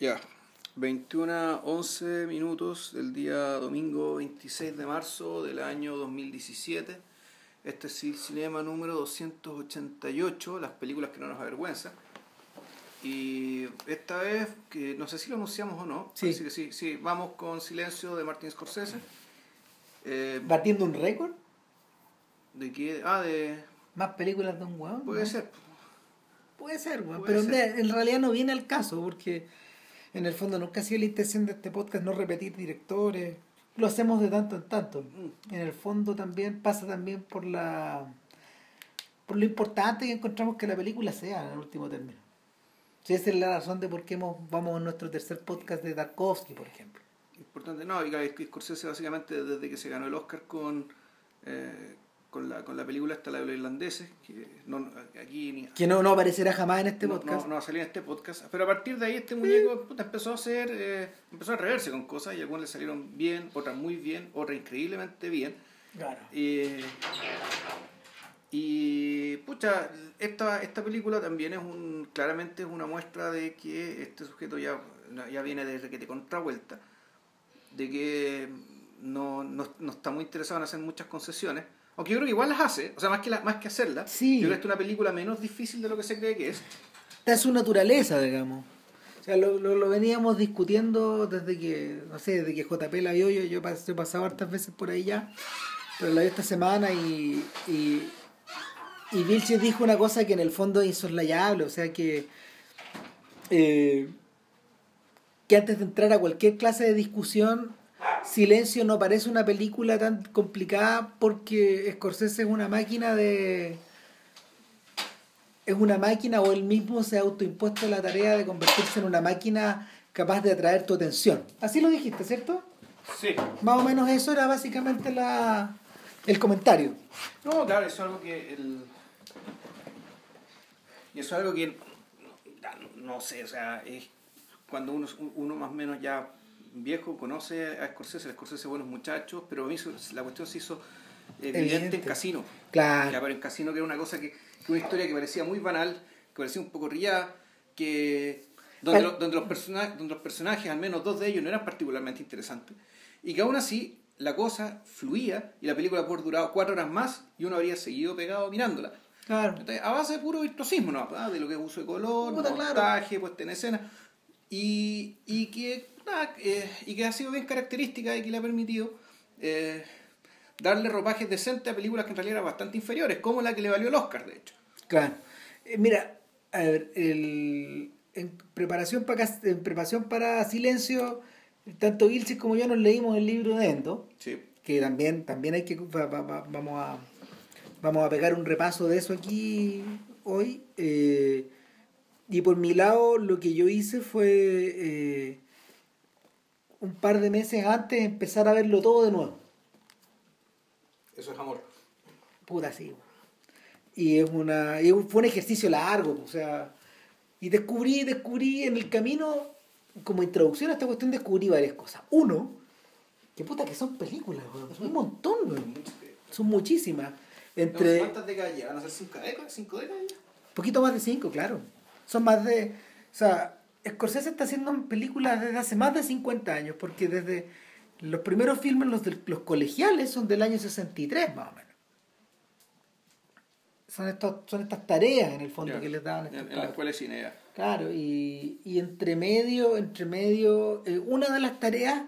Ya, 21 11 minutos del día domingo 26 de marzo del año 2017. Este es el cinema número 288, las películas que no nos avergüenzan. Y esta vez, que no sé si lo anunciamos o no, Sí. parece que sí, sí, vamos con Silencio de Martin Scorsese. Eh, ¿Batiendo un récord? ¿De qué? Ah, de... ¿Más películas de un weón? Puede ¿no? ser. Puede ser, weón. Pero ser. en realidad no viene al caso, porque en el fondo nunca ha sido la intención de este podcast no repetir directores. Lo hacemos de tanto en tanto. Mm. En el fondo también pasa también por la por lo importante que encontramos que la película sea en el último término. Sí, esa es la razón de por qué hemos- vamos a nuestro tercer podcast de Tarkovsky, por ejemplo. Importante, no, y Scorsese básicamente desde que se ganó el Oscar con, eh, con, la, con la película esta, la de los irlandeses, que no, aquí ni, Que no, no aparecerá jamás en este no, podcast. no, no va a salir en este podcast, pero a partir de ahí este muñeco puta, empezó a hacer, eh, empezó a reverse con cosas y algunas le salieron bien, otras muy bien, otras increíblemente bien. Claro. Eh, y pucha, esta, esta película también es un, claramente es una muestra de que este sujeto ya, ya viene desde que te contravuelta, de que no, no, no está muy interesado en hacer muchas concesiones, aunque yo creo que igual las hace, o sea, más que, la, más que hacerlas, Sí. yo creo que es una película menos difícil de lo que se cree que es. Esta es su naturaleza, digamos. O sea, lo, lo, lo veníamos discutiendo desde que, no sé, desde que JP la vio, yo, yo, pas- yo he pasado hartas veces por ahí ya, pero la vi esta semana y, y, y Vilches dijo una cosa que en el fondo es insoslayable, o sea que, eh, que antes de entrar a cualquier clase de discusión, Silencio no parece una película tan complicada porque Scorsese es una máquina de es una máquina o él mismo se ha autoimpuesto la tarea de convertirse en una máquina capaz de atraer tu atención. Así lo dijiste, ¿cierto? Sí. Más o menos eso era básicamente la, el comentario. No, claro, eso es algo que el... Y eso es algo que, no, no sé, o sea, es cuando uno, uno más o menos ya viejo conoce a Scorsese, el Scorsese buenos muchachos, pero a mí la cuestión se hizo evidente, Evidente. en Casino. Claro. Ya, pero en Casino que era una cosa que, que una historia que parecía muy banal, que parecía un poco rillada, que donde, lo- donde, los personajes, donde los personajes, al menos dos de ellos, no eran particularmente interesantes, y que aún así la cosa fluía y la película pudo haber durado cuatro horas más y uno habría seguido pegado mirándola. Claro. Entonces, a base de puro virtuosismo, ¿no? Ah, de lo que es uso de color, Puta, claro. montaje, puesta en escena, y, y, que, nada, eh, y que ha sido bien característica y que le ha permitido eh, darle ropajes decentes a películas que en realidad eran bastante inferiores, como la que le valió el Oscar, de hecho. Claro. Eh, mira, a ver, el, en, preparación para, en preparación para Silencio, tanto Vilches como yo nos leímos el libro de Endo. Sí. que también también hay que va- va- va- vamos a vamos a pegar un repaso de eso aquí hoy eh, y por mi lado lo que yo hice fue un par de meses antes empezar a verlo todo de nuevo Eso es amor. puta sí y es una y fue un ejercicio largo o sea y descubrí descubrí en el camino como introducción a esta cuestión descubrí varias cosas uno que puta que son películas weón. son un montón weón. son muchísimas entre ¿Cuántas décadas llevan? ¿Van a ser cinco décadas? ¿Cinco décadas? poquito más de cinco claro son más de o sea Scorsese está haciendo películas desde hace más de 50 años porque desde los primeros filmes los, de- los colegiales son del año 63 más o menos son estos son estas tareas en el fondo que les daban En, en la escuela de cine. Claro, y, y entre medio, entre medio, eh, una de las tareas,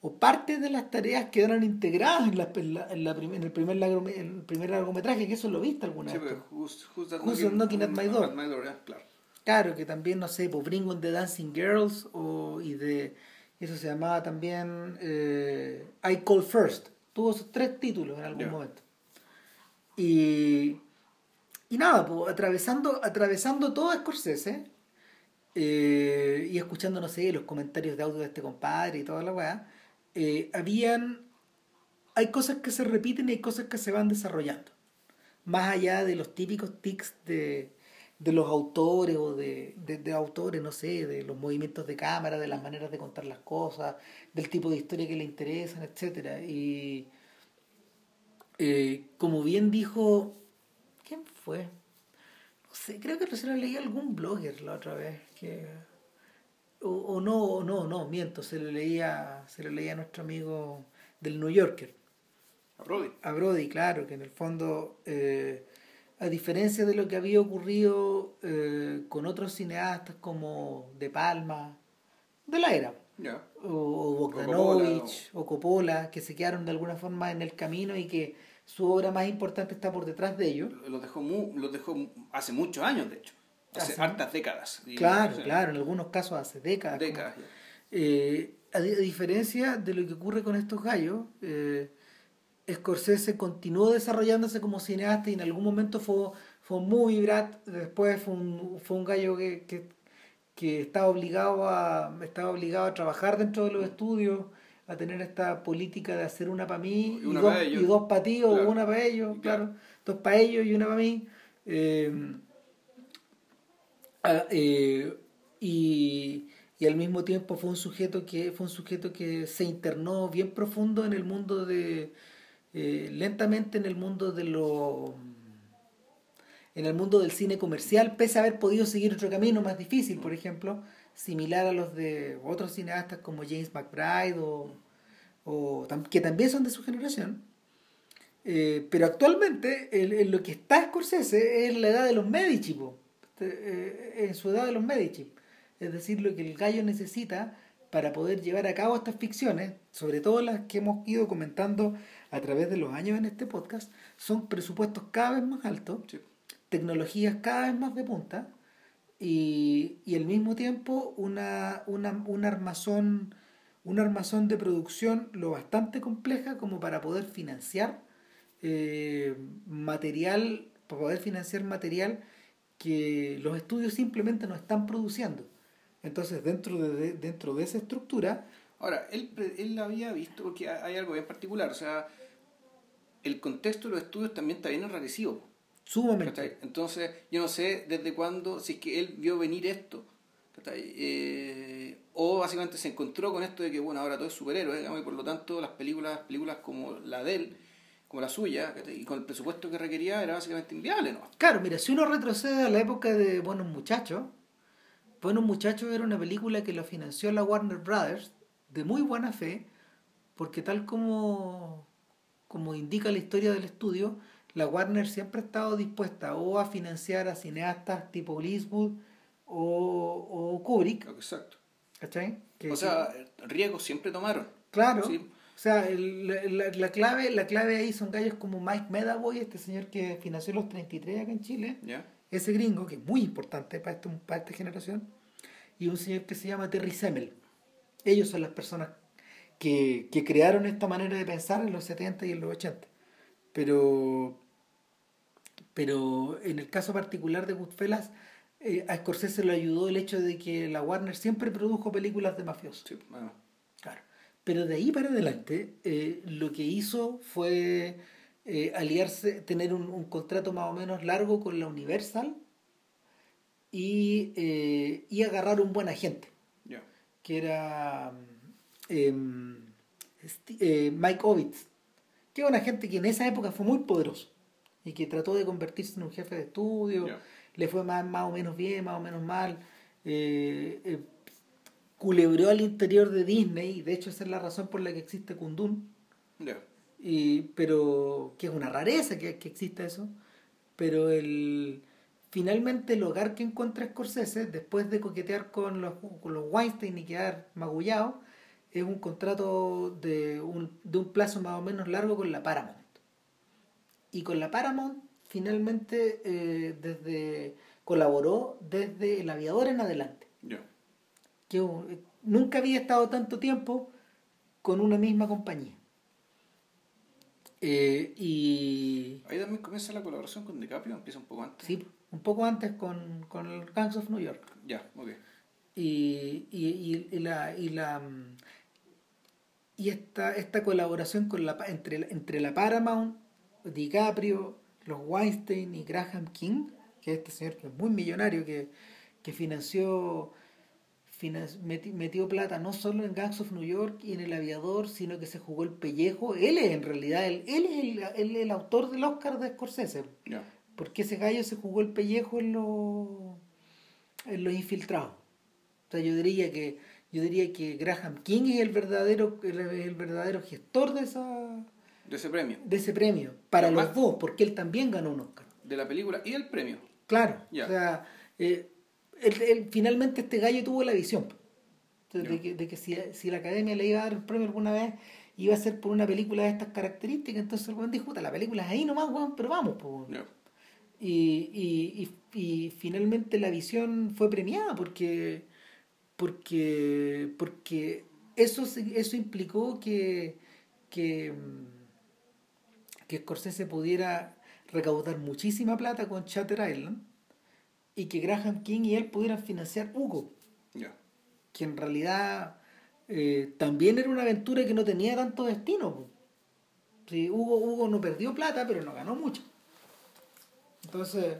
o parte de las tareas quedaron integradas en, la, en, la- en la prim- en el, primer largo, en el primer largometraje, que eso lo viste alguna Sí, vez. pero who's, who's that Who's knocking at my door? At my door, claro. Claro, que también, no sé, pues Bring on the Dancing Girls, o, y de, eso se llamaba también eh, I Call First. Tuvo esos tres títulos en algún momento. Y, y nada, pues atravesando, atravesando todo Scorsese eh, y escuchando, no sé, los comentarios de audio de este compadre y toda la weá, eh, habían. Hay cosas que se repiten y hay cosas que se van desarrollando. Más allá de los típicos tics de, de los autores o de, de, de autores, no sé, de los movimientos de cámara, de las maneras de contar las cosas, del tipo de historia que le interesan, etcétera Y eh, como bien dijo, ¿quién fue? No sé, creo que recién leí algún blogger la otra vez que o, no, o no, no, miento, se lo leía, se lo leía a nuestro amigo del New Yorker. A Brody. A Brody, claro, que en el fondo, eh, a diferencia de lo que había ocurrido eh, con otros cineastas como De Palma, de la era, o, o Bogdanovich, o Coppola, que se quedaron de alguna forma en el camino y que su obra más importante está por detrás de ellos. Lo dejó, dejó hace muchos años, de hecho. Hace hartas décadas. claro, claro, en algunos casos hace décadas. Décadas. Eh, a, diferencia de lo que ocurre con estos gallos, eh, Scorsese continuó desarrollándose como cineasta y en algún momento fue, fue muy Brad, después fue un, fue un gallo que, que, que, estaba, obligado a, estaba obligado a trabajar dentro de los estudios, a tener esta política de hacer una para mí y, dos, y dos para ti o una para ellos, claro. dos para ellos y una para mí. Eh, ah, eh, y y al mismo tiempo fue un sujeto que fue un sujeto que se internó bien profundo en el mundo de eh, lentamente en el mundo de lo en el mundo del cine comercial pese a haber podido seguir otro camino más difícil por ejemplo similar a los de otros cineastas como James McBride o, o que también son de su generación eh, pero actualmente en, lo que está Scorsese es la edad de los Medici eh, en su edad de los Medici. Es decir, lo que el gallo necesita para poder llevar a cabo estas ficciones, sobre todo las que hemos ido comentando a través de los años en este podcast, son presupuestos cada vez más altos, tecnologías cada vez más de punta y, y al mismo tiempo una, una, un armazón un armazón de producción lo bastante compleja como para poder financiar eh, material, para poder financiar material que los estudios simplemente no están produciendo. Entonces, dentro de, dentro de esa estructura... Ahora, él, él había visto, porque hay algo bien particular, o sea, el contexto de los estudios también está bien enrarecido. Sumamente. Entonces, yo no sé desde cuándo, si es que él vio venir esto, eh, o básicamente se encontró con esto de que, bueno, ahora todo es superhéroe, digamos, y por lo tanto las películas, películas como la de él, como la suya, y con el presupuesto que requería, era básicamente inviable, ¿no? Claro, mira, si uno retrocede a la época de Buenos Muchachos, Buenos Muchachos era una película que lo financió la Warner Brothers de muy buena fe, porque tal como, como indica la historia del estudio, la Warner siempre ha estado dispuesta o a financiar a cineastas tipo Eastwood o, o Kubrick. Exacto. ¿Cachai? o sea, riesgos siempre tomaron. Claro. O sea, la, clave, la clave ahí son gallos como Mike Medavoy, este señor que financió los 33 acá en Chile ese gringo, que es muy importante para, este, para esta generación, y un señor que se llama Terry Semmel. Ellos son las personas que, que crearon esta manera de pensar en los 70 y en los 80. Pero, pero en el caso particular de Goodfellas, eh, a Scorsese le ayudó el hecho de que la Warner siempre produjo películas de mafiosos. Claro. Pero de ahí para adelante, eh, lo que hizo fue eh, aliarse, tener un, contrato más o menos largo con la Universal y, y agarrar un buen agente, que era em, eh, Mike Ovitz, que era un agente que en esa época fue muy poderoso y que trató de convertirse en un jefe de estudio, le fue más, más o menos bien, más o menos mal, culebreó al interior de Disney, y de hecho esa es la razón por la que existe Kundun. Y, pero que es una rareza que, que exista eso. Pero el finalmente el hogar que encuentra Scorsese, después de coquetear con los, con los Weinstein y quedar magullado, es un contrato de un, de un plazo más o menos largo con la Paramount. Y con la Paramount finalmente eh, desde colaboró desde El Aviador en adelante. Que eh, nunca había estado tanto tiempo con una misma compañía. Eh, y... Ahí también comienza la colaboración con DiCaprio, empieza un poco antes. Sí, un poco antes con, con el Gangs of New York. Ya, ok. Y, y, y, la... Y, la, y esta, esta colaboración con la, entre, entre la Paramount, DiCaprio, los Weinstein y Graham King, que es este señor que es muy millonario, que, que financió metió plata no solo en Gangs of New York y en El Aviador, sino que se jugó el pellejo. Él es en realidad, él, él es el, el, autor del Oscar de Scorsese. Porque ese gallo se jugó el pellejo en los, en los infiltrados. sea, yo diría que yo diría que Graham King es el verdadero el, el verdadero gestor de esa de ese premio. De ese premio para los dos, porque él también ganó un Oscar. De la película y el premio. Claro. O sea, eh, él, finalmente este gallo tuvo la visión de, que, de que si, si, la academia le iba a dar el premio alguna vez, iba a ser por una película de estas características. Entonces el buen dijo, la película es ahí nomás, weón, pero vamos, pues. Y, y, y, finalmente la visión fue premiada porque porque porque eso eso implicó que que que Scorsese pudiera recaudar muchísima plata con Chatter Island y que Graham King y él pudieran financiar Hugo. Que en realidad eh, también era una aventura que no tenía tanto destino. Sí, Hugo, Hugo no perdió plata, pero no ganó mucho. Entonces,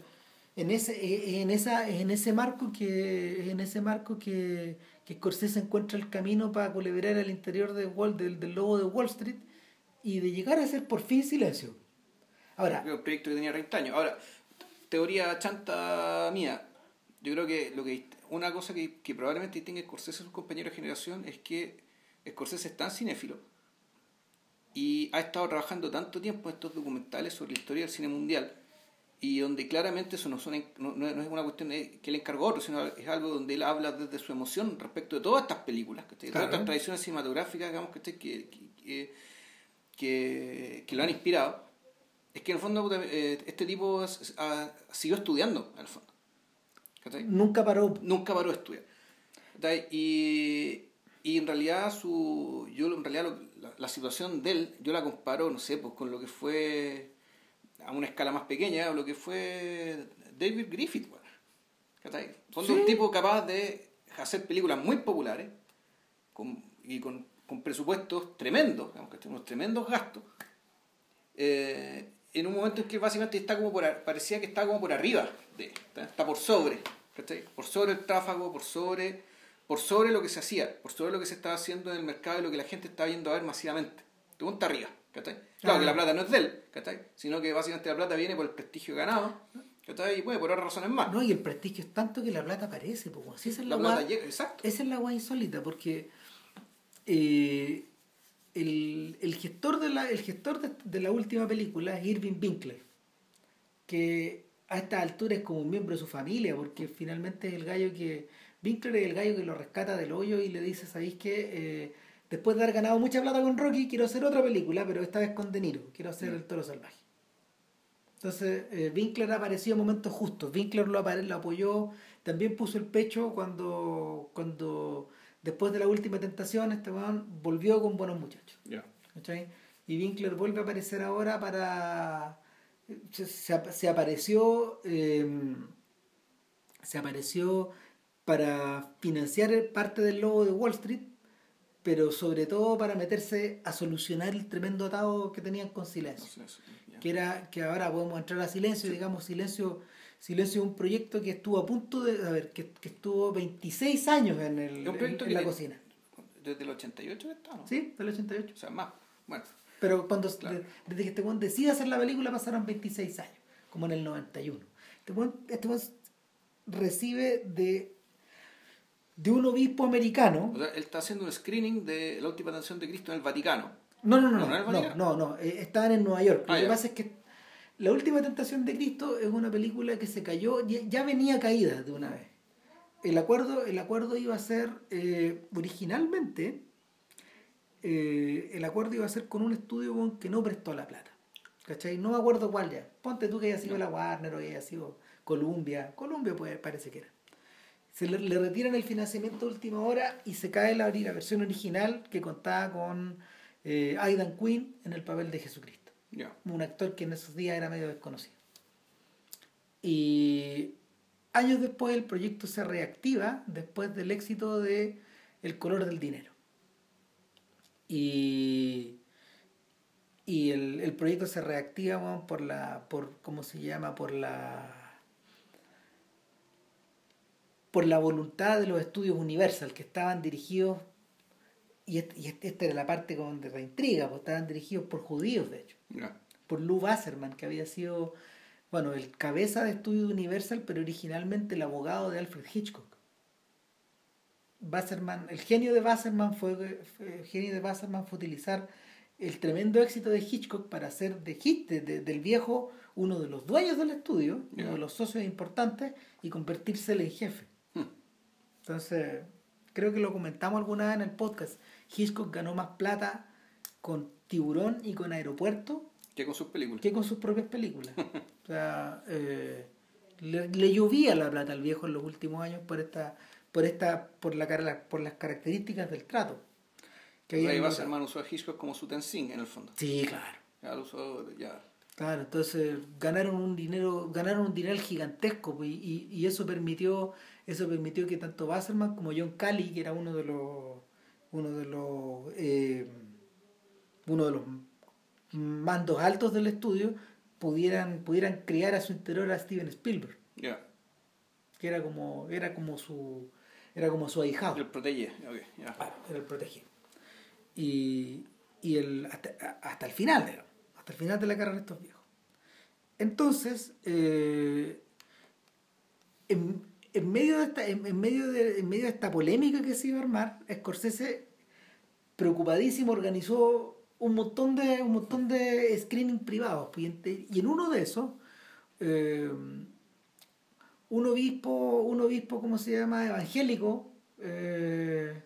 en ese, eh, en esa, en ese marco que, en ese marco que, que Scorsese encuentra el camino para culebrar el interior de Wall, del, del logo de Wall Street y de llegar a ser por fin silencio. Ahora. Un proyecto que tenía 30 años. Ahora, teoría chanta mía. Yo creo que lo que una cosa que, que probablemente distingue Scorsese a sus compañeros de generación es que Scorsese es tan cinéfilo y ha estado trabajando tanto tiempo en estos documentales sobre la historia del cine mundial y donde claramente eso no, no, es una cuestión que le encargó a otro, sino es algo donde él habla desde su emoción respecto de todas estas películas, que todas estas tradiciones cinematográficas digamos, que, que, que, que, lo han inspirado, es que en el fondo eh, este tipo siguió estudiando, en el fondo. Nunca paró. Nunca paró de estudiar. Y, y en realidad su yo en realidad la, situación de él yo la comparo no sé pues con lo que fue a una escala más pequeña lo que fue David Griffith son un tipo capaz de hacer películas muy populares con, y con, con presupuestos tremendos digamos que unos tremendos gastos. Eh, en un momento en que básicamente está como por parecía que está como por arriba de, está, por sobre por sobre el tráfago por sobre por sobre lo que se hacía por sobre lo que se estaba haciendo en el mercado y lo que la gente estaba yendo a ver masivamente. Te está arriba Claro que la plata no es de él, Sino que básicamente la plata viene por el prestigio ganado, Y puede por otras razones más. No, y el prestigio es tanto que la plata aparece, pues. esa es la, plata llega, exacto. Esa es la guay insólita, porque eh, el, el, gestor, de la, el gestor de, la última película es Irving Winkler, que a esta altura es como un miembro de su familia, porque finalmente es el gallo que. Winkler es el gallo que lo rescata del hoyo y le dice, ¿sabéis qué? Eh, después de haber ganado mucha plata con Rocky, quiero hacer otra película, pero esta vez con De Niro. Quiero hacer El Toro Salvaje. Entonces, eh, Winkler apareció en momentos justos. Winkler lo, lo apoyó, también puso el pecho cuando, cuando después de la última tentación, este volvió con buenos muchachos. Y Winkler vuelve a aparecer ahora para. Se, apareció. Em, se apareció para financiar parte del logo de Wall Street pero sobre todo para meterse a solucionar el tremendo atado que tenían con silencio. Que era que ahora podemos entrar a silencio, digamos, silencio Silencio es un proyecto que estuvo a punto de, a ver, que, que estuvo 26 años en, el, en, la cocina. ¿Desde el 88 está, no? Sí, del 88. O sea, más. Bueno. Pero cuando, desde que este buen decide hacer la película pasaron 26 años, como en el 91. Este buen, este recibe de de un obispo americano. O sea, él está haciendo un screening de la última canción de Cristo en el Vaticano. No, no, no, no, no, no, no, eh, estaban en Nueva York. Lo ah, que pasa es que La última tentación de Cristo es una película que se cayó, ya venía caída de una vez. El acuerdo, el acuerdo iba a ser eh, originalmente, eh, el acuerdo iba a ser con un estudio que no prestó la plata. ¿Cachai? No me acuerdo cuál ya. Ponte tú que haya sido la Warner o que haya sido Columbia. Columbia pues, parece que era se le, retiran el financiamiento de última hora y se cae la, la versión original que contaba con eh, Aidan Quinn en el papel de Jesucristo. Un actor que en esos días era medio desconocido. Y años después el proyecto se reactiva después del éxito de El color del dinero. Y, y el, el proyecto se reactiva por la, por, ¿cómo se llama? Por la por la voluntad de los estudios Universal, que estaban dirigidos, y, esta era la parte de la intriga, pues estaban dirigidos por judíos, de hecho. Por Lou Wasserman, que había sido, bueno, el cabeza de estudio Universal, pero originalmente el abogado de Alfred Hitchcock. El genio de Basserman fue, el genio de Basserman fue utilizar el tremendo éxito de Hitchcock para hacer de Hit, del viejo, uno de los dueños del estudio, uno de los socios importantes, y convertírsele en jefe. Entonces, creo que lo comentamos alguna vez en el podcast. Hitchcock ganó más plata con Tiburón y con Aeropuerto que con sus películas. Que con sus propias películas. o sea, eh, le, llovía la plata al viejo en los últimos años por esta, por esta, por la por las características del trato. Que ahí va a ser usó a Hitchcock como su Tenzing en el fondo. Sí, claro. Ya lo usó, ya. Claro, entonces ganaron un dinero, ganaron un dinero gigantesco pues, y, y, eso permitió, eso permitió que tanto Wasserman como John Cali, que era uno de los, uno de los, eh, uno de los mandos altos del estudio, pudieran, pudieran criar a su interior a Steven Spielberg. Que era como, era como su, era como su ahijado. El protegía, era el protegido. Y, y el, hasta, el final, hasta el final de la carrera de estos viejos. Entonces, eh, en, en, medio de esta, en, medio de, en medio de esta polémica que se iba a armar, Scorsese, preocupadísimo, organizó un montón de, un montón de screening privados. Pues, y en uno de esos, eh, un obispo, un obispo, ¿cómo se llama? evangélico eh,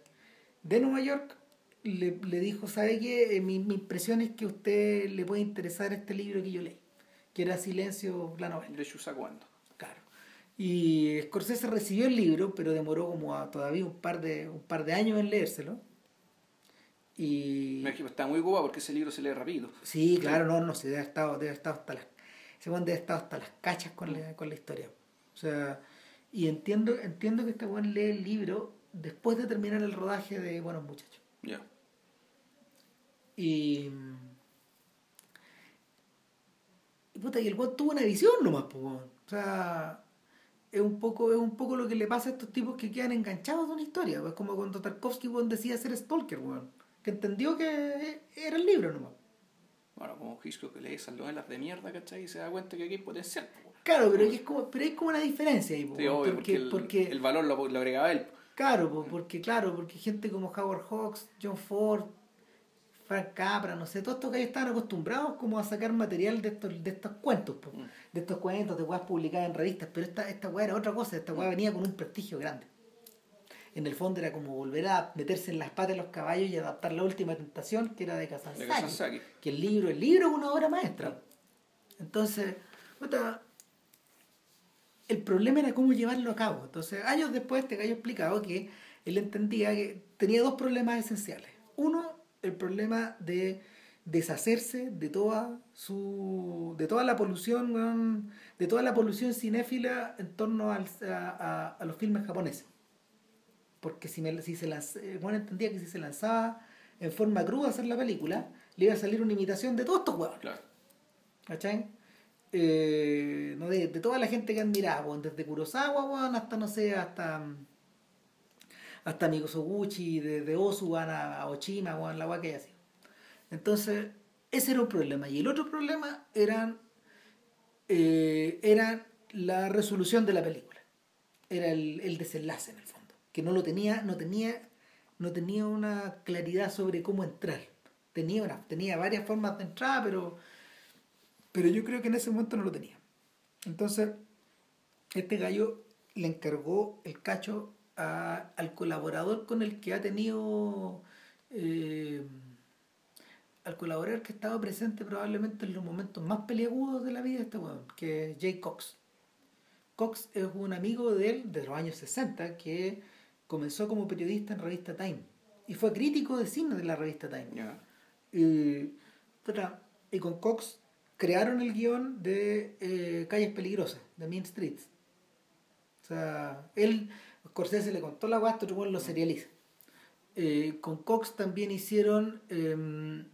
de Nueva York, le, le dijo, ¿sabe qué? Eh, mi, mi, impresión es que a usted le puede interesar este libro que yo leí, que era Silencio, la novela. De Chusacuando. Claro. Y Scorsese recibió el libro, pero demoró como todavía un par de, un par de años en leérselo. Y... está muy guapa porque ese libro se lee rápido. Sí, claro, no, no, se debe estado, debe estar hasta las, debe estar hasta las cachas con la, con la historia. O sea, y entiendo, entiendo que este buen lee el libro después de terminar el rodaje de Buenos Muchachos. Ya. Y. Y puta, y el buen tuvo una visión nomás, pues, O sea, es un poco, es un poco lo que le pasa a estos tipos que quedan enganchados de una historia. Es como cuando Tarkovsky decía ser Stalker, weón que entendió que era el libro nomás. Bueno, como Hitchcock que lee esas novelas de mierda, ¿cachai? Y se da cuenta que aquí hay potencial. Claro, pero, es como, pero hay como una diferencia ahí. porque, porque, el, valor lo, agregaba él. Claro, porque claro, porque gente como Howard Hawks, John Ford, Frank Capra, no sé, todos estos que estaban acostumbrados como a sacar material de estos, de estos cuentos, mm. de estos cuentos, de weas publicadas en revistas, pero esta, esta wea era otra cosa, esta wea mm. venía con un prestigio grande. En el fondo era como volver a meterse en las patas de los caballos y adaptar la última tentación que era de Kazanzaki, que el libro el libro es una obra maestra. Entonces el problema era cómo llevarlo a cabo. Entonces años después este gallo explicado que él entendía que tenía dos problemas esenciales. Uno el problema de deshacerse de toda su de toda la polución de toda la polución cinéfila en torno a los filmes japoneses porque si, me, si se lanzaba, bueno, entendía que si se lanzaba en forma cruda a hacer la película, le iba a salir una imitación de todos estos huevos. Claro. ¿Cachai? Eh, no, de, de, toda la gente que admiraba, desde Kurosawa hasta, no sé, hasta hasta Mikosoguchi, desde Osu a, a Ochima, bueno, la que. Entonces, ese era un problema. Y el otro problema eran, eh, era la resolución de la película. Era el, el desenlace en el fondo que no lo tenía, no tenía, no tenía una claridad sobre cómo entrar. Tenía, una, tenía varias formas de entrar, pero, pero yo creo que en ese momento no lo tenía. Entonces, este gallo le encargó el cacho al colaborador con el que ha tenido, eh, al colaborador que estaba presente probablemente en los momentos más peliagudos de la vida de este weón, que es Jay Cox. Cox es un amigo de él de los años 60 que comenzó como periodista en revista Time y fue crítico de cine de la revista Time. Y, con Cox crearon el guion de eh, Calles Peligrosas, de Mean Streets. O sea, él, Scorsese le contó la guasta, otro lo serializa. Eh, con Cox también hicieron em,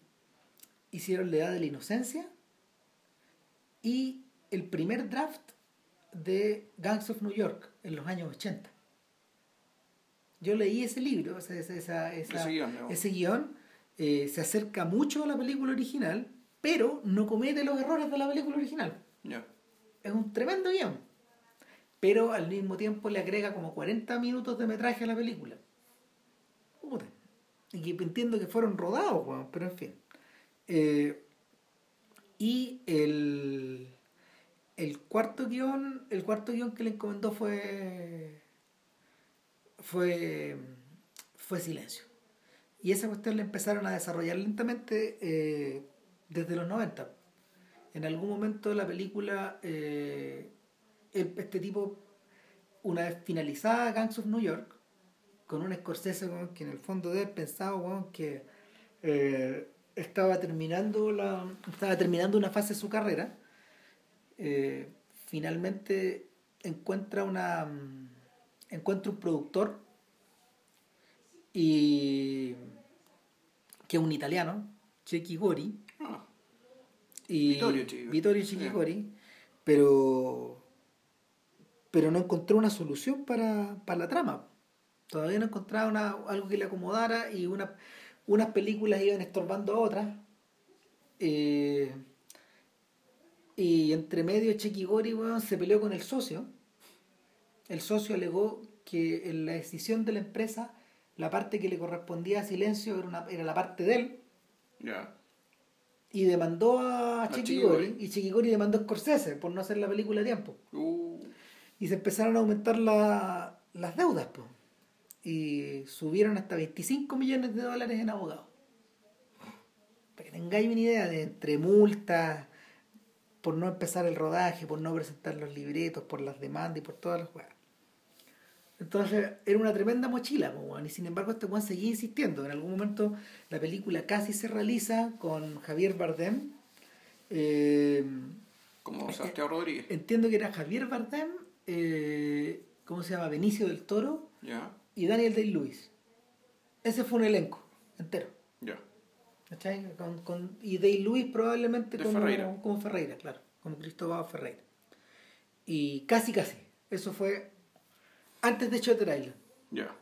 hicieron La Edad de la Inocencia y el primer draft de Gangs of New York en los años 80 yo leí ese libro, ese, esa, ese guion, eh, se acerca mucho a la película original, pero no comete los errores de la película original. Es un tremendo guion. Pero al mismo tiempo le agrega como 40 minutos de metraje a la película. Puta. Y que entiendo que fueron rodados, weón, pero en fin. Eh, y el, el cuarto guion, el cuarto guion que le encomendó fue fue fue silencio. Y esa cuestión la empezaron a desarrollar lentamente eh, desde los 90. En algún momento la película, eh, este tipo, una vez finalizada Gangs of New York, con un Scorsese que en el fondo de haber pensado que eh, estaba terminando la estaba terminando una fase de su carrera finalmente encuentra una encuentra un productor y que es un italiano, Chechi Gori. Ah. Y Vittorio Chechi. pero pero no encontró una solución para, la trama. Todavía no encontraba una, algo que le acomodara y una, unas películas iban estorbando a otras. Eh, y entre medio Chechi Gori se peleó con el socio. El socio alegó que en la decisión de la empresa la parte que le correspondía a Silencio era, una, era la parte de él. Y demandó a, Chiquigori, y Chiquigori demandó a Scorsese por no hacer la película a tiempo. Uh. Y se empezaron a aumentar las deudas, pues. Y subieron hasta 25 millones de dólares en abogados. Para que tengáis una idea de entre multas, por no empezar el rodaje, por no presentar los libretos, por las demandas y por todas las cosas. Entonces era una tremenda mochila, y sin embargo este Juan seguía insistiendo. En algún momento la película casi se realiza con Javier Bardem. Eh, Como eh, Santiago Rodríguez. Entiendo que era Javier Bardem, eh, ¿cómo se llama? Benicio del Toro y Daniel Day-Lewis. Ese fue un elenco entero. Ya. Con, y Day-Lewis probablemente como Ferreira. como Ferreira, claro, como Cristóbal Ferreira. Y casi, casi. Eso fue antes de Shutter Island. Ya.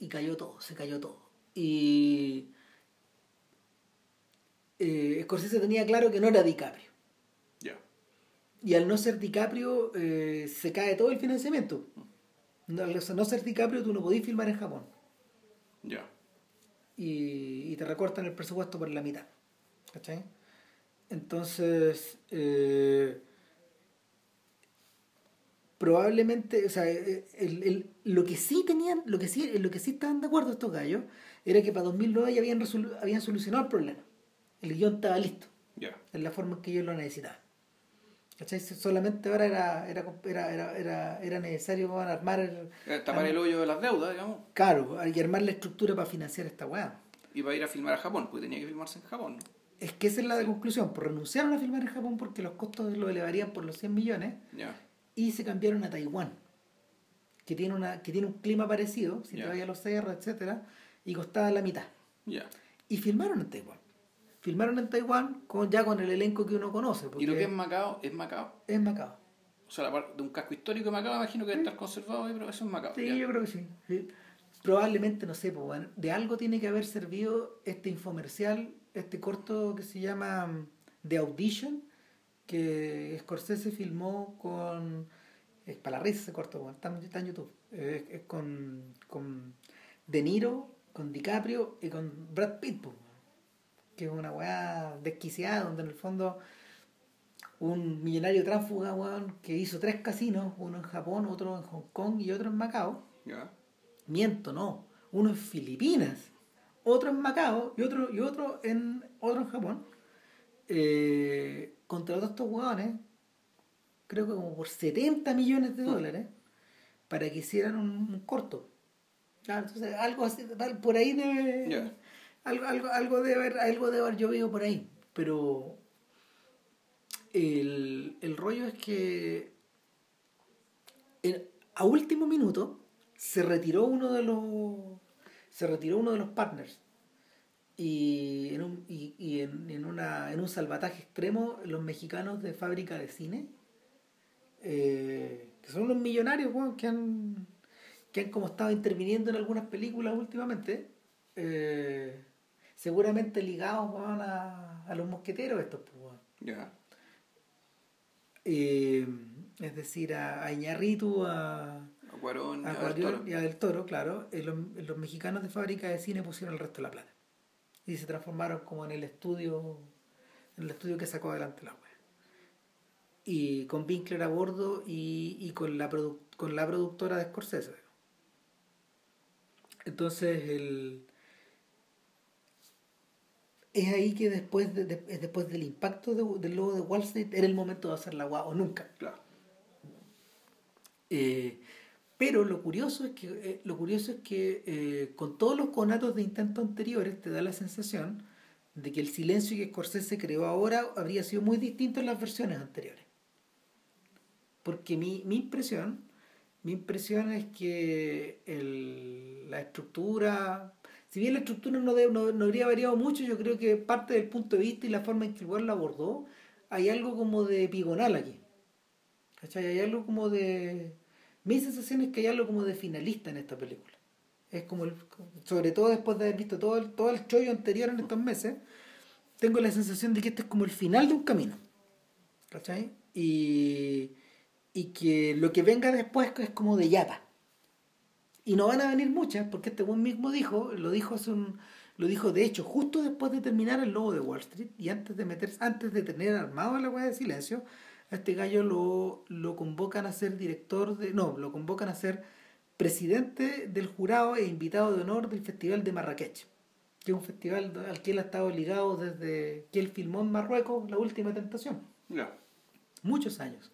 Y cayó todo, se cayó todo. Y eh, Scorsese tenía claro que no era DiCaprio. Y al no ser DiCaprio eh, se cae todo el financiamiento. Al no ser DiCaprio tú no podías filmar en Japón. Ya. Y, y te recortan el presupuesto por la mitad. ¿Cachai? Entonces, eh, probablemente, o sea, eh, el, lo que sí tenían, lo que sí, lo que sí estaban de acuerdo estos gallos, era que para 2009 ya habían, habían solucionado el problema. El guion estaba listo. Ya. En la forma en que ellos lo necesitaban. ¿Cachai? Solamente ahora era, era, era, era, era necesario armar el, eh, tapar el hoyo de las deudas, digamos. Claro, y armar la estructura para financiar esta weá. Y para ir a filmar a Japón, porque tenía que filmarse en Japón. Es que esa es la de conclusión, por renunciaron a filmar en Japón porque los costos lo elevarían por los 100 millones. Y se cambiaron a Taiwán, que tiene, una, que tiene un clima parecido, si te a los cerros, etcétera, y costaba la mitad. Y filmaron en Taiwán. Filmaron en Taiwán con, ya con el elenco que uno conoce. ¿Y lo que es Macao es Macao? Es Macao. O sea, la parte de un casco histórico de Macao, imagino que debe estar conservado ahí, pero eso es Macao. Sí, yo creo que sí. Probablemente, no sé, pues, de algo tiene que haber servido este infomercial, este corto que se llama mm, The Audition, que Scorsese filmó con. Es para la risa ese corto, está, en YouTube. Es, con, con De Niro, con DiCaprio y con Brad Pitt, que es una weá desquiciada, donde en el fondo un millonario tránsfuga que hizo tres casinos, uno en Japón, otro en Hong Kong y otro en Macao. Miento, no. Uno en Filipinas, otro en Macao y otro, y otro en otro en Japón. Eh, contrató a estos hueones, creo que como por 70 millones de mm. dólares, para que hicieran un, corto. entonces algo así, por ahí debe. Algo, algo, algo, debe haber, algo debe haber llovido por ahí. Pero el, el rollo es que a último minuto se retiró uno de los se retiró uno de los partners y en un, y, y en, en, una, en un salvataje extremo, los mexicanos de fábrica de cine, eh, que son unos millonarios que, han, que han como estado interviniendo en algunas películas últimamente, eh, seguramente ligados a, a, los mosqueteros estos. Pues, eh, es decir, a, a Iñarritu, a, A Cuarón, a Cuarón y a Del Toro, claro, eh, los, los mexicanos de fábrica de cine pusieron el resto de la plata. Y se transformaron como en el estudio, en el estudio que sacó adelante la web. Y con Winkler a bordo y, y con, la con la productora de Scorsese. Entonces, el... es ahí que después, de, de- después del impacto de- del logo de Wall Street era el momento de hacer la guau o nunca. Claro. Eh, pero lo curioso es que, eh, lo curioso es que eh, con todos los conatos de intento anteriores te da la sensación de que el silencio que Scorsese creó ahora habría sido muy distinto en las versiones anteriores. Porque mi, mi impresión, mi impresión es que el- la estructura, si bien la estructura no, de- no, habría variado mucho, yo creo que parte del punto de vista y la forma en que el weón la abordó, hay algo como de epigonal aquí. ¿Cachai? Hay algo como de... Mi sensación es que hay algo como de finalista en esta película. Es como, el, sobre todo después de haber visto todo el, todo el chollo anterior en estos meses, tengo la sensación de que este es como el final de un camino. ¿Cachai? Y, y que lo que venga después es como de yapa. Y no van a venir muchas, porque este buen mismo dijo, lo dijo hace un, lo dijo de hecho justo después de terminar el lobo de Wall Street y antes de meterse, antes de tener armado la weá de silencio, a este gallo lo, lo convocan a ser director de. no, lo convocan a ser presidente del jurado e invitado de honor del Festival de Marrakech, que es un festival al que él ha estado ligado desde que él filmó en Marruecos La Última Tentación muchos años.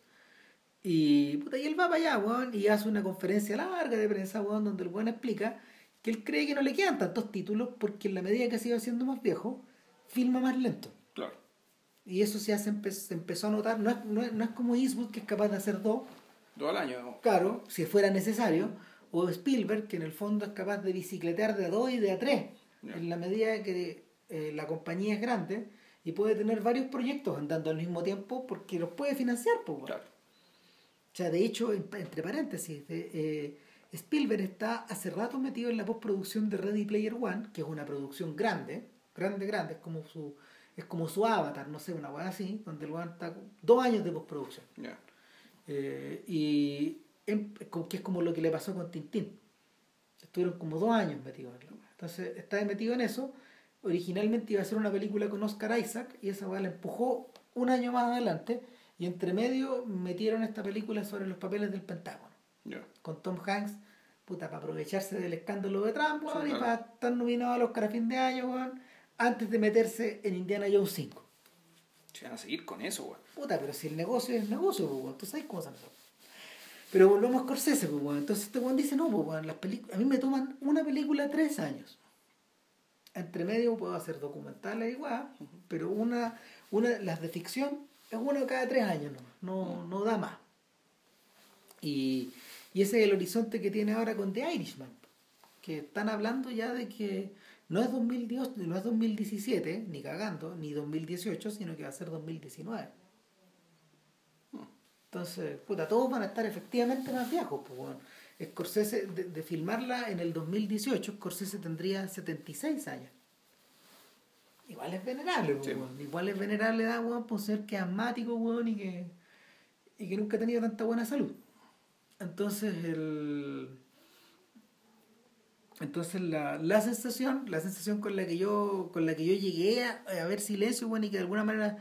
Y, puta, y él va para allá, weón, y hace una conferencia larga de prensa, weón, donde el weón explica que él cree que no le quedan tantos títulos porque en la medida que se iba haciendo más viejo, filma más lento. Claro. Y eso se, hace, empe- se empezó a notar, no es, no, es, no es como Eastwood que es capaz de hacer dos, Todo el año. claro, si fuera necesario, o Spielberg que en el fondo es capaz de bicicletear de a dos y de a tres, en la medida que eh, la compañía es grande y puede tener varios proyectos andando al mismo tiempo porque los puede financiar, pues. Claro. O sea, de hecho, en- entre paréntesis, de, eh, Spielberg está hace rato metido en la postproducción de Ready Player One, que es una producción grande, grande, grande, es como su, es como su avatar, no sé, una weá así, donde el weón está dos años de postproducción. Ya. Eh, y em- que es como lo que le pasó con Tintín. Estuvieron como dos años metidos en la weá. Entonces, está metido en eso. Originalmente iba a ser una película con Oscar Isaac y esa weá la empujó un año más adelante y entre medio metieron esta película sobre los papeles del Pentágono con Tom Hanks, puta, para aprovecharse del escándalo de Trump, weón, Sí, y claro. para estar nominado al Oscar a fin de año, weón, antes de meterse en Indiana Jones 5. Se van a seguir con eso, weón. Puta, pero si el negocio es negocio, pues, weón, tú sabes cómo se. Pero volvemos a Scorsese, pues, weón. Entonces este weón dice, no, pues, weón, las películas, a mí me toman una película tres años. Entre medio puedo hacer documentales igual, pero una, una, las de ficción es una cada tres años, no, no, no da más. Y, y ese es el horizonte que tiene ahora con The Irishman, que están hablando ya de que no es 2010, no es 2017, ni cagando, ni 2018, sino que va a ser 2019. Entonces, puta, todos van a estar efectivamente más viejos. Pues, bueno. Scorsese, de, de filmarla en el 2018, Scorsese tendría 76 años. Igual es venerable, pues, Sí. weón. igual es venerable edad, weón, por ser que es asmático, weón, y que, y que nunca ha tenido tanta buena salud. Entonces, el... Entonces la, la sensación, la sensación con la que yo, con la que yo llegué a, a ver silencio, bueno, y que de alguna manera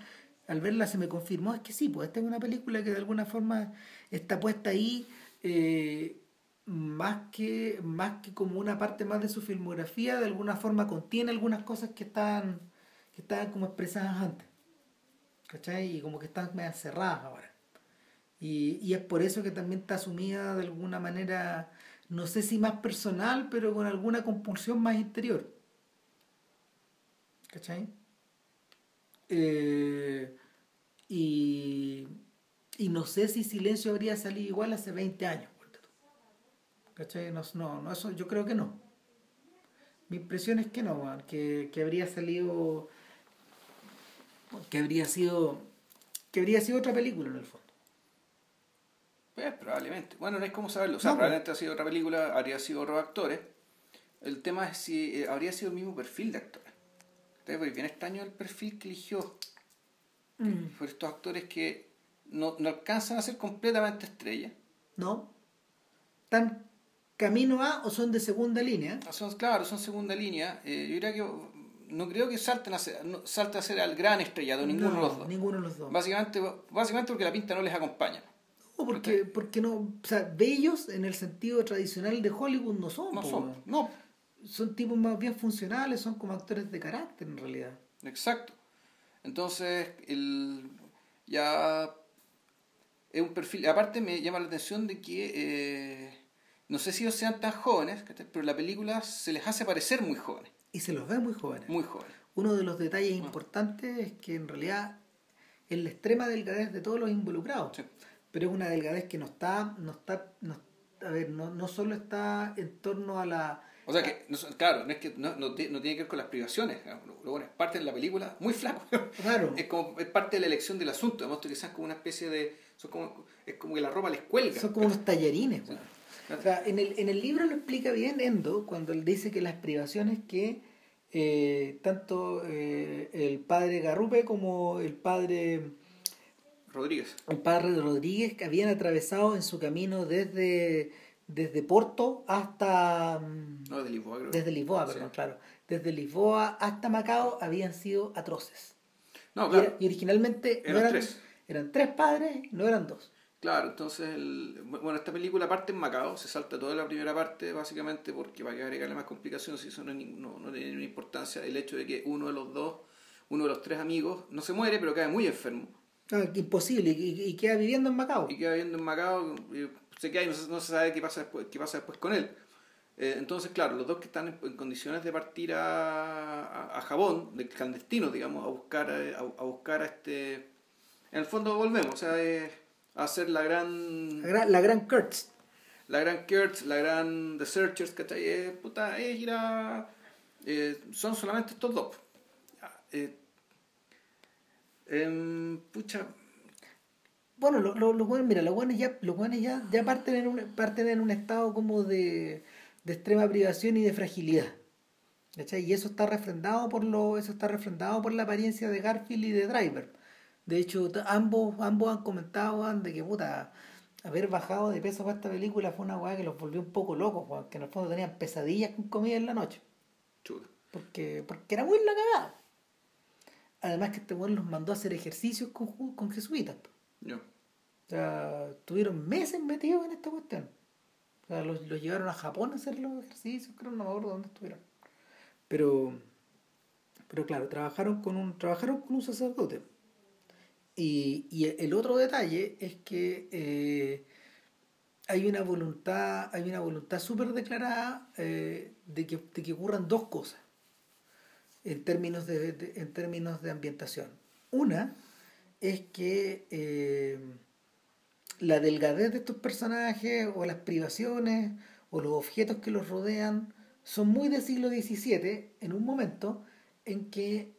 al verla se me confirmó, es que sí, pues esta es una película que de alguna forma está puesta ahí eh, más que, más que como una parte más de su filmografía, de alguna forma contiene algunas cosas que estaban, estaban como expresadas antes. ¿Cachai? Y como que están medio cerradas ahora. Y, y es por eso que también está asumida de alguna manera, no sé si más personal, pero con alguna compulsión más interior. ¿Cachai? Eh, y, y no sé si Silencio habría salido igual hace 20 años. ¿Cachai? No, no, no, eso yo creo que no. Mi impresión es que no, que, que habría salido, que habría sido, que habría sido otra película en el fondo. Pues probablemente. Bueno, no es como saberlo. O sea, No, pues. probablemente ha sido otra película, habría sido otros actores. El tema es si eh, habría sido el mismo perfil de actores. Entonces, bien extraño el perfil que eligió por estos actores que no, no alcanzan a ser completamente estrellas, ¿No? ¿Están camino a o son de segunda línea? Son, claro, son segunda línea. Eh, yo diría que no creo que salten a ser, salte a ser al gran estrellado, ninguno de los dos. Ninguno de los dos. Básicamente, básicamente porque la pinta no les acompaña. No, porque, porque no, o sea, bellos en el sentido tradicional de Hollywood no son. No son, no. Son tipos más bien funcionales, son como actores de carácter en realidad. Exacto. Entonces, el, ya es un perfil. Aparte, me llama la atención de que eh, no sé si ellos sean tan jóvenes, pero la película se les hace parecer muy jóvenes. Y se los ve muy jóvenes. Muy jóvenes. Uno de los detalles importantes es que en realidad es la extrema delgadez de todos los involucrados. Pero es una delgadez que no está, no está, no, a ver, no, no solo está en torno a la o sea que, claro, no, es que, no, no, tiene que ver con las privaciones. Lo bueno, es parte de la película muy flaco. Claro. Es como es parte de la elección del asunto. Además, que sean como una especie de. Son como, es como que la ropa les cuelga. Son como unos tallarines. O sea, en el, en el libro lo explica bien Endo cuando él dice que las privaciones que eh, tanto eh, el padre Garrupe como el padre Rodríguez. El padre Rodríguez que habían atravesado en su camino desde desde Porto hasta... No, desde Lisboa, creo. Desde Lisboa, perdón, claro. Desde Lisboa hasta Macao habían sido atroces. No, claro. Y, originalmente eran, eran, tres. Eran tres padres, no eran dos. Claro, entonces, bueno, esta película parte en Macao, se salta toda la primera parte básicamente porque va a agregarle más complicaciones y eso no, no, no tiene ninguna importancia. El hecho de que uno de los dos, uno de los tres amigos, no se muere, pero cae muy enfermo. Ah, imposible, y, y, queda viviendo en Macao. Y queda viviendo en Macao, se queda y no se, no se sabe qué pasa después, qué pasa después con él. Eh, entonces, claro, los dos que están en, condiciones de partir a, a, Jabón, de clandestino, digamos, a buscar a, a, buscar a este... En el fondo volvemos, o sea, a hacer la gran... La gran, la gran Kurtz. La gran Kurtz, la gran The Searchers, ¿cachai? Eh, puta, es ir a... Eh, son solamente estos dos. Eh, Em, pucha. Bueno, los lo, lo, mira, los buenos ya, los ya, ya parten, en un, parten en un estado como de, de extrema privación y de fragilidad. Y eso está refrendado por lo, eso está refrendado por la apariencia de Garfield y de Driver. De hecho, ambos, ambos han comentado de que puta, haber bajado de peso para esta película fue una weá que los volvió un poco locos, que en el fondo tenían pesadillas con comida en la noche. Porque, porque era muy la cagada. Además que este weón los mandó a hacer ejercicios con, con jesuitas. O sea, tuvieron meses metidos en esta cuestión. O sea, los, los, llevaron a Japón a hacer los ejercicios, creo, no me acuerdo dónde estuvieron. Pero, pero claro, trabajaron con un, trabajaron con un sacerdote. Y, y el otro detalle es que eh, hay una voluntad, hay una voluntad súper declarada eh, de, que, de que ocurran dos cosas en términos de, en términos de ambientación. Una es que eh, la delgadez de estos personajes o las privaciones o los objetos que los rodean son muy del siglo XVII en un momento en que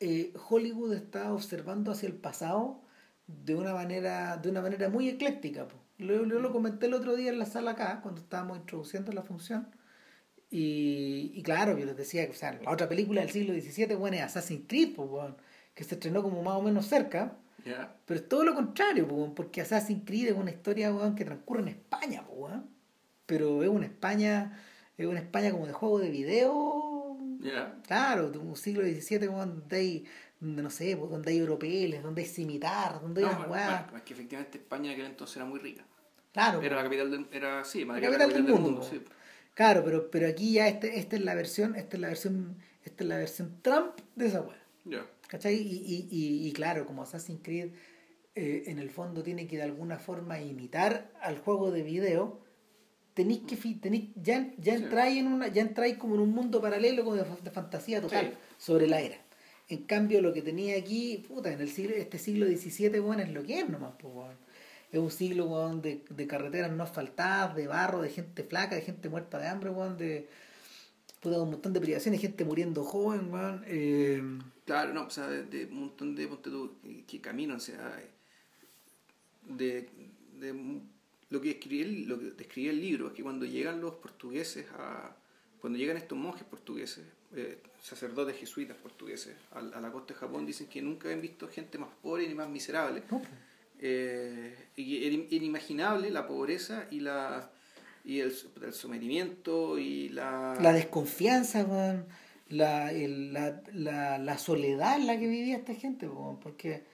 eh, Hollywood está observando hacia el pasado de una manera, de una manera muy ecléctica. Yo, yo lo comenté el otro día en la sala acá, cuando estábamos introduciendo la función y, y claro, yo les decía, o sea, la otra película del siglo XVII, bueno, es Assassin's Creed, pues, que se estrenó como más o menos cerca. Pero es todo lo contrario, pues, porque Assassin's Creed es una historia bueno, que transcurre en España, pues, pero es una España, es una España como de juego de video. Claro, un siglo XVII donde hay, no sé, pues, donde hay europeos, donde hay cimitar, donde hay no, bueno, es que efectivamente España en aquel entonces era muy rica. Claro. Era la capital del, era, sí, la capital, del, mundo. sí. Claro, pero, pero aquí ya este, esta es la versión, esta es la versión, esta es la versión Trump de esa weá. Yeah. ¿Cachai? Y, y, y, claro, como Assassin's Creed eh, en el fondo tiene que de alguna forma imitar al juego de video, tenéis que tenéis, ya, ya entráis en una, ya entráis como en un mundo paralelo como de, fantasía total sobre la era. En cambio lo que tenía aquí, puta, en el siglo, este siglo XVII, bueno, es lo que es nomás, pues bueno es un siglo de, de, carreteras no asfaltadas, de barro, de gente flaca, de gente muerta de hambre, de un montón de privaciones, gente muriendo joven, eh, Claro, no, o sea, de, un montón de ponte que o sea, de, de lo que escribí lo que describía el libro es que cuando llegan los portugueses a cuando llegan estos monjes portugueses eh, sacerdotes jesuitas portugueses a, a, la costa de Japón dicen que nunca han visto gente más pobre ni más miserable. Eh, y era inimaginable la pobreza y la y el, el sometimiento y la... La desconfianza, la, el- la, la, la soledad en la que vivía esta gente, porque...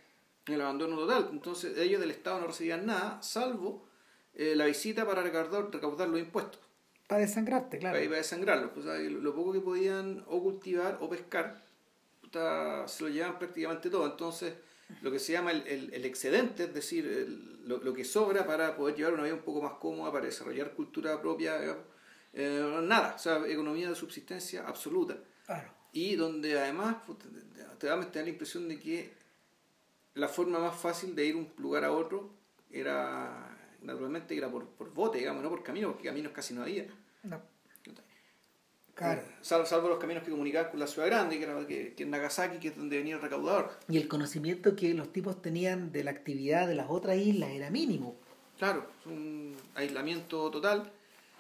el abandono total. Entonces ellos del Estado no recibían nada, salvo eh, la visita para recaudar, recaudar los impuestos. Para desangrarte, claro. Para, para desangrarlos. Pues, lo, poco que podían o cultivar o pescar, puta, se lo llevaban prácticamente todo. Entonces, lo que se llama el, el- el excedente, es decir, el- lo, lo que sobra para poder llevar una vida un poco más cómoda, para desarrollar cultura propia, digamos, eh, nada. O sea, economía de subsistencia absoluta. Claro. Y donde además puta, te- da te da la impresión de que la forma más fácil de ir un lugar a otro era, naturalmente, era por, por bote, digamos, no por camino, porque caminos casi no había. No. Claro. Salvo, salvo los caminos que comunicaban con la ciudad grande, que era que, que Nagasaki, que es donde venía el recaudador. Y el conocimiento que los tipos tenían de la actividad de las otras islas era mínimo. Claro, es un aislamiento total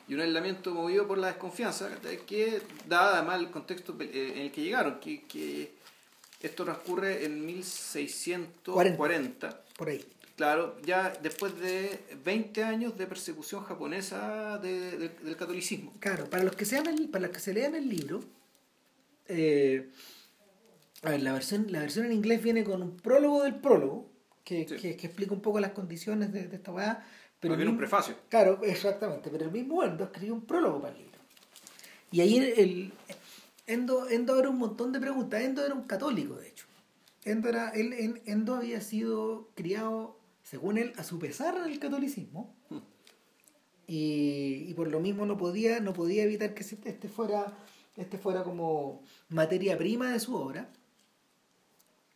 y un aislamiento movido por la desconfianza, que da además el contexto eh, en el que llegaron, que, que esto transcurre en 1640. Por ahí. Claro, ya después de 20 años de persecución japonesa de- de- del catolicismo. Claro, para los que sean el- para los que se lean el libro, eh, a ver, la versión, la versión en inglés viene con un prólogo del prólogo, que, Sí. que, que explica un poco las condiciones de, de esta weá. Pero el un prefacio. Claro, exactamente, pero el mismo Endo escribió un prólogo para el libro. Y ahí el, el- Endo, Endo era un montón de preguntas. Endo era un católico, de hecho. Endo, era, él, en- Endo había sido criado, según él, a su pesar el catolicismo. Y, y por lo mismo no podía, no podía evitar que este este fuera, este fuera como materia prima de su obra.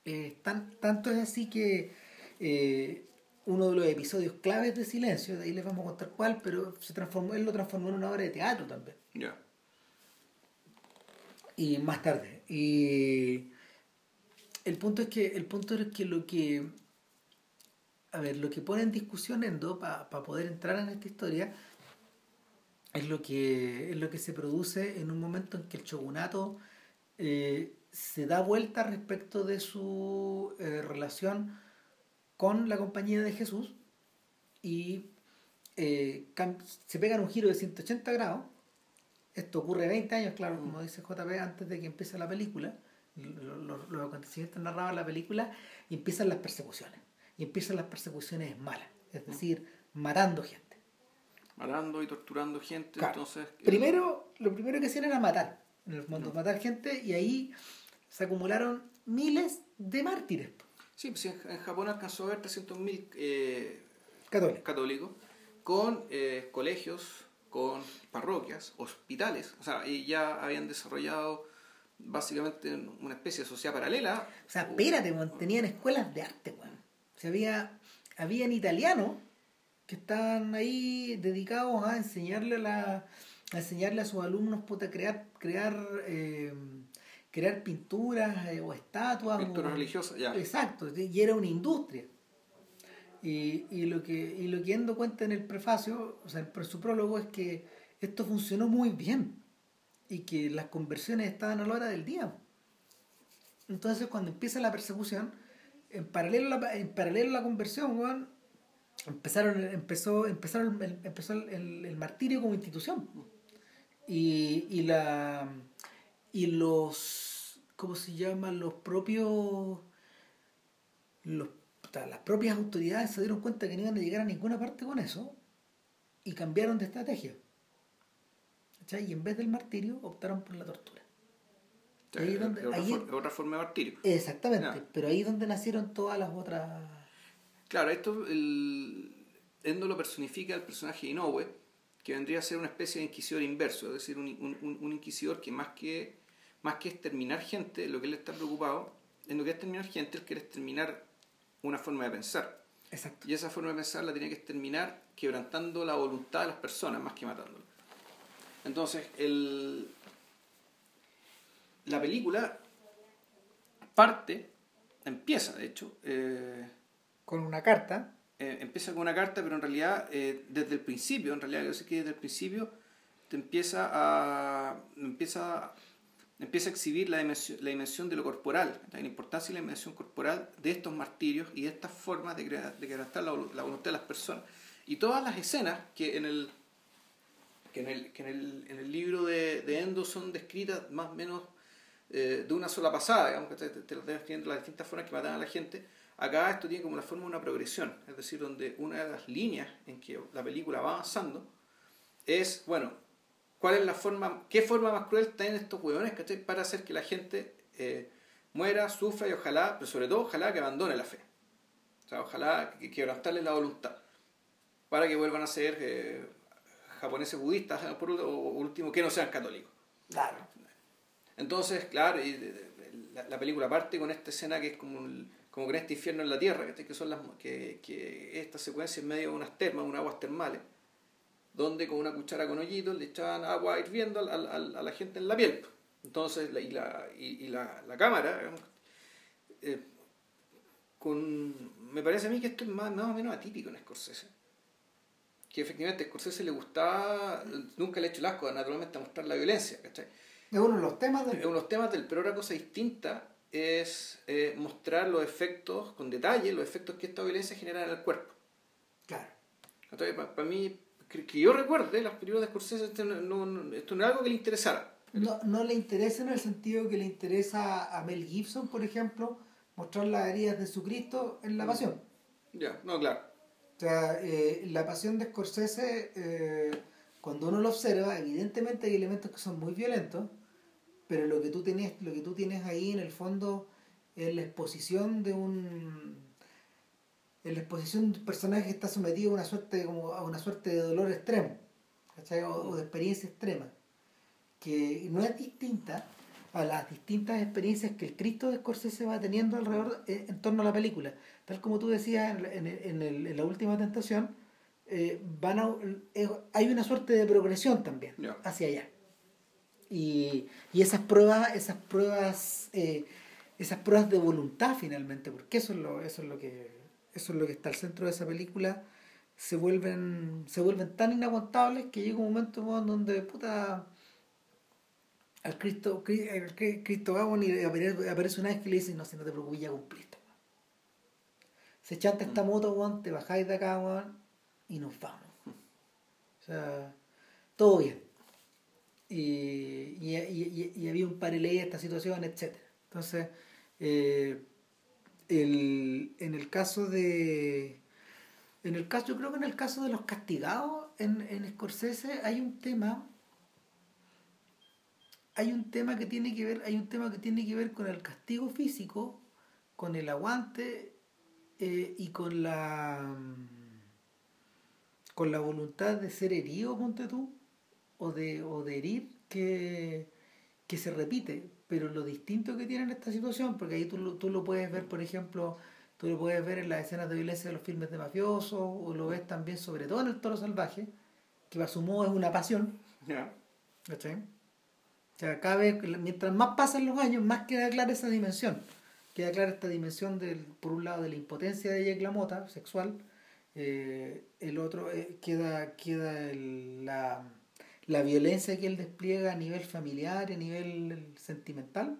Eh, tan- tanto es así que eh, uno de los episodios claves de Silencio, de ahí les vamos a contar cuál, pero se transformó, él lo transformó en una obra de teatro también. Ya. Y más tarde. Y el punto es que, el punto es que lo que a ver, lo que pone en discusión Endo para poder entrar en esta historia es lo que es lo que se produce en un momento en que el shogunato eh, se da vuelta respecto de su eh, relación con la compañía de Jesús y eh, se pegan un giro de 180 grados. Esto ocurre 20 años, claro, como dice JP, antes de que empiece la película. Lo- lo- Los acontecimientos narrados en la película y empiezan las persecuciones. Y empiezan las persecuciones malas, es decir, matando gente. Matando y torturando gente, Claro. entonces... eh, Primero, lo primero que hacían era matar, en el fondo, matar gente y ahí se acumularon miles de mártires Sí, pues en, en Japón alcanzó a haber 300.000 eh, católicos. católicos con eh, colegios, con parroquias, hospitales. O sea, y ya habían desarrollado básicamente una especie de sociedad paralela. O sea, espérate, weón, tenían escuelas de arte, weón. Sea, había, habían italianos que estaban ahí dedicados a enseñarle a, la, a enseñarle a sus alumnos puta, crear, crear, eh, crear pinturas eh, o estatuas. Pinturas o- religiosas, ya. Exacto, y era una industria. Y, y lo que y lo que Endo cuenta en el prefacio, o sea, en su prólogo, es que esto funcionó muy bien y que las conversiones estaban a la hora del día. Entonces, cuando empieza la persecución, en paralelo a la, en paralelo la conversión, weón, empezaron, empezó, empezaron, el- empezó el, el- martirio como institución. Y, y la y los ¿cómo se llaman? los propios los, las propias autoridades se dieron cuenta que no iban a llegar a ninguna parte con eso y cambiaron de estrategia. Y en vez del martirio optaron por la tortura. Ahí es- donde- es otra, ahí- for- otra forma de martirio. Exactamente, pero ahí es donde nacieron todas las otras... Claro, esto el, Endo lo personifica el personaje de Inoue, que vendría a ser una especie de inquisidor inverso, es decir, un, un- un- un inquisidor que más que más que exterminar gente, lo que él está preocupado, en lo que es exterminar gente, él quiere exterminar una forma de pensar. Exacto. Y esa forma de pensar la tiene que exterminar quebrantando la voluntad de las personas más que matándolas. Entonces, el, la película parte, empieza de hecho, eh, Con una carta, eh, empieza con una carta, pero en realidad eh, desde el principio, en realidad yo sé que desde el principio te empieza a empieza empieza a exhibir la dimensión, la dimensión de lo corporal, la importancia y la dimensión corporal de estos martirios y de estas formas de, crea- de la, la voluntad de las personas. Y todas las escenas que en el que en el, que en el, en el libro de, de Endo son descritas más o menos eh, de una sola pasada, digamos, que te, te, las las distintas formas que matan a la gente. Acá esto tiene como la forma de una progresión, es decir, donde una de las líneas en que la película va avanzando es, bueno, cuál es la forma, qué forma más cruel tienen estos huevones para hacer que la gente eh, muera, sufra y ojalá, pero sobre todo ojalá que abandone la fe. O sea, ojalá que quebrantarle la voluntad para que vuelvan a ser eh, japoneses budistas, por último, que no sean católicos. Claro. Entonces, claro, la, película parte con esta escena que es como, como con este infierno en la tierra, que son las que, que esta secuencia en medio de unas termas, unas aguas termales, donde con una cuchara con hoyitos le echaban agua hirviendo a, a, a la gente en la piel. Entonces, y la, y, la, la cámara, eh, con, me parece a mí que esto es más, más o menos atípico en Scorsese que efectivamente a Scorsese le gustaba, nunca le ha hecho el asco, naturalmente, a mostrar la violencia, ¿cachai? Es uno de los temas del... Es uno de los temas del, pero otra cosa distinta es eh, mostrar los efectos, con detalle, los efectos que esta violencia genera en el cuerpo. Claro. Entonces, para, mí, que, yo recuerde, las películas de Scorsese, esto no, esto no es algo que le interesara. No, no le interesa en el sentido que le interesa a Mel Gibson, por ejemplo, mostrar las heridas de Jesucristo en la pasión. Ya, no, claro. O sea, eh, la pasión de Scorsese, eh, cuando uno lo observa, evidentemente hay elementos que son muy violentos, pero lo que tú tienes, lo que tú tienes ahí en el fondo es la exposición de un en la exposición de un personaje que está sometido a una suerte como a una suerte de dolor extremo O, de experiencia extrema que no es distinta a las distintas experiencias que el Cristo de Scorsese va teniendo alrededor eh, en torno a la película. Tal como tú decías en, en, en la última tentación, eh, van eh, hay una suerte de progresión también hacia allá. Y, y, esas pruebas, esas pruebas, eh, esas pruebas de voluntad finalmente, porque eso es lo, eso es lo que, eso es lo que está al centro de esa película, se vuelven, se vuelven tan inaguantables que llega un momento donde puta al Cristo, al Cristo y aparece una vez que le dice, no, si no te preocupes, ya cumpliste se chanta esta mm. moto, weón, te bajáis de acá, weón, y nos vamos. O sea, todo bien. Y, y, había un paralelo a esta situación, etc. Entonces, eh, el, en el caso de. En el caso, yo creo que en el caso de los castigados en, en Scorsese hay un tema. Hay un tema que tiene que ver, hay un tema que tiene que ver con el castigo físico, con el aguante eh, y con la con la voluntad de ser herido, ponte tú, o de, o de herir, que, que se repite. Pero lo distinto que tiene en esta situación, porque ahí tú, tú lo puedes ver, por ejemplo, tú lo puedes ver en las escenas de violencia de los filmes de mafiosos, o lo ves también sobre todo en el toro salvaje, que a su modo es una pasión. ya O sea, cada vez, mientras más pasan los años, más queda clara esa dimensión queda clara esta dimensión del, por un lado de la impotencia de Jack Lamota, sexual, eh, el otro eh, queda, queda la, la, violencia que él despliega a nivel familiar, a nivel sentimental.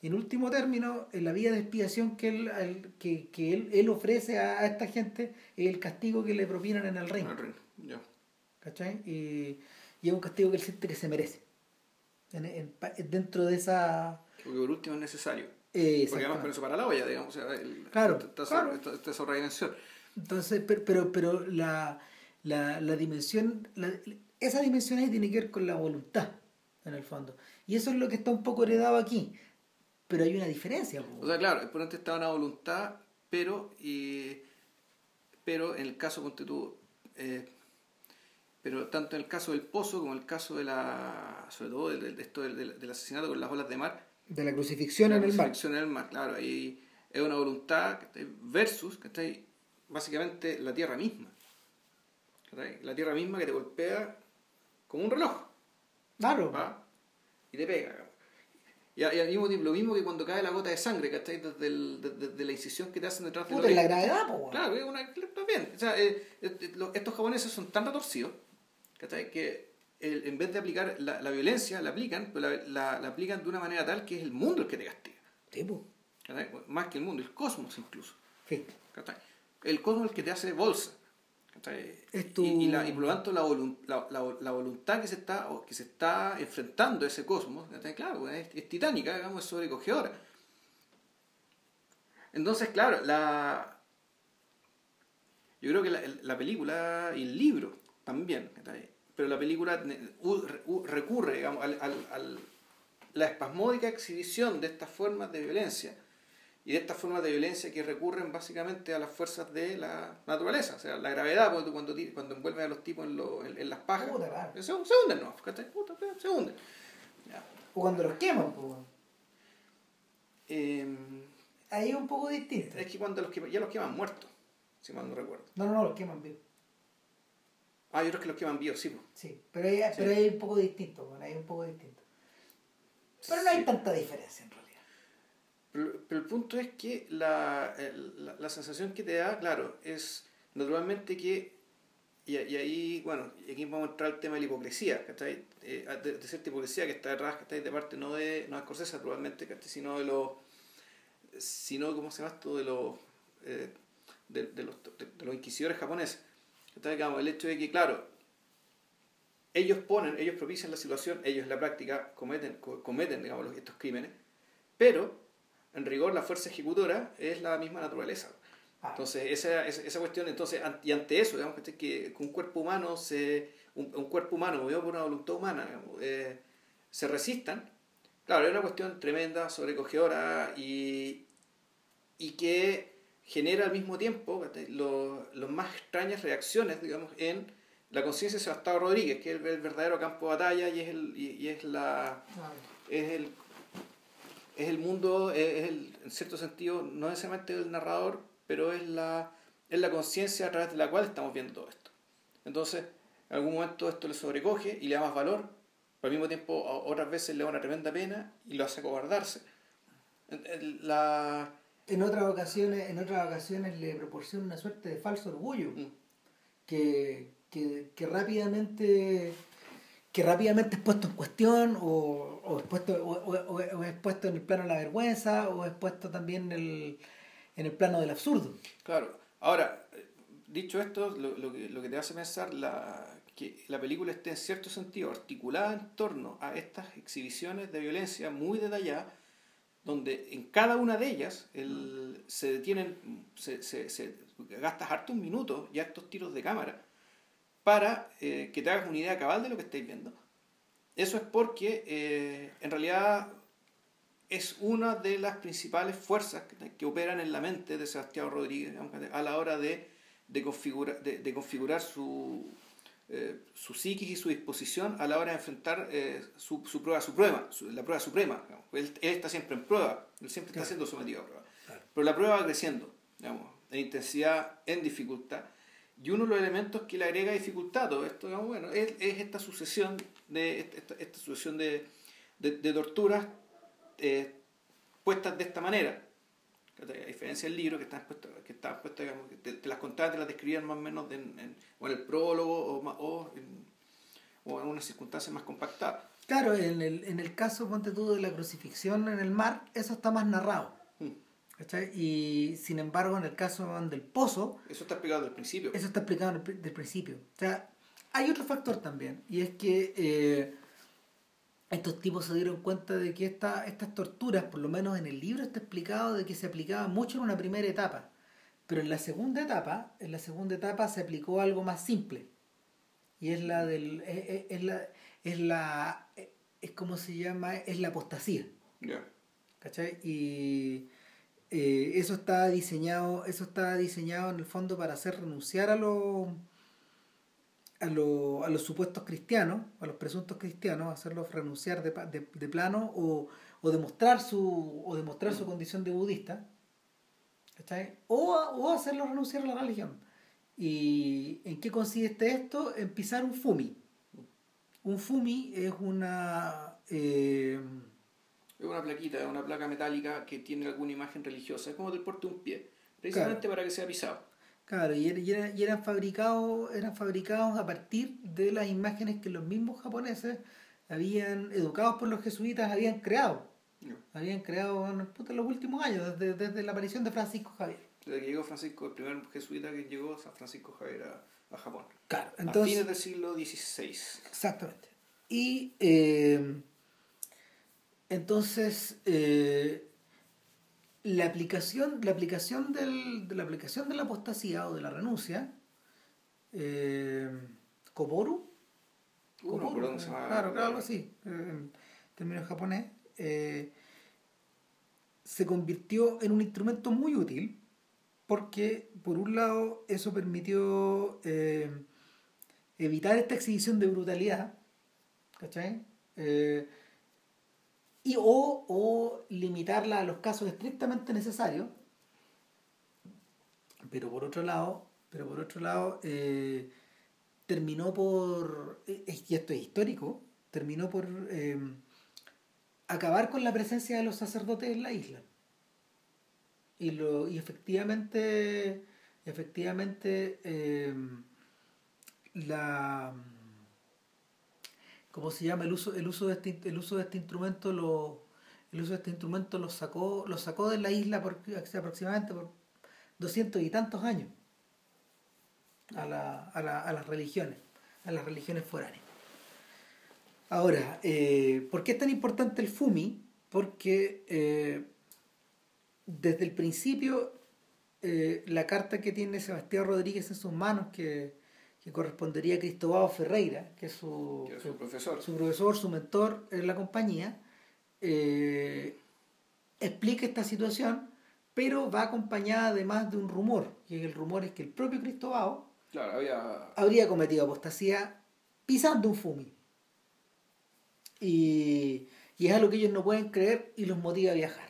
Y en último término, en la vía de expiación que él, que, que él, él, ofrece a, esta gente es el castigo que le propinan en el reino. ¿Cachai? Y, y, es un castigo que él siente que se merece. dentro de esa... Porque por último es necesario eh, Porque además con eso para la olla, digamos. O sea, el, claro, esta, claro. Esta. Entonces, pero, pero, pero la, la, la dimensión, la, esa dimensión ahí tiene que ver con la voluntad, en el fondo. Y eso es lo que está un poco heredado aquí. Pero hay una diferencia. O sea, claro, por antes está una voluntad, pero, y, pero en el caso, tú, eh, pero tanto en el caso del pozo como en el caso de la, sobre todo de, de esto del, del asesinato con las olas de mar, de la crucifixión en el mar. crucifixión en el mar, claro. Ahí es una voluntad versus, que básicamente la tierra misma. La tierra misma que te golpea como un reloj. Claro. Y te pega. Y, al mismo tiempo, lo mismo que cuando cae la gota de sangre, ¿cachai? Desde, el, desde, la incisión que te hacen detrás de la... la gravedad, po, Claro, es una. O sea, eh, estos japoneses son tan retorcidos, ¿cachai? Que en vez de aplicar la, violencia, la aplican, pero la, la, aplican de una manera tal que es el mundo el que te castiga. Más que el mundo, el cosmos incluso. Sí. El cosmos el que te hace bolsa. Y, y, la, y, por lo tanto la, la, la, voluntad que se está que se está enfrentando a ese cosmos, claro, es, es titánica, digamos, es sobrecogedora. Entonces, claro, la yo creo que la, la película y el libro también, pero la película recurre digamos, al, al, la espasmódica exhibición de estas formas de violencia y de estas formas de violencia que recurren básicamente a las fuerzas de la naturaleza, o sea, la gravedad, cuando, cuando, cuando envuelven a los tipos en, lo, en, las pajas, se, se, hunden, ¿no? se hunden. O cuando los queman, pues. Ahí es un poco distinto. Es que cuando los ya los queman muertos, si mal no recuerdo. No, no, no, los queman vivos. Ah, yo creo que los queman vivos, sí. Sí, pero ahí, pero ahí es un poco distinto, bueno, ahí es un poco distinto. Pero no hay tanta diferencia en realidad. Pero, el punto es que la, la, la, sensación que te da, claro, es naturalmente que, y, ahí, bueno, aquí vamos a entrar al tema de la hipocresía, ¿cachai? Eh, de, de, cierta hipocresía que está detrás, ¿cachai? De parte no de, no de probablemente, ¿cachai? Sino de los, sino, ¿cómo se llama esto? De los, eh, de, los, de, los inquisidores japoneses. Digamos, el hecho de que, claro, ellos ponen, ellos propician la situación, ellos en la práctica cometen, cometen digamos, estos crímenes, pero en rigor la fuerza ejecutora es la misma naturaleza. Ah. Entonces, esa, esa, cuestión, entonces, y ante eso, digamos, que un cuerpo humano, se, un, cuerpo humano movido por una voluntad humana, eh, se resistan, claro, es una cuestión tremenda, sobrecogedora y, y que genera al mismo tiempo las más extrañas reacciones, digamos, en la conciencia de Sebastián Rodríguez, que es el, verdadero campo de batalla y es el, y, es la, es el es el mundo, es el, en cierto sentido, no necesariamente el narrador, pero es la, es la conciencia a través de la cual estamos viendo todo esto. Entonces, en algún momento esto le sobrecoge y le da más valor, pero al mismo tiempo otras veces le da una tremenda pena y lo hace acobardarse. La... En otras ocasiones, en otras ocasiones le proporciona una suerte de falso orgullo mm. que, que, que rápidamente que rápidamente es puesto en cuestión o, o, es, puesto, o, es puesto en el plano de la vergüenza o es puesto también en el, en el plano del absurdo. Claro. Ahora, dicho esto, lo, lo, que, lo que te hace pensar la, que la película esté en cierto sentido articulada en torno a estas exhibiciones de violencia muy detalladas, donde en cada una de ellas el, se detienen, se, se, se gastas harto un minuto y estos tiros de cámara para eh, que te hagas una idea cabal de lo que estáis viendo. Eso es porque eh, en realidad es una de las principales fuerzas que, operan en la mente de Sebastián Rodríguez a la hora de, de, configurar, de, configurar su, eh, su psiquis y su disposición a la hora de enfrentar su, su, prueba suprema, la prueba suprema. Él, está siempre en prueba, él siempre está siendo sometido a prueba. Pero la prueba va creciendo, digamos, en intensidad, en dificultad y uno de los elementos que le agrega dificultad esto, bueno, es, esta sucesión de, esta, sucesión de, de, torturas eh, puestas de esta manera. A diferencia del libro que está puesto, que está puesto, digamos, que te, las contaban, te las describían más o menos en, o en el prólogo o, o en una circunstancia más compactada. Claro, en el, en el caso, ponte tú, de la crucifixión en el mar, eso está más narrado. Y sin embargo, en el caso del pozo... Eso está explicado desde el principio. Eso está explicado desde el principio. O sea, hay otro factor también, y es que eh, estos tipos se dieron cuenta de que esta, estas torturas, por lo menos en el libro está explicado de que se aplicaba mucho en una primera etapa, pero en la segunda etapa, en la segunda etapa se aplicó algo más simple, y es la del... es, la... Es la es como se llama, es la apostasía. ¿Cachai? Y eh, eso está diseñado eso está diseñado en el fondo para hacer renunciar a los a, a los supuestos cristianos a los presuntos cristianos hacerlos renunciar de, de, plano o, o, demostrar su o demostrar su condición de budista o, o hacerlos renunciar a la religión. Y en qué consiste esto en pisar un fumi. Un fumi es una eh, es una plaquita, es una placa metálica que tiene alguna imagen religiosa, es como del porte de un pie, precisamente para que sea pisado. Claro, y, y, eran, fabricados, eran fabricados a partir de las imágenes que los mismos japoneses habían, educados por los jesuitas, habían creado. Habían creado en, los últimos años, desde, desde, la aparición de Francisco Javier. Desde que llegó Francisco, el primer jesuita que llegó, San Francisco Javier, a, a Japón. Claro, a entonces... fines del siglo XVI. Exactamente. Y eh, entonces eh, la aplicación, la aplicación del, de la aplicación de la apostasía o de la renuncia, eh, Koboru, Koboru, llama- claro, claro, algo así, en términos japonés, eh, se convirtió en un instrumento muy útil porque, por un lado, eso permitió eh, evitar esta exhibición de brutalidad, ¿cachai? Eh, y o, o limitarla a los casos estrictamente necesarios, pero por otro lado, pero por otro lado, eh, terminó por, eh, y esto es histórico, terminó por eh, acabar con la presencia de los sacerdotes en la isla. Y, lo, y efectivamente, efectivamente, eh, la ¿cómo se llama? el uso, el uso de este, el uso de este instrumento lo, el uso de este instrumento lo sacó, lo sacó de la isla por aproximadamente por doscientos y tantos años a, la, a, la, a las religiones, a las religiones foráneas. Ahora, eh, ¿por qué es tan importante el Fumi? Porque eh, desde el principio eh, la carta que tiene Sebastián Rodríguez en sus manos, que, que correspondería a Cristóbal Ferreira, que es su, Que es su profesor. su profesor, su mentor en la compañía, eh, explica esta situación, pero va acompañada además de un rumor, y el rumor es que el propio Cristóbal Claro, había. habría cometido apostasía pisando un fumi. Y, y es algo que ellos no pueden creer y los motiva a viajar.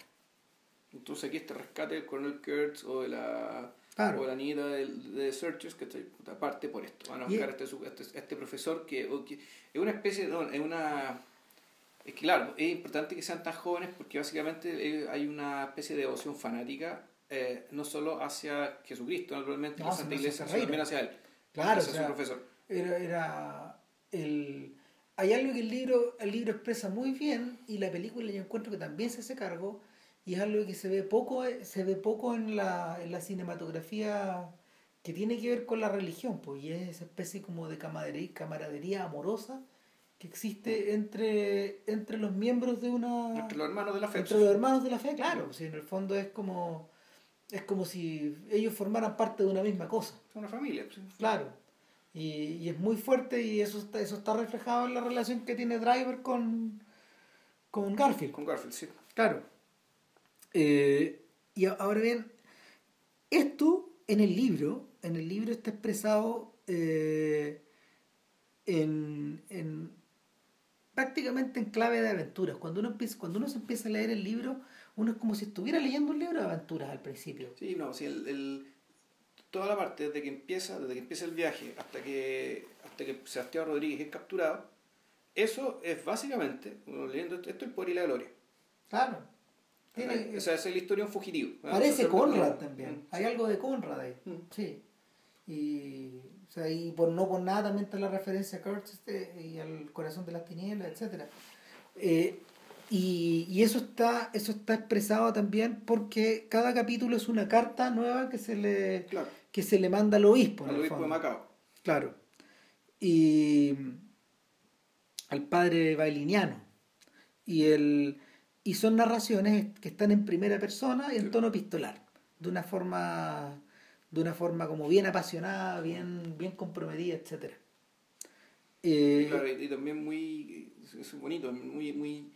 Entonces aquí este rescate del coronel Kurtz o de la. Claro. O la niñita de, de Searchers, que estoy aparte por esto. Van a Y- buscar a este, este, este profesor que, que es una especie, no, es una. Es que claro, es importante que sean tan jóvenes porque básicamente eh, hay una especie de devoción fanática, eh, no solo hacia Jesucristo, naturalmente, No, la Santa Iglesia, sino también hacia él. Claro, hacia o sea, su profesor. Era, era el... Hay algo que el libro, el libro expresa muy bien y la película yo encuentro que también se hace cargo y es algo que se ve poco, se ve poco en la, en la cinematografía que tiene que ver con la religión, pues, y es esa especie como de camaradería, camaradería amorosa que existe entre, entre los miembros de una... Entre los hermanos de la fe. entre los hermanos de la fe, claro, pues, en el fondo es como, es como si ellos formaran parte de una misma cosa. Una familia. pues. Claro. Y, y es muy fuerte y eso está, eso está reflejado en la relación que tiene Driver con, con Garfield. Con Garfield, sí. Claro. Eh, y ahora bien, esto en el libro, en el libro está expresado eh, en, en- prácticamente en clave de aventuras. Cuando uno empieza, cuando uno se empieza a leer el libro, uno es como si estuviera leyendo un libro de aventuras al principio. Sí, no, sí, el, el- toda la parte desde que empieza, desde que empieza el viaje hasta que hasta que Sebastián Rodríguez es capturado, eso es básicamente, uno leyendo esto, esto es el poder y la gloria. Claro. Tiene- o sea, es la historia de un fugitivo. Parece Conrad también. Mm. Hay algo de Conrad ahí. Mm. Sí. Y, o sea, y por no por nada también está la referencia a Kurtz este, y al corazón de las tinieblas, etcétera. Eh, y, y eso está eso está expresado también porque cada capítulo es una carta nueva que se le Claro, que se le manda al obispo. al el obispo de. Macao. Claro. Y al padre bailiniano. Y el y son narraciones que están en primera persona y en tono epistolar, de una forma de una forma como bien apasionada, bien bien comprometida, etcétera. Eh, Y, claro, y, también muy, es- bonito, muy, muy,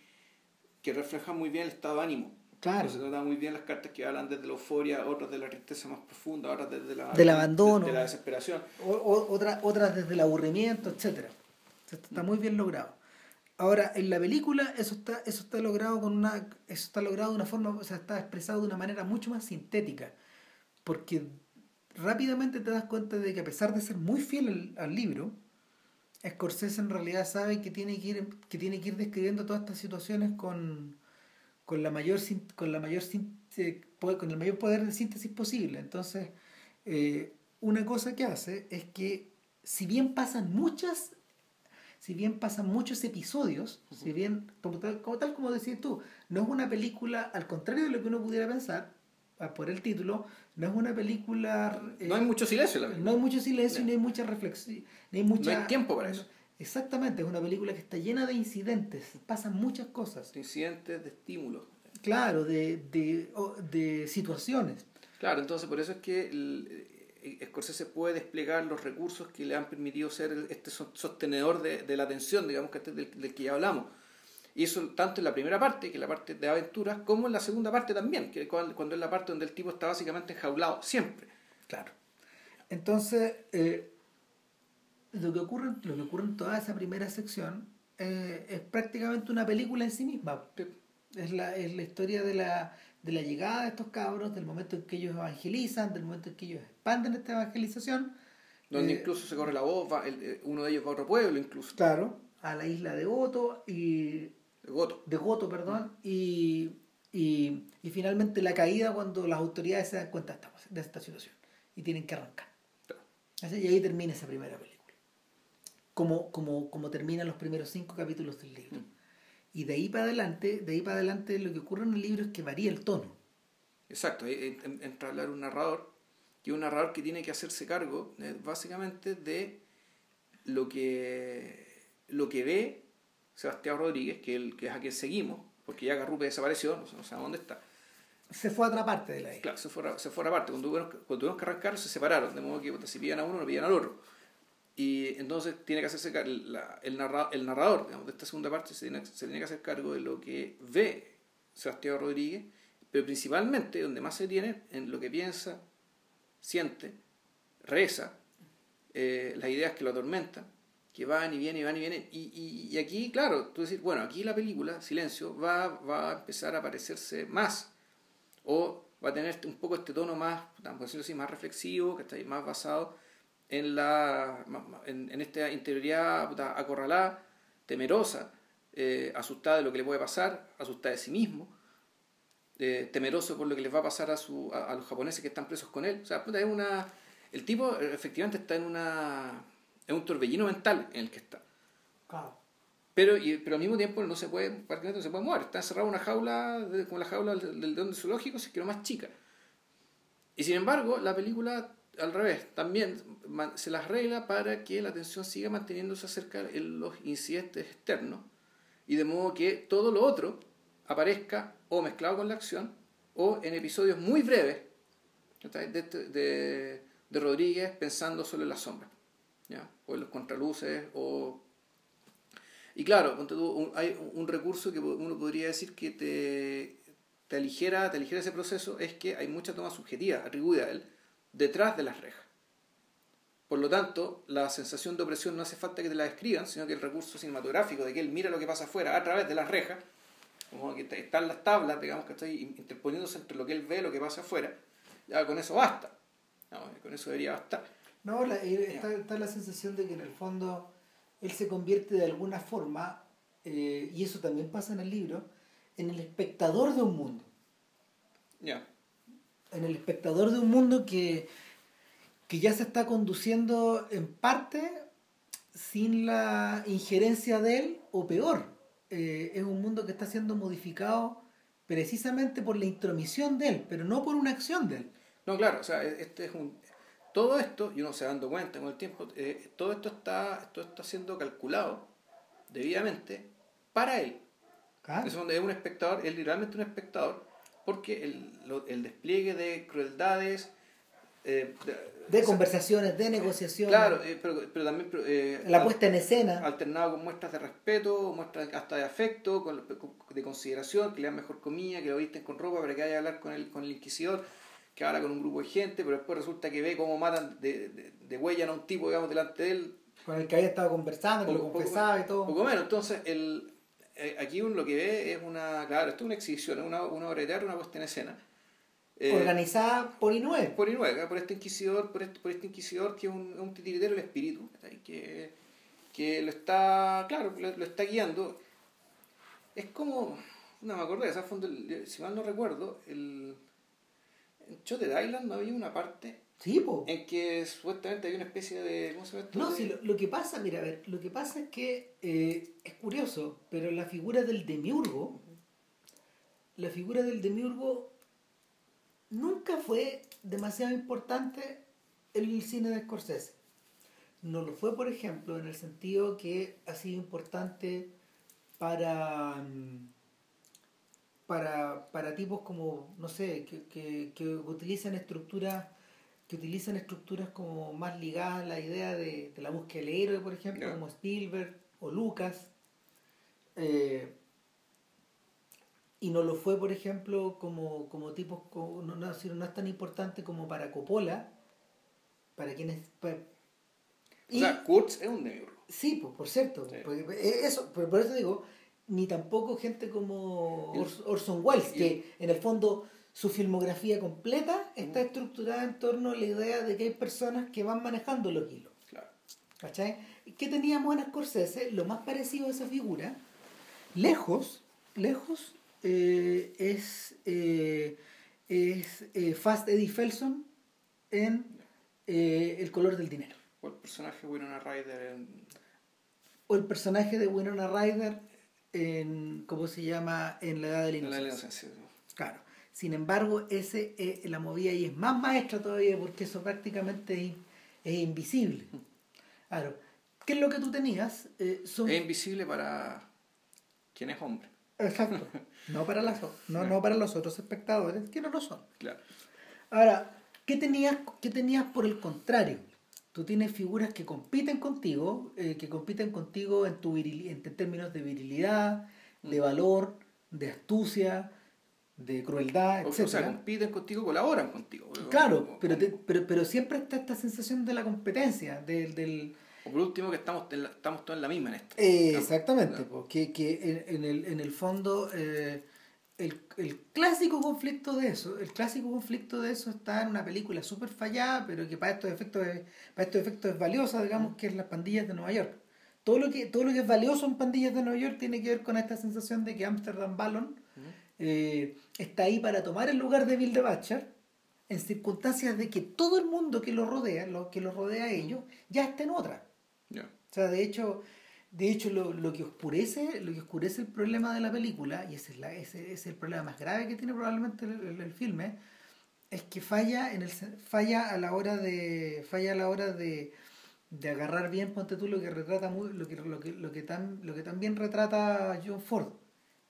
que refleja muy bien el estado de ánimo. Claro. Se trata muy bien las cartas que hablan desde la euforia, otras de la tristeza más profunda, otras desde la, Del abandono. de la desesperación. o- o- otra- otras desde el aburrimiento, etcétera. Está muy bien logrado. Ahora, en la película eso está, eso está logrado con una. Eso está logrado de una forma, o sea, está expresado de una manera mucho más sintética. Porque rápidamente te das cuenta de que a pesar de ser muy fiel al, libro, Scorsese en realidad sabe que tiene que ir, que tiene que ir describiendo todas estas situaciones con, con la mayor con la mayor eh, con el mayor poder de síntesis posible. Entonces, eh, una cosa que hace es que si bien pasan muchas si bien pasan muchos episodios, si bien, como tal, como tal como decís tú, no es una película, al contrario de lo que uno pudiera pensar, ah, por el título, no es una película... no hay mucho silencio en la película. No hay mucho silencio, no. ni hay mucha reflexión, ni hay mucha... No hay tiempo para eso. Exactamente, es una película que está llena de incidentes, pasan muchas cosas. De incidentes, de estímulos. Claro, de, de, de situaciones. Claro, entonces por eso es que el, eh, Scorsese puede desplegar los recursos que le han permitido ser este sostenedor de, de la atención, digamos, que del, del, que ya hablamos. Y eso tanto en la primera parte, que es la parte de aventuras, como en la segunda parte también, que cuando, cuando es la parte donde el tipo está básicamente enjaulado, siempre. Claro. Entonces, eh, lo, que ocurre, lo que ocurre en toda esa primera sección eh, es prácticamente una película en sí misma. Es la, es la historia de la, de la llegada de estos cabros, del momento en que ellos evangelizan, del momento en que ellos expanden esta evangelización. Donde eh, incluso se corre la voz, va, el, eh, uno de ellos va a otro pueblo incluso. Claro, a la isla de Goto y... De Goto. De Goto, perdón. Y, y, y, finalmente la caída cuando las autoridades se dan cuenta de esta, de esta situación y tienen que arrancar. Claro. Así, y ahí termina esa primera película. Como, como, como terminan los primeros cinco capítulos del libro. Mm. Y de ahí para adelante, de ahí para adelante lo que ocurre en el libro es que varía el tono. Exacto, entra a hablar un narrador, y un narrador que tiene que hacerse cargo eh, básicamente de lo que, lo que ve Sebastián Rodríguez, que, el, que es a quien seguimos, porque ya Garrupe desapareció, no, no sabemos dónde está. Se fue a otra parte de la isla. Claro, se fue a, se fue a otra parte. Cuando tuvimos, cuando tuvimos que arrancar, se separaron, de modo que si pillan a uno, no pillan al otro. Y entonces tiene que hacerse la, el, narra, el narrador digamos, de esta segunda parte se tiene, se tiene que hacer cargo de lo que ve Sebastián Rodríguez, pero principalmente donde más se tiene en lo que piensa, siente, reza, eh, las ideas que lo atormentan, que van y vienen y van y vienen. Y, y, y, aquí, claro, tú decís, bueno, aquí la película, Silencio, va, va a empezar a parecerse más, o va a tener un poco este tono más, por decirlo así, más reflexivo, que está ahí más basado en, la, en, en esta interioridad acorralada, temerosa, eh, asustada de lo que le puede pasar, asustada de sí mismo, eh, temeroso por lo que les va a pasar a, su, a, los japoneses que están presos con él. O sea, es una, el tipo eh, efectivamente está en, una, en un torbellino mental en el que está. Pero, y, pero al mismo tiempo no se puede, no se puede mover. Está encerrado en una jaula, como la jaula del, del zoológico, si es que no más chica. Y sin embargo, la película al revés, también se las arregla para que la atención siga manteniéndose acerca de los incidentes externos y de modo que todo lo otro aparezca o mezclado con la acción o en episodios muy breves de, de, de Rodríguez pensando solo en la sombra ¿ya? o en los contraluces o y claro hay un recurso que uno podría decir que te, te aligera te aligera ese proceso es que hay mucha toma subjetiva atribuida a él detrás de las rejas. Por lo tanto, la sensación de opresión no hace falta que te la describan, sino que el recurso cinematográfico de que él mira lo que pasa afuera a través de las rejas, como que están las tablas, digamos, que estoy interponiéndose entre lo que él ve y lo que pasa afuera, ya con eso basta. con eso debería bastar. No, la, está, está, la sensación de que en el fondo él se convierte de alguna forma, eh, y eso también pasa en el libro, en el espectador de un mundo. Ya en el espectador de un mundo que, que ya se está conduciendo en parte sin la injerencia de él o peor. Eh, es un mundo que está siendo modificado precisamente por la intromisión de él, pero no por una acción de él. No, claro, o sea, e-, este es un todo esto, y uno se dando cuenta con el tiempo, eh, todo esto está, esto está siendo calculado debidamente para él. Es donde es un espectador, es literalmente un espectador porque el, el despliegue de crueldades... Eh, de, conversaciones, de negociaciones. Claro, eh, pero, pero, también... Eh, la puesta en escena. Alternado con muestras de respeto, muestras hasta de afecto, con, de consideración, que le dan mejor comida, que lo visten con ropa para que vaya a hablar con el, con el inquisidor, que habla con un grupo de gente, pero después resulta que ve cómo matan de, de, de huellan a un tipo, digamos, delante de él. Con el que había estado conversando, que lo confesaba y todo. Poco menos, entonces el eh, aquí uno lo que ve es una, claro, esto es una exhibición, una, una obra de teatro, una puesta en escena. Eh, Organizada por Inue. Por Inue, por este inquisidor, por este, por este inquisidor que es un, un titiritero del espíritu, que, que lo está, claro, lo, está guiando. Es como, no me acordé, esa fondo, si mal no recuerdo, el, en Chote Island no había una parte Sí, po. En que supuestamente hay una especie de. ¿Cómo se llama No, sí, lo, que pasa, mira, a ver, lo que pasa es que eh, es curioso, pero la figura del demiurgo, la figura del demiurgo nunca fue demasiado importante el cine de Scorsese. No lo fue, por ejemplo, en el sentido que ha sido importante para, mm, para, para tipos como, no sé, que, que, que utilizan estructuras que utilizan estructuras como más ligadas a la idea de, de la búsqueda del héroe, por ejemplo, como Spielberg o Lucas. Eh, y no lo fue, por ejemplo, como, como tipos, como- no, no, no es tan importante como para Coppola, para quienes... pa- O y- sea, Kurtz es un demiurgo. Sí, pues, por cierto. Sí. porque, eh, eso, por por eso digo, ni tampoco gente como Y- Ors- Orson Welles, y- que en el fondo su filmografía completa está estructurada en torno a la idea de que hay personas que van manejando los hilos. Claro. ¿Cachai? ¿Qué teníamos en Scorsese? Lo más parecido a esa figura, lejos, lejos, eh, es, eh, es eh, Fast Eddie Felson en El color del dinero. O el personaje de Winona Ryder en... o el personaje de Winona Ryder en ¿cómo se llama? en la edad de la en la inocencia. inocencia. Claro. Sin embargo, ese eh, la movida ahí es más maestra todavía porque eso prácticamente es, es invisible. Claro. ¿Qué es lo que tú tenías? Eh, son- Es invisible para quien es hombre. Exacto. No para las no, no para los otros espectadores, que no lo son. Claro. Ahora, ¿qué tenías, qué tenías por el contrario? Tú tienes figuras que compiten contigo, eh, que compiten contigo en, tu viril- en términos de virilidad, de valor, de astucia, de crueldad, O, o etc. sea, compiten contigo, colaboran contigo. Claro, o- pero, te- pero, pero siempre está esta sensación de la competencia, del... del O por último que estamos, en la- estamos todos en la misma en esto. eh, exactamente, porque que en, en el, en el fondo eh, el, el clásico conflicto de eso, el clásico conflicto de eso está en una película súper fallada, pero que para estos efectos es, para estos efectos es valiosa, digamos, que es las pandillas de Nueva York. Todo lo que, todo lo que es valioso en pandillas de Nueva York tiene que ver con esta sensación de que Amsterdam Ballon eh, está ahí para tomar el lugar de Bill de Butcher en circunstancias de que todo el mundo que lo rodea, lo que lo rodea a ellos, ya está en otra. Ya. O sea, de hecho, de hecho lo, lo que oscurece, lo que oscurece el problema de la película, y ese es, la, ese, ese es el problema más grave que tiene probablemente el, el- el filme, es que falla en el falla a la hora de falla a la hora de, de agarrar bien ponte tú lo que retrata lo que lo que lo que tan lo que también retrata John Ford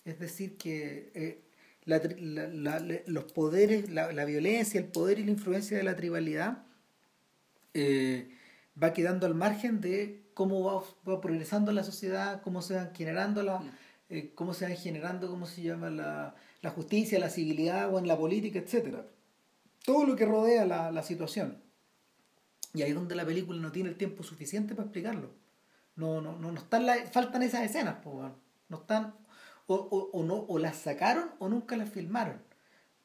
es decir que eh, la la- los poderes la, la violencia el poder y la influencia de la tribalidad eh, va quedando al margen de cómo va, va progresando la sociedad, cómo se van generando la, Mm. eh, cómo se van generando, cómo se llama la, la justicia, la civilidad o en la política, etcétera. Todo lo que rodea la, la situación. Y ahí es donde la película no tiene el tiempo suficiente para explicarlo. No, no, no, no están la- faltan esas escenas, po, no están, o, o, o no, o las sacaron o nunca las filmaron.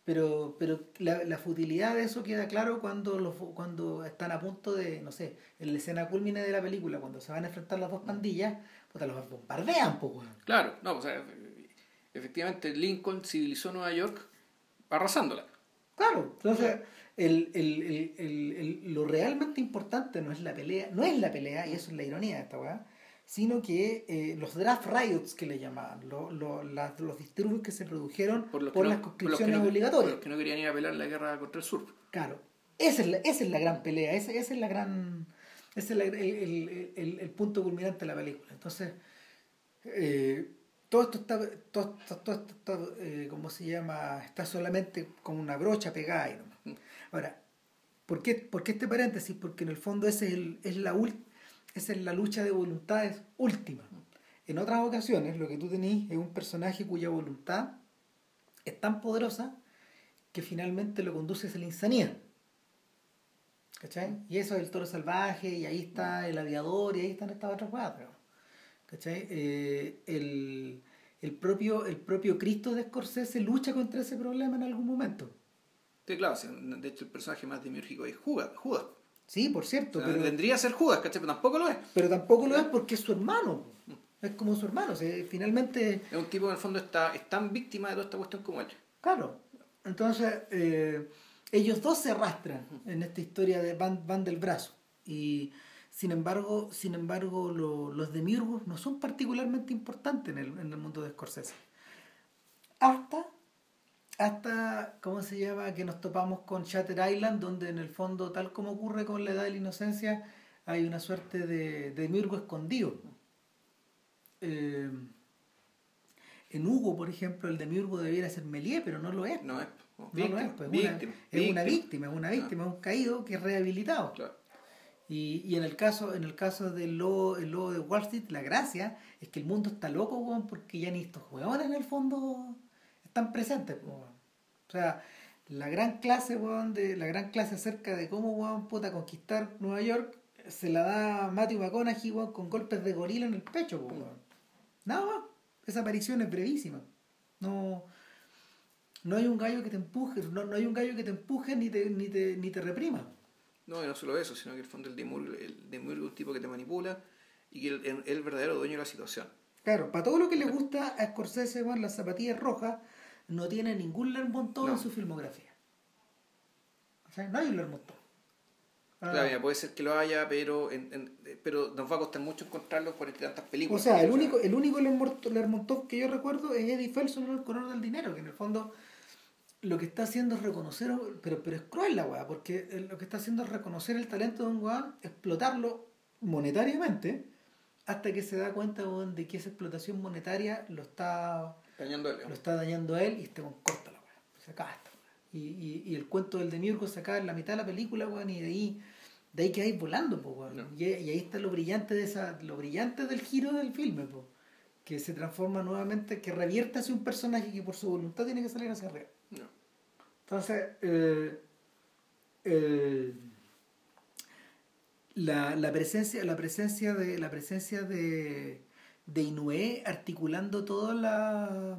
Pero, pero la, la futilidad de eso queda claro cuando, los, cuando están a punto de, no sé, en la escena culmine de la película, cuando se van a enfrentar las dos pandillas, puta, los bombardean, pues, weón. Claro, no, o sea, efectivamente Lincoln civilizó Nueva York arrasándola. Claro, entonces el, el, el, el, el- lo realmente importante no es la pelea, no es la pelea, y eso es la ironía de esta weá, sino que eh, los draft riots que le llamaban, lo- lo- los disturbios que se produjeron por, las por los conscripciones no- obligatorias. por los que no querían ir a pelear la guerra contra el sur. Claro, esa es la, esa es la gran pelea, esa, esa es la gran, ese es la- el, el- el- el punto culminante de la película. Entonces, eh, todo esto está, todo, esto- todo esto está, eh, ¿cómo se llama? Está solamente con una brocha pegada ahí nomás. Ahora, ¿por qué, por qué este paréntesis? Porque en el fondo ese es, el- es la ul- esa es la lucha de voluntades última. En otras ocasiones lo que tú tenés es un personaje cuya voluntad es tan poderosa que finalmente lo conduce a la insanía. ¿Cachai? Y eso es el toro salvaje, y ahí está el aviador, y ahí están estas otras cuatro. ¿Cachai? Eh, el, el, propio, el propio Cristo de Scorsese lucha contra ese problema en algún momento. Sí, claro, de hecho el personaje más demiúrgico es Judas. Judas. Sí, por O cierto, sea, pero, Vendría a ser Judas, ¿cachai? Pero tampoco lo es. pero tampoco lo es porque es su hermano. Es como su hermano. o sea, finalmente Es un tipo que en el fondo está, es tan víctima de toda esta cuestión como él. Claro. Entonces, eh, ellos dos se arrastran en esta historia de van, van del brazo. Y sin embargo, sin embargo lo- los demiurgos no son particularmente importantes en el, en el mundo de Scorsese. Hasta, hasta ¿cómo se llama? Que nos topamos con Shatter Island, donde en el fondo, tal como ocurre con la edad de la inocencia, hay una suerte de, de mirgo escondido. Eh, en Hugo, por ejemplo, el demiurgo debiera ser Melie, pero no lo es. No es. No víctima, lo es, pues, víctima, una, es una víctima, es una víctima, es un caído que es rehabilitado. Claro. Y, y en el caso, en el caso del lobo, el lobo de Wall Street, la gracia es que el mundo está loco, porque ya ni estos huevones en el fondo están presentes, pues. O sea, la gran clase, weón, de, la gran clase acerca de cómo weón puta conquistar Nueva York se la da Matthew McConaughey, weón, con golpes de gorila en el pecho, weón. Nada más. Esa aparición es brevísima. No, no hay un gallo que te empuje, no, no hay un gallo que te empuje ni te, ni te, ni te reprima. No, y no solo eso, sino que el fondo el demiurgo, el es un tipo que te manipula y que el- el- es el verdadero dueño de la situación. Claro, para todo lo que le gusta a Scorsese, weón, las zapatillas rojas no tiene ningún Lermontov No. en su filmografía. O sea, no hay un Lermontov. Ah, Claro, mira, puede ser que lo haya, pero en- en- eh, pero nos va a costar mucho encontrarlo y tantas o películas. sea, el único, el único Lermont- Lermontov que yo recuerdo es Eddie Felson en El color del dinero, que en el fondo lo que está haciendo es reconocer, pero, pero es cruel la weá, porque lo que está haciendo es reconocer el talento de un weón, explotarlo monetariamente, hasta que se da cuenta de que esa explotación monetaria lo está Dañando lo está dañando a él y este corta la weá. Se acaba esta weá. Y, y, y el cuento del Demiurgo se acaba en la mitad de la película, weón, y de ahí, de ahí quedáis volando, pues, weón. No. Y, y ahí está lo brillante de esa, lo brillante del giro del filme, pues. Que se transforma nuevamente, que revierte hacia un personaje que por su voluntad tiene que salir hacia arriba. No. Entonces, eh, eh, la, la presencia, la presencia de, la presencia de, de Inoue articulando toda la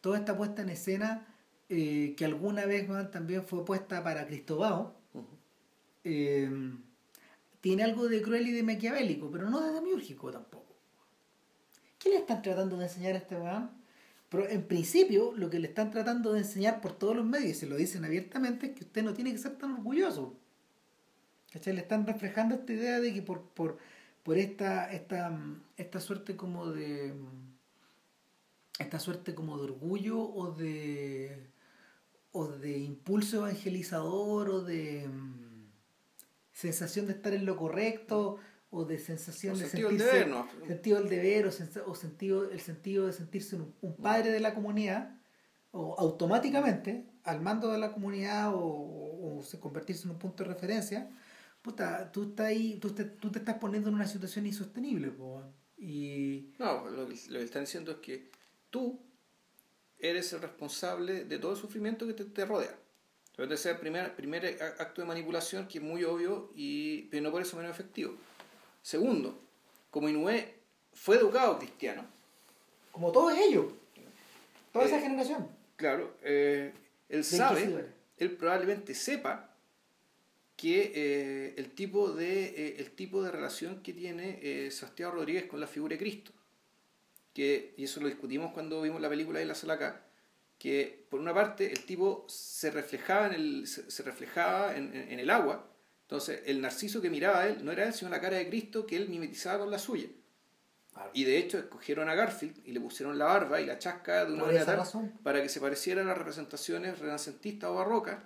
toda esta puesta en escena eh, que alguna vez también fue puesta para Cristobao, eh, tiene algo de cruel y de maquiavélico, pero no de demiúrgico tampoco. ¿Qué le están tratando de enseñar a este weón? Pero en principio, lo que le están tratando de enseñar por todos los medios, y se lo dicen abiertamente, es que usted no tiene que ser tan orgulloso. ¿Cachai? Le están reflejando esta idea de que por, por, por esta, esta, esta suerte como de. esta suerte como de orgullo o de. o de impulso evangelizador o de mm, sensación de estar en lo correcto o de sensación O de sentido del sentirse deber, ¿no? sentido del deber o, sens- o sentido el sentido de sentirse un, un padre de la comunidad o automáticamente al mando de la comunidad o, o- o se convertirse en un punto de referencia puta tú estás ahí tú te, tú te estás poniendo en una situación insostenible po, y No, lo que, lo que están diciendo es que tú eres el responsable de todo el sufrimiento que te, te rodea. Entonces, ese es el primer, primer acto de manipulación que es muy obvio, y, pero no por eso menos efectivo. Segundo, como Inoue fue educado cristiano, como todos ellos toda Eh, esa generación claro, eh, él sabe, él probablemente sepa que eh, el, tipo de, eh, el tipo de relación que tiene eh, Sebastián Rodríguez con la figura de Cristo, que, y eso lo discutimos cuando vimos la película de la sala acá, que por una parte el tipo se reflejaba en el, se, se reflejaba en, en- en el agua, entonces el narciso que miraba a él no era él, sino la cara de Cristo que él mimetizaba con la suya. Y de hecho escogieron a Garfield y le pusieron la barba y la chasca de una manera para que se pareciera a las representaciones renacentistas o barrocas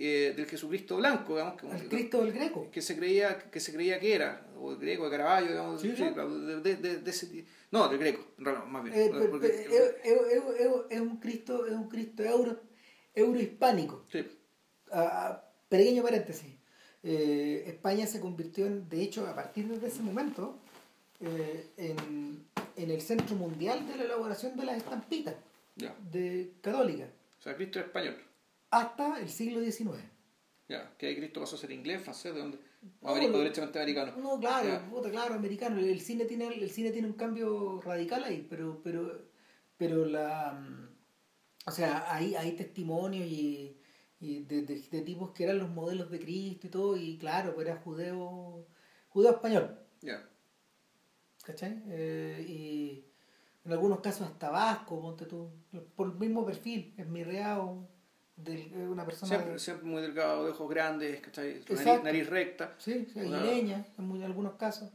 que, del Jesucristo blanco, digamos, que, el Cristo del Greco que se creía que se creía que era, o el greco de Caravaggio, digamos, Sí, sí, de, de- de- ese no, del greco, más bien. Eh, porque- es, un Cristo es un Cristo euro eurohispánico sí, Ah, pequeño paréntesis. Eh, España se convirtió en, de hecho, a partir de ese momento, eh, en, en el centro mundial de la elaboración de las estampitas de católicas O sea, Cristo español. Hasta el siglo XIX. Ya, que Cristo pasó a ser inglés, francés, de dónde? No, derechamente americano. No, claro, Ya. puta, claro, americano. El cine tiene el cine tiene un cambio radical ahí, pero pero pero la mm, o sea, hay hay testimonios y, y de, de, de tipos que eran los modelos de Cristo y todo y claro, pues era judeo judeo español. Ya. ¿cachai? Eh, y en algunos casos hasta vasco, ponte tú, por el mismo perfil, es mirreado de es una persona Siempre, siempre muy delgado, de ojos grandes. Nariz, nariz recta. sí, sí, Una- en, muy- en algunos casos.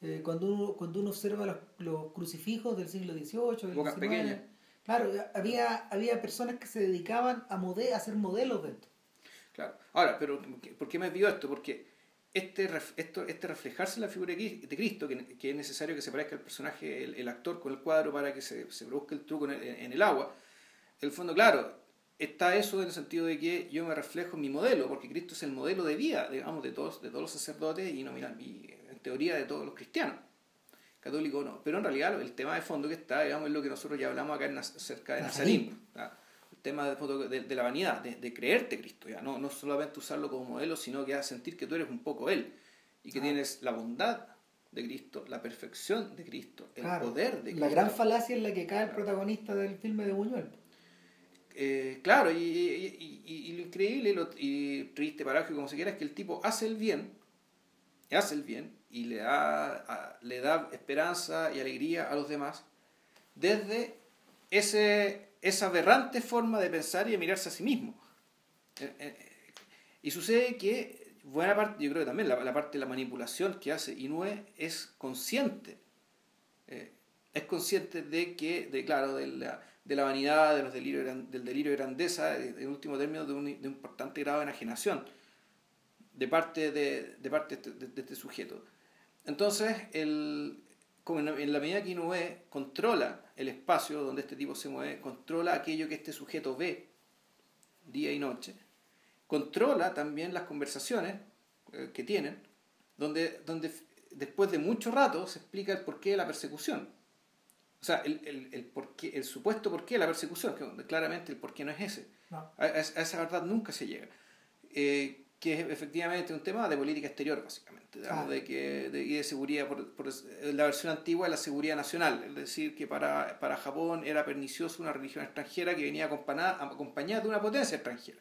Eh, cuando uno cuando uno observa los, los crucifijos del siglo XVIII, del Bocas XIX, pequeñas. Claro, había, había personas que se dedicaban a, mode, a hacer modelos de esto. Claro. Ahora, pero ¿por qué me vio esto? Porque este, esto, este reflejarse en la figura de Cristo, que, que es necesario que se parezca el personaje, el, actor con el cuadro para que se, se produzca el truco en el, en el agua, en el fondo, claro, está eso en el sentido de que yo me reflejo en mi modelo, porque Cristo es el modelo de vida, digamos, de todos, de todos los sacerdotes y, no, mira, en teoría de todos los cristianos. Católicos no. Pero en realidad el tema de fondo que está, digamos, es lo que nosotros ya hablamos acá en, acerca de Nazarín. El tema de, de, la vanidad, de, creerte Cristo, ya no, no solamente usarlo como modelo, sino que a sentir que tú eres un poco Él y que tienes la bondad de Cristo, la perfección de Cristo, el poder de Cristo. La gran falacia en la que cae el protagonista del filme de Buñuel. Eh, claro, y, y, lo increíble y, lo, y triste, parágrafo, como se quiera, es que el tipo hace el bien, hace el bien y le da, le da esperanza y alegría a los demás desde ese, esa aberrante forma de pensar y de mirarse a sí mismo. Eh, eh, y sucede que buena parte, yo creo que también la, parte de la manipulación que hace Inoue es consciente, es consciente de que, de, claro, de la de la vanidad, de los delirios, del delirio de grandeza, en último término de un, de un, importante grado de enajenación de parte de, de parte de, este sujeto. Entonces, el, como en, la medida que Inoue controla el espacio donde este tipo se mueve, controla aquello que este sujeto ve día y noche, controla también las conversaciones eh, que tienen, donde, donde después de mucho rato se explica el porqué de la persecución o sea, el, el, el, porqué, el supuesto porqué de la persecución, que claramente el porqué no es ese. A, esa verdad nunca se llega. Eh, que es efectivamente un tema de política exterior, básicamente, de que, de, y de seguridad, por, por, la versión antigua de la seguridad nacional, es decir, que para, para Japón era pernicioso una religión extranjera que venía acompañada, acompañada de una potencia extranjera.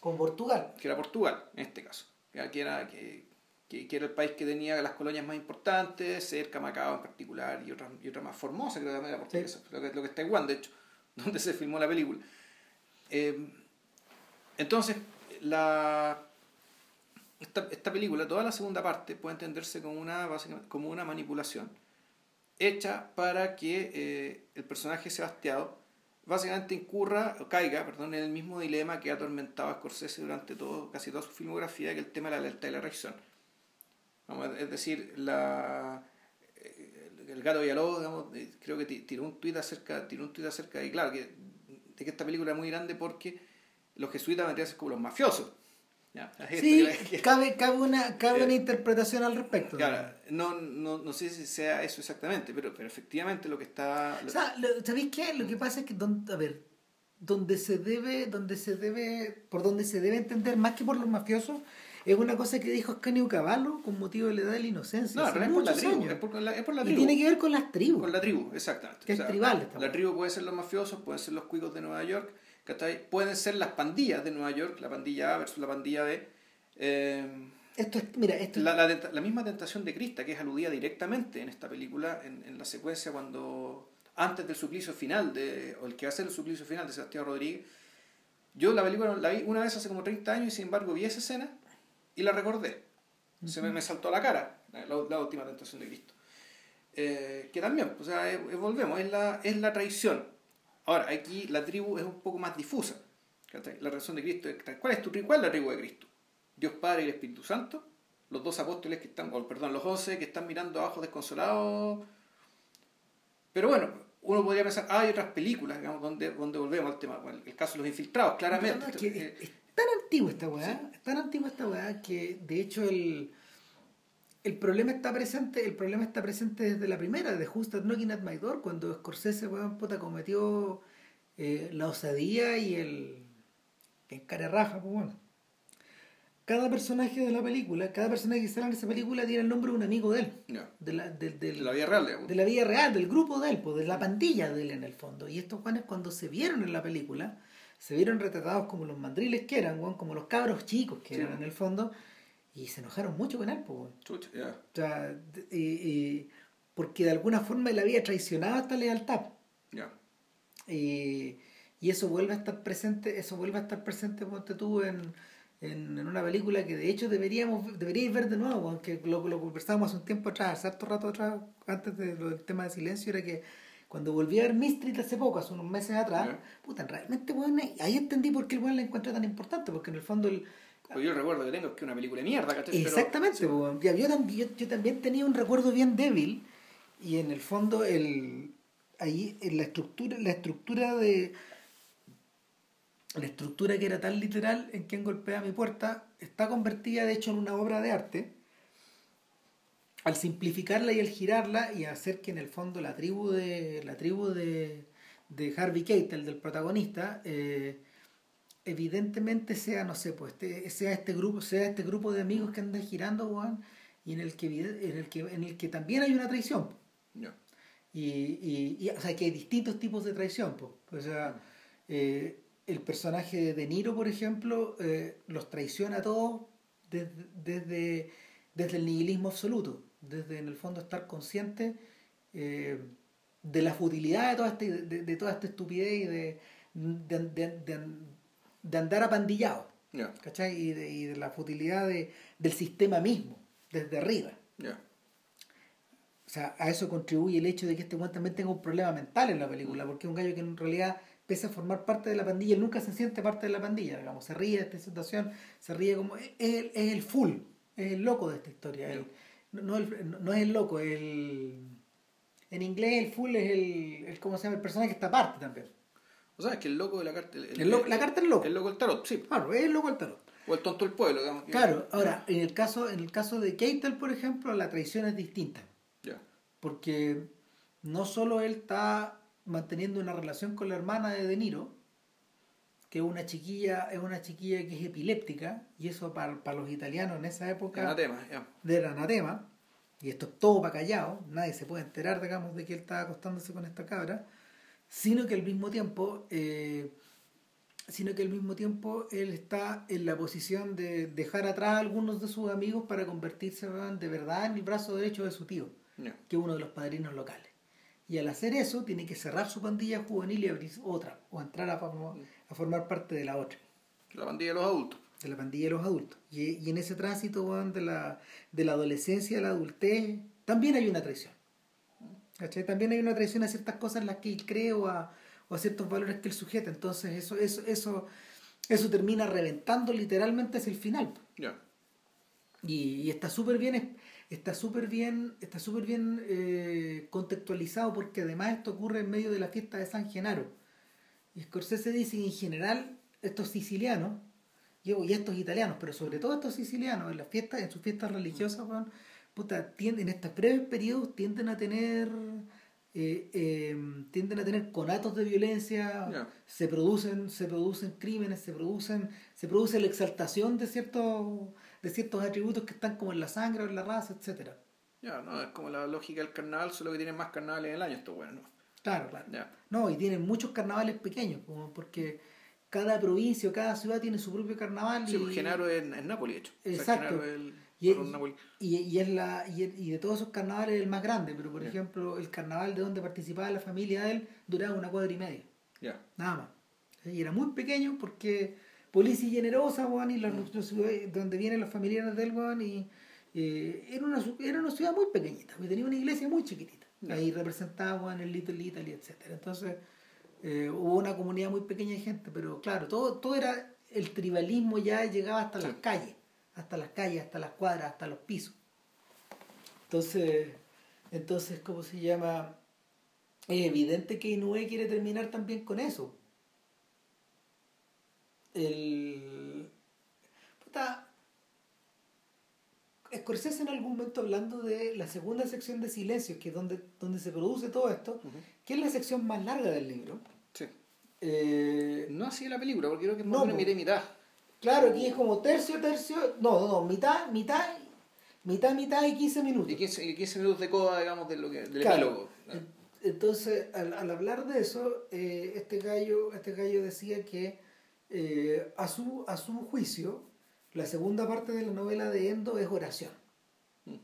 Con Portugal. Que era Portugal, en este caso. Que era, que, que, era el país que tenía las colonias más importantes, cerca Macao en particular, y otra, y otra más formosa, creo que también era portuguesa, lo, que, lo que está Taiwán, de hecho, donde se filmó la película. Eh, entonces, la, esta, esta, película, toda la segunda parte, puede entenderse como una, como una manipulación hecha para que eh, el personaje Sebastián básicamente incurra o caiga perdón, en el mismo dilema que ha atormentado a Scorsese durante todo, casi toda su filmografía, que es el tema de la lealtad y la reacción es decir, la, el gato Villalobos, digamos, creo que tiró un tuit acerca, tiró un tuit acerca de, claro, que, de que esta película es muy grande porque los jesuitas vendrían a ser como los mafiosos. Sí, cabe, cabe, una, cabe una interpretación al respecto. Claro, no, no, no sé si sea eso exactamente, pero, pero efectivamente lo que está... O sea, ¿sabéis qué? Lo que pasa es que, a ver, donde se debe, donde se debe, por donde se debe entender más que por los mafiosos, es una cosa que dijo Ascanio Caballo con motivo de la edad de la inocencia. No, pero es por, la tribu, es, por la, es por la tribu. Y tiene que ver con las tribus. Con la tribu, exactamente. Que es tribal. La tribu puede ser los mafiosos, pueden ser los cuicos de Nueva York, pueden ser las pandillas de Nueva York, la pandilla A versus la pandilla B. Eh, esto es, mira, esto la, la, la, misma tentación de Crista, que es aludida directamente en esta película, en, en la secuencia cuando antes del suplicio final, de, o el que va a ser el suplicio final de Sebastián Rodríguez, yo la película la vi una vez hace como 30 años y sin embargo vi esa escena y la recordé. Se me, me, saltó a la cara la, última tentación de Cristo. Eh, que también, o sea, volvemos, es la, es la traición. Ahora, aquí la tribu es un poco más difusa. La razón de Cristo ¿cuál es tu ¿Cuál es la tribu de Cristo? Dios Padre y el Espíritu Santo, los dos apóstoles que están, perdón, los once que están mirando abajo desconsolados. Pero bueno, uno podría pensar, ah, hay otras películas, digamos, donde, donde volvemos al tema, el caso de los infiltrados, claramente. Eh, tan antigua esta weá, es tan antigua esta weá que de hecho el, el problema está presente, el problema está presente desde la primera, de Just Knocking at My Door, cuando Scorsese weón puta cometió eh, la osadía y el en cara raja, pues bueno. Cada personaje de la película, cada personaje que sale en esa película tiene el nombre de un amigo de él. De, la, de, la vida real, De la vida real, del grupo de él, pues, de la pandilla de él en el fondo. Y estos Juanes cuando se vieron en la película, se vieron retratados como los mandriles que eran, como los cabros chicos que eran en el fondo, y se enojaron mucho con él, pues, o sea, y, porque de alguna forma él había traicionado esta lealtad. Y, y, eso vuelve a estar presente, eso vuelve a estar presente, ponte tú, en, en, una película que de hecho deberíamos deberíais ver de nuevo, aunque lo, lo conversábamos hace un tiempo atrás, hace harto rato atrás, antes del tema de silencio, era que cuando volví a ver Mystery hace poco, hace unos meses atrás, puta, realmente, weón, ahí entendí por qué el weón la encuentra tan importante, porque en el fondo el, Pues yo el recuerdo que tengo es que una película de mierda, ¿cachai? Pero- Exactamente, yo, también, yo, yo también tenía un recuerdo bien débil y en el fondo el ahí en la estructura la estructura de la estructura que era tan literal en quien golpea mi puerta está convertida de hecho en una obra de arte al simplificarla y al girarla y hacer que en el fondo la tribu de la tribu de, de Harvey Keitel del protagonista eh, evidentemente sea no sé pues este, sea este grupo sea este grupo de amigos que andan girando weón, y en el que en el que en el que también hay una traición Ya. y, y, y, o sea que hay distintos tipos de traición po. o sea eh, el personaje de De Niro por ejemplo eh, los traiciona a todos desde, desde, desde el nihilismo absoluto desde en el fondo estar consciente eh, de la futilidad de toda esta, de, de toda esta estupidez y de, de, de- de- andar apandillado Ya. ¿cachai? Y de, y de la futilidad de, del sistema mismo desde arriba Ya. o sea, a eso contribuye el hecho de que este weón también tenga un problema mental en la película, porque es un gallo que en realidad, pese a formar parte de la pandilla, él nunca se siente parte de la pandilla, digamos, se ríe de esta situación, se ríe como... Es, es el, es el full, es el loco de esta historia, el- no, el- no es el loco, el... En inglés el full es el, el ¿cómo se llama? El personaje que está aparte también. O sea, es que el loco de la carta. El, El loco- la carta del loco. El loco del tarot, sí. Claro, es el loco del tarot. O el tonto del pueblo, digamos. Claro, ahora, en el caso, en el caso de Keitel, por ejemplo, la traición es distinta. Ya. porque no solo él está manteniendo una relación con la hermana de De Niro, que una chiquilla, es una chiquilla que es epiléptica, y eso para, para los italianos en esa época Anatema, era anatema, y esto es todo para callado, nadie se puede enterar, digamos, de que él estaba acostándose con esta cabra, sino que al mismo tiempo, eh, sino que al mismo tiempo él está en la posición de dejar atrás a algunos de sus amigos para convertirse de verdad en el brazo derecho de su tío que es uno de los padrinos locales. Y al hacer eso, tiene que cerrar su pandilla juvenil y abrir otra, o entrar a, a formar parte de la otra, La pandilla de los adultos. de la pandilla de los adultos. Y, y en ese tránsito weón, de, la, de la adolescencia a la adultez, también hay una traición. ¿Cachai? También hay una traición a ciertas cosas en las que él cree o a, o a ciertos valores que él sujeta. Entonces, eso, eso, eso, eso termina reventando literalmente hacia el final. Ya. Y, y está súper bien está súper bien está súper bien eh, contextualizado porque además esto ocurre en medio de la fiesta de San Genaro y Scorsese dice que en general estos sicilianos y, estos italianos pero sobre todo estos sicilianos en las fiestas en sus fiestas religiosas puta, tienden, en estos breves periodos tienden a tener eh, eh, tienden a tener conatos de violencia se producen se producen crímenes se producen se produce la exaltación de ciertos de ciertos atributos que están como en la sangre en la raza etcétera Ya, no, es como la lógica del carnaval, solo que tienen más carnavales en el año, esto bueno. Claro claro no y tienen muchos carnavales pequeños como porque cada provincia o cada ciudad tiene su propio carnaval Sí, y, pues Genaro es en Nápoles, de hecho. O sea, Exacto. El, Y- y, y es la y, y de todos esos carnavales es el más grande pero por ejemplo el carnaval de donde participaba la familia de él duraba una cuadra y media Ya. nada más y era muy pequeño porque Policia y Generosa weón, y la, la ciudad donde vienen los familiares del weón, y eh, era, una, era una ciudad muy pequeñita y tenía una iglesia muy chiquitita. Ahí representaba weón, el Little Italy etcétera. Entonces eh, hubo una comunidad muy pequeña de gente pero claro todo todo era el tribalismo ya llegaba hasta Sí. las calles hasta las calles hasta las cuadras hasta los pisos. Entonces entonces cómo se llama es evidente que Inoue quiere terminar también con eso. El puta Scorsese en algún momento hablando de la segunda sección de silencios que es donde, donde se produce todo esto Ujú. que es la sección más larga del libro Sí. Eh, No así la película, porque creo que es No, más o menos po. mitad claro aquí es como tercio tercio no no no mitad mitad mitad mitad y 15 minutos Y 15, y 15 minutos de coda, digamos, de lo que, del Claro. epílogo. En- Entonces, al, al hablar de eso, eh, este gallo, este gallo decía que eh, a su, a su juicio, la segunda parte de la novela de Endo es oración. Mm.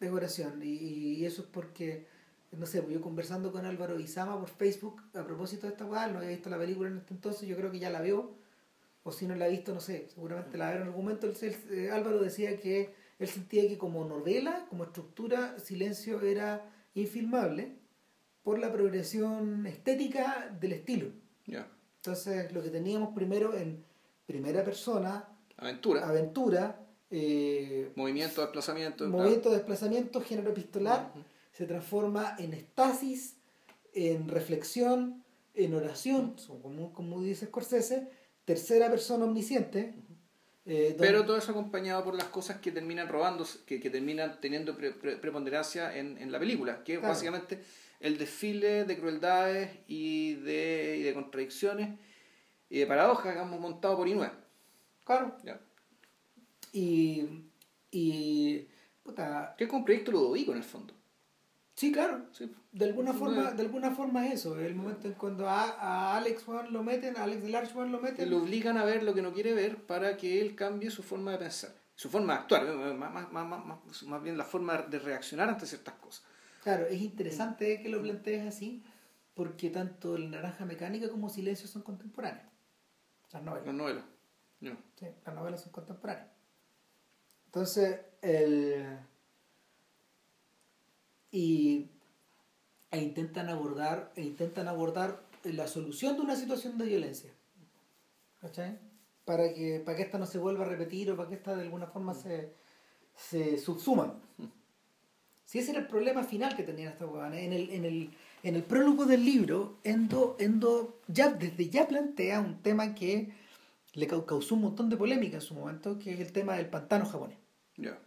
Es oración. Y, y eso es porque, no sé, pues yo conversando con Álvaro Izama por Facebook a propósito de esta él no había visto la película en este entonces, yo creo que ya la vio. O si no la ha visto, no sé, seguramente la verá en algún momento. Él- él- eh, Álvaro decía que él sentía que como novela, como estructura, Silencio era infilmable por la progresión estética del estilo. Ya. Entonces, lo que teníamos primero en primera persona, Aventura. aventura, eh, Movimiento, desplazamiento. movimiento, desplazamiento, género epistolar, se transforma en estasis, en reflexión, en oración, como, como dice Scorsese, tercera persona omnisciente. eh, Pero todo eso acompañado por las cosas que terminan robándose, que, que terminan teniendo pre- pre- preponderancia en, en la película, que es Claro. básicamente el desfile de crueldades y de, y de contradicciones y de paradojas que hemos montado por Inue. Claro. Ya. Y, y puta, Que es como un proyecto Ludovico en el fondo. sí, claro. Sí. De alguna forma, de alguna forma es eso, el momento en cuando a, a Alex Juan lo meten, a Alex Arch Juan lo meten. lo obligan a ver lo que no quiere ver para que él cambie su forma de pensar, su forma de actuar, eh, más, más, más, más, más- más bien la forma de reaccionar ante ciertas cosas. Claro, es interesante que lo plantees así, porque tanto el Naranja Mecánica como Silencio son contemporáneos. Las novelas. Las novelas. No. Sí, las novelas son contemporáneas. Entonces, el... Y... E intentan abordar, e intentan abordar la solución de una situación de violencia. ¿Cachai? Para que, para que esta no se vuelva a repetir o para que esta de alguna forma se, se subsuma. Si ese era el problema final que tenían estas huevanas. En el, en el, en el prólogo del libro, Endo, Endo ya, desde ya plantea un tema que le cau- causó un montón de polémica en su momento, que es el tema del pantano japonés. Ya.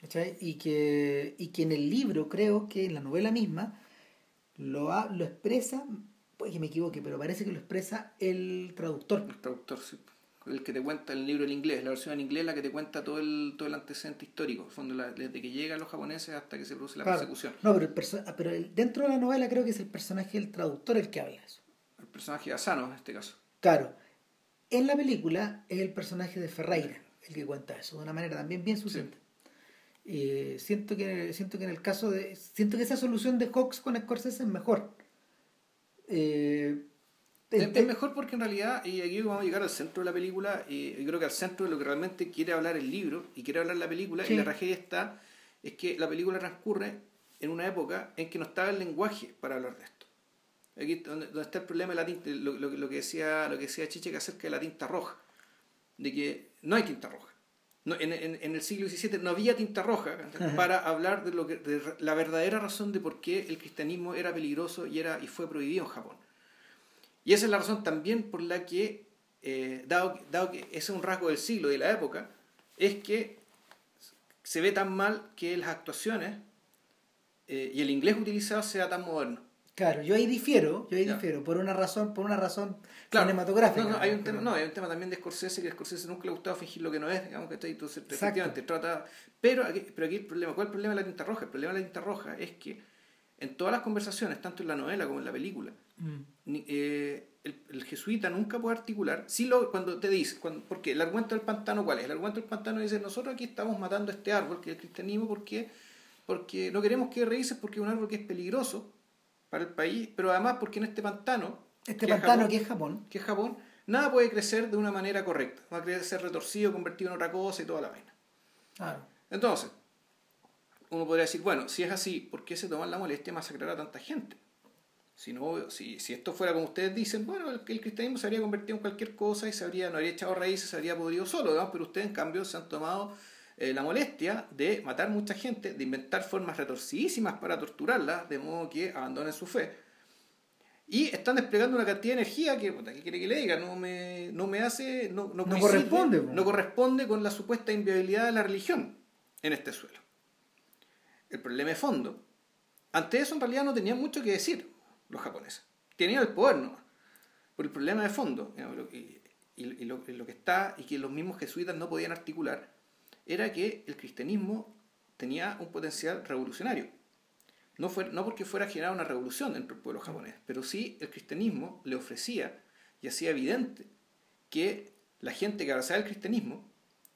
¿cachai? Y que, y que en el libro, creo que en la novela misma, lo, ha- lo expresa, puede que me equivoque, pero parece que lo expresa el traductor. El traductor, sí. El que te cuenta el libro en inglés, la versión en inglés la que te cuenta todo el, todo el antecedente histórico, en el fondo, la- desde que llegan los japoneses hasta que se produce la Claro. persecución. No, pero, el ah, pero el- dentro de la novela creo que es el personaje del traductor el que habla eso. El personaje de Asano, en este caso. Claro, en la película es el personaje de Ferreira el que cuenta eso, de una manera también bien sucinta. Eh, siento, que, siento que en el caso de. Siento que esa solución de Hawks con Scorsese es mejor. Eh, Es, el- es mejor porque en realidad, y aquí vamos a llegar al centro de la película, y yo creo que al centro de lo que realmente quiere hablar el libro y quiere hablar la película, Sí. y la tragedia está, es que la película transcurre en una época en que no estaba el lenguaje para hablar de esto. Aquí donde, donde está el problema de la tinta, lo, lo- lo que decía, lo que decía Chiche que acerca de la tinta roja, de que no hay tinta roja. No, en, en- en el siglo XVII no había tinta roja para hablar de, lo que, de la verdadera razón de por qué el cristianismo era peligroso y, era, y fue prohibido en Japón. Y esa es la razón también por la que, eh, dado, dado que ese es un rasgo del siglo y de la época, es que se ve tan mal que las actuaciones eh, y el inglés utilizado sea tan moderno. Claro, yo ahí difiero, yo ahí Ya. difiero, por una razón, por una razón Claro. cinematográfica. No, no, hay un tema, no, hay un tema también de Scorsese que a Scorsese nunca le ha gustado fingir lo que no es, digamos que está ahí, entonces Exacto. efectivamente trata. Pero aquí, pero aquí el problema, ¿cuál es el problema de la tinta roja? El problema de la tinta roja es que en todas las conversaciones, tanto en la novela como en la película, Mm. ni- eh, el, el jesuita nunca puede articular, sí lo, cuando te dice, cuando, porque el argumento del pantano, ¿cuál es? El argumento del pantano dice, nosotros aquí estamos matando este árbol, que es el cristianismo, porque, porque no queremos que raíces, porque es un árbol que es peligroso para el país, pero además porque en este pantano, Este que es pantano Japón, que es Japón, que es Japón, nada puede crecer de una manera correcta, va a crecer retorcido, convertido en otra cosa y toda la vaina. claro, Entonces, uno podría decir, bueno, si es así, ¿por qué se toman la molestia de masacrar a tanta gente? Si, no, si, si esto fuera como ustedes dicen, bueno, el, el cristianismo se habría convertido en cualquier cosa y se habría, no habría echado raíces, se habría podrido solo, digamos, pero ustedes en cambio se han tomado eh, la molestia de matar mucha gente, de inventar formas retorcidísimas para torturarla, de modo que abandonen su fe. Y están desplegando una cantidad de energía que, ¿qué quiere que le diga? No me, no me hace, no, no, No corresponde, po. no corresponde con la supuesta inviabilidad de la religión en este suelo. El problema de fondo, ante eso en realidad no tenían mucho que decir los japoneses. Tenían el poder nomás. Pero el problema de fondo, digamos, lo- y, y- y lo, y lo que está, y que los mismos jesuitas no podían articular, era que el cristianismo tenía un potencial revolucionario. No, fue, no porque fuera a generar una revolución dentro del pueblo japonés, pero sí el cristianismo le ofrecía y hacía evidente que la gente que abrazaba el cristianismo,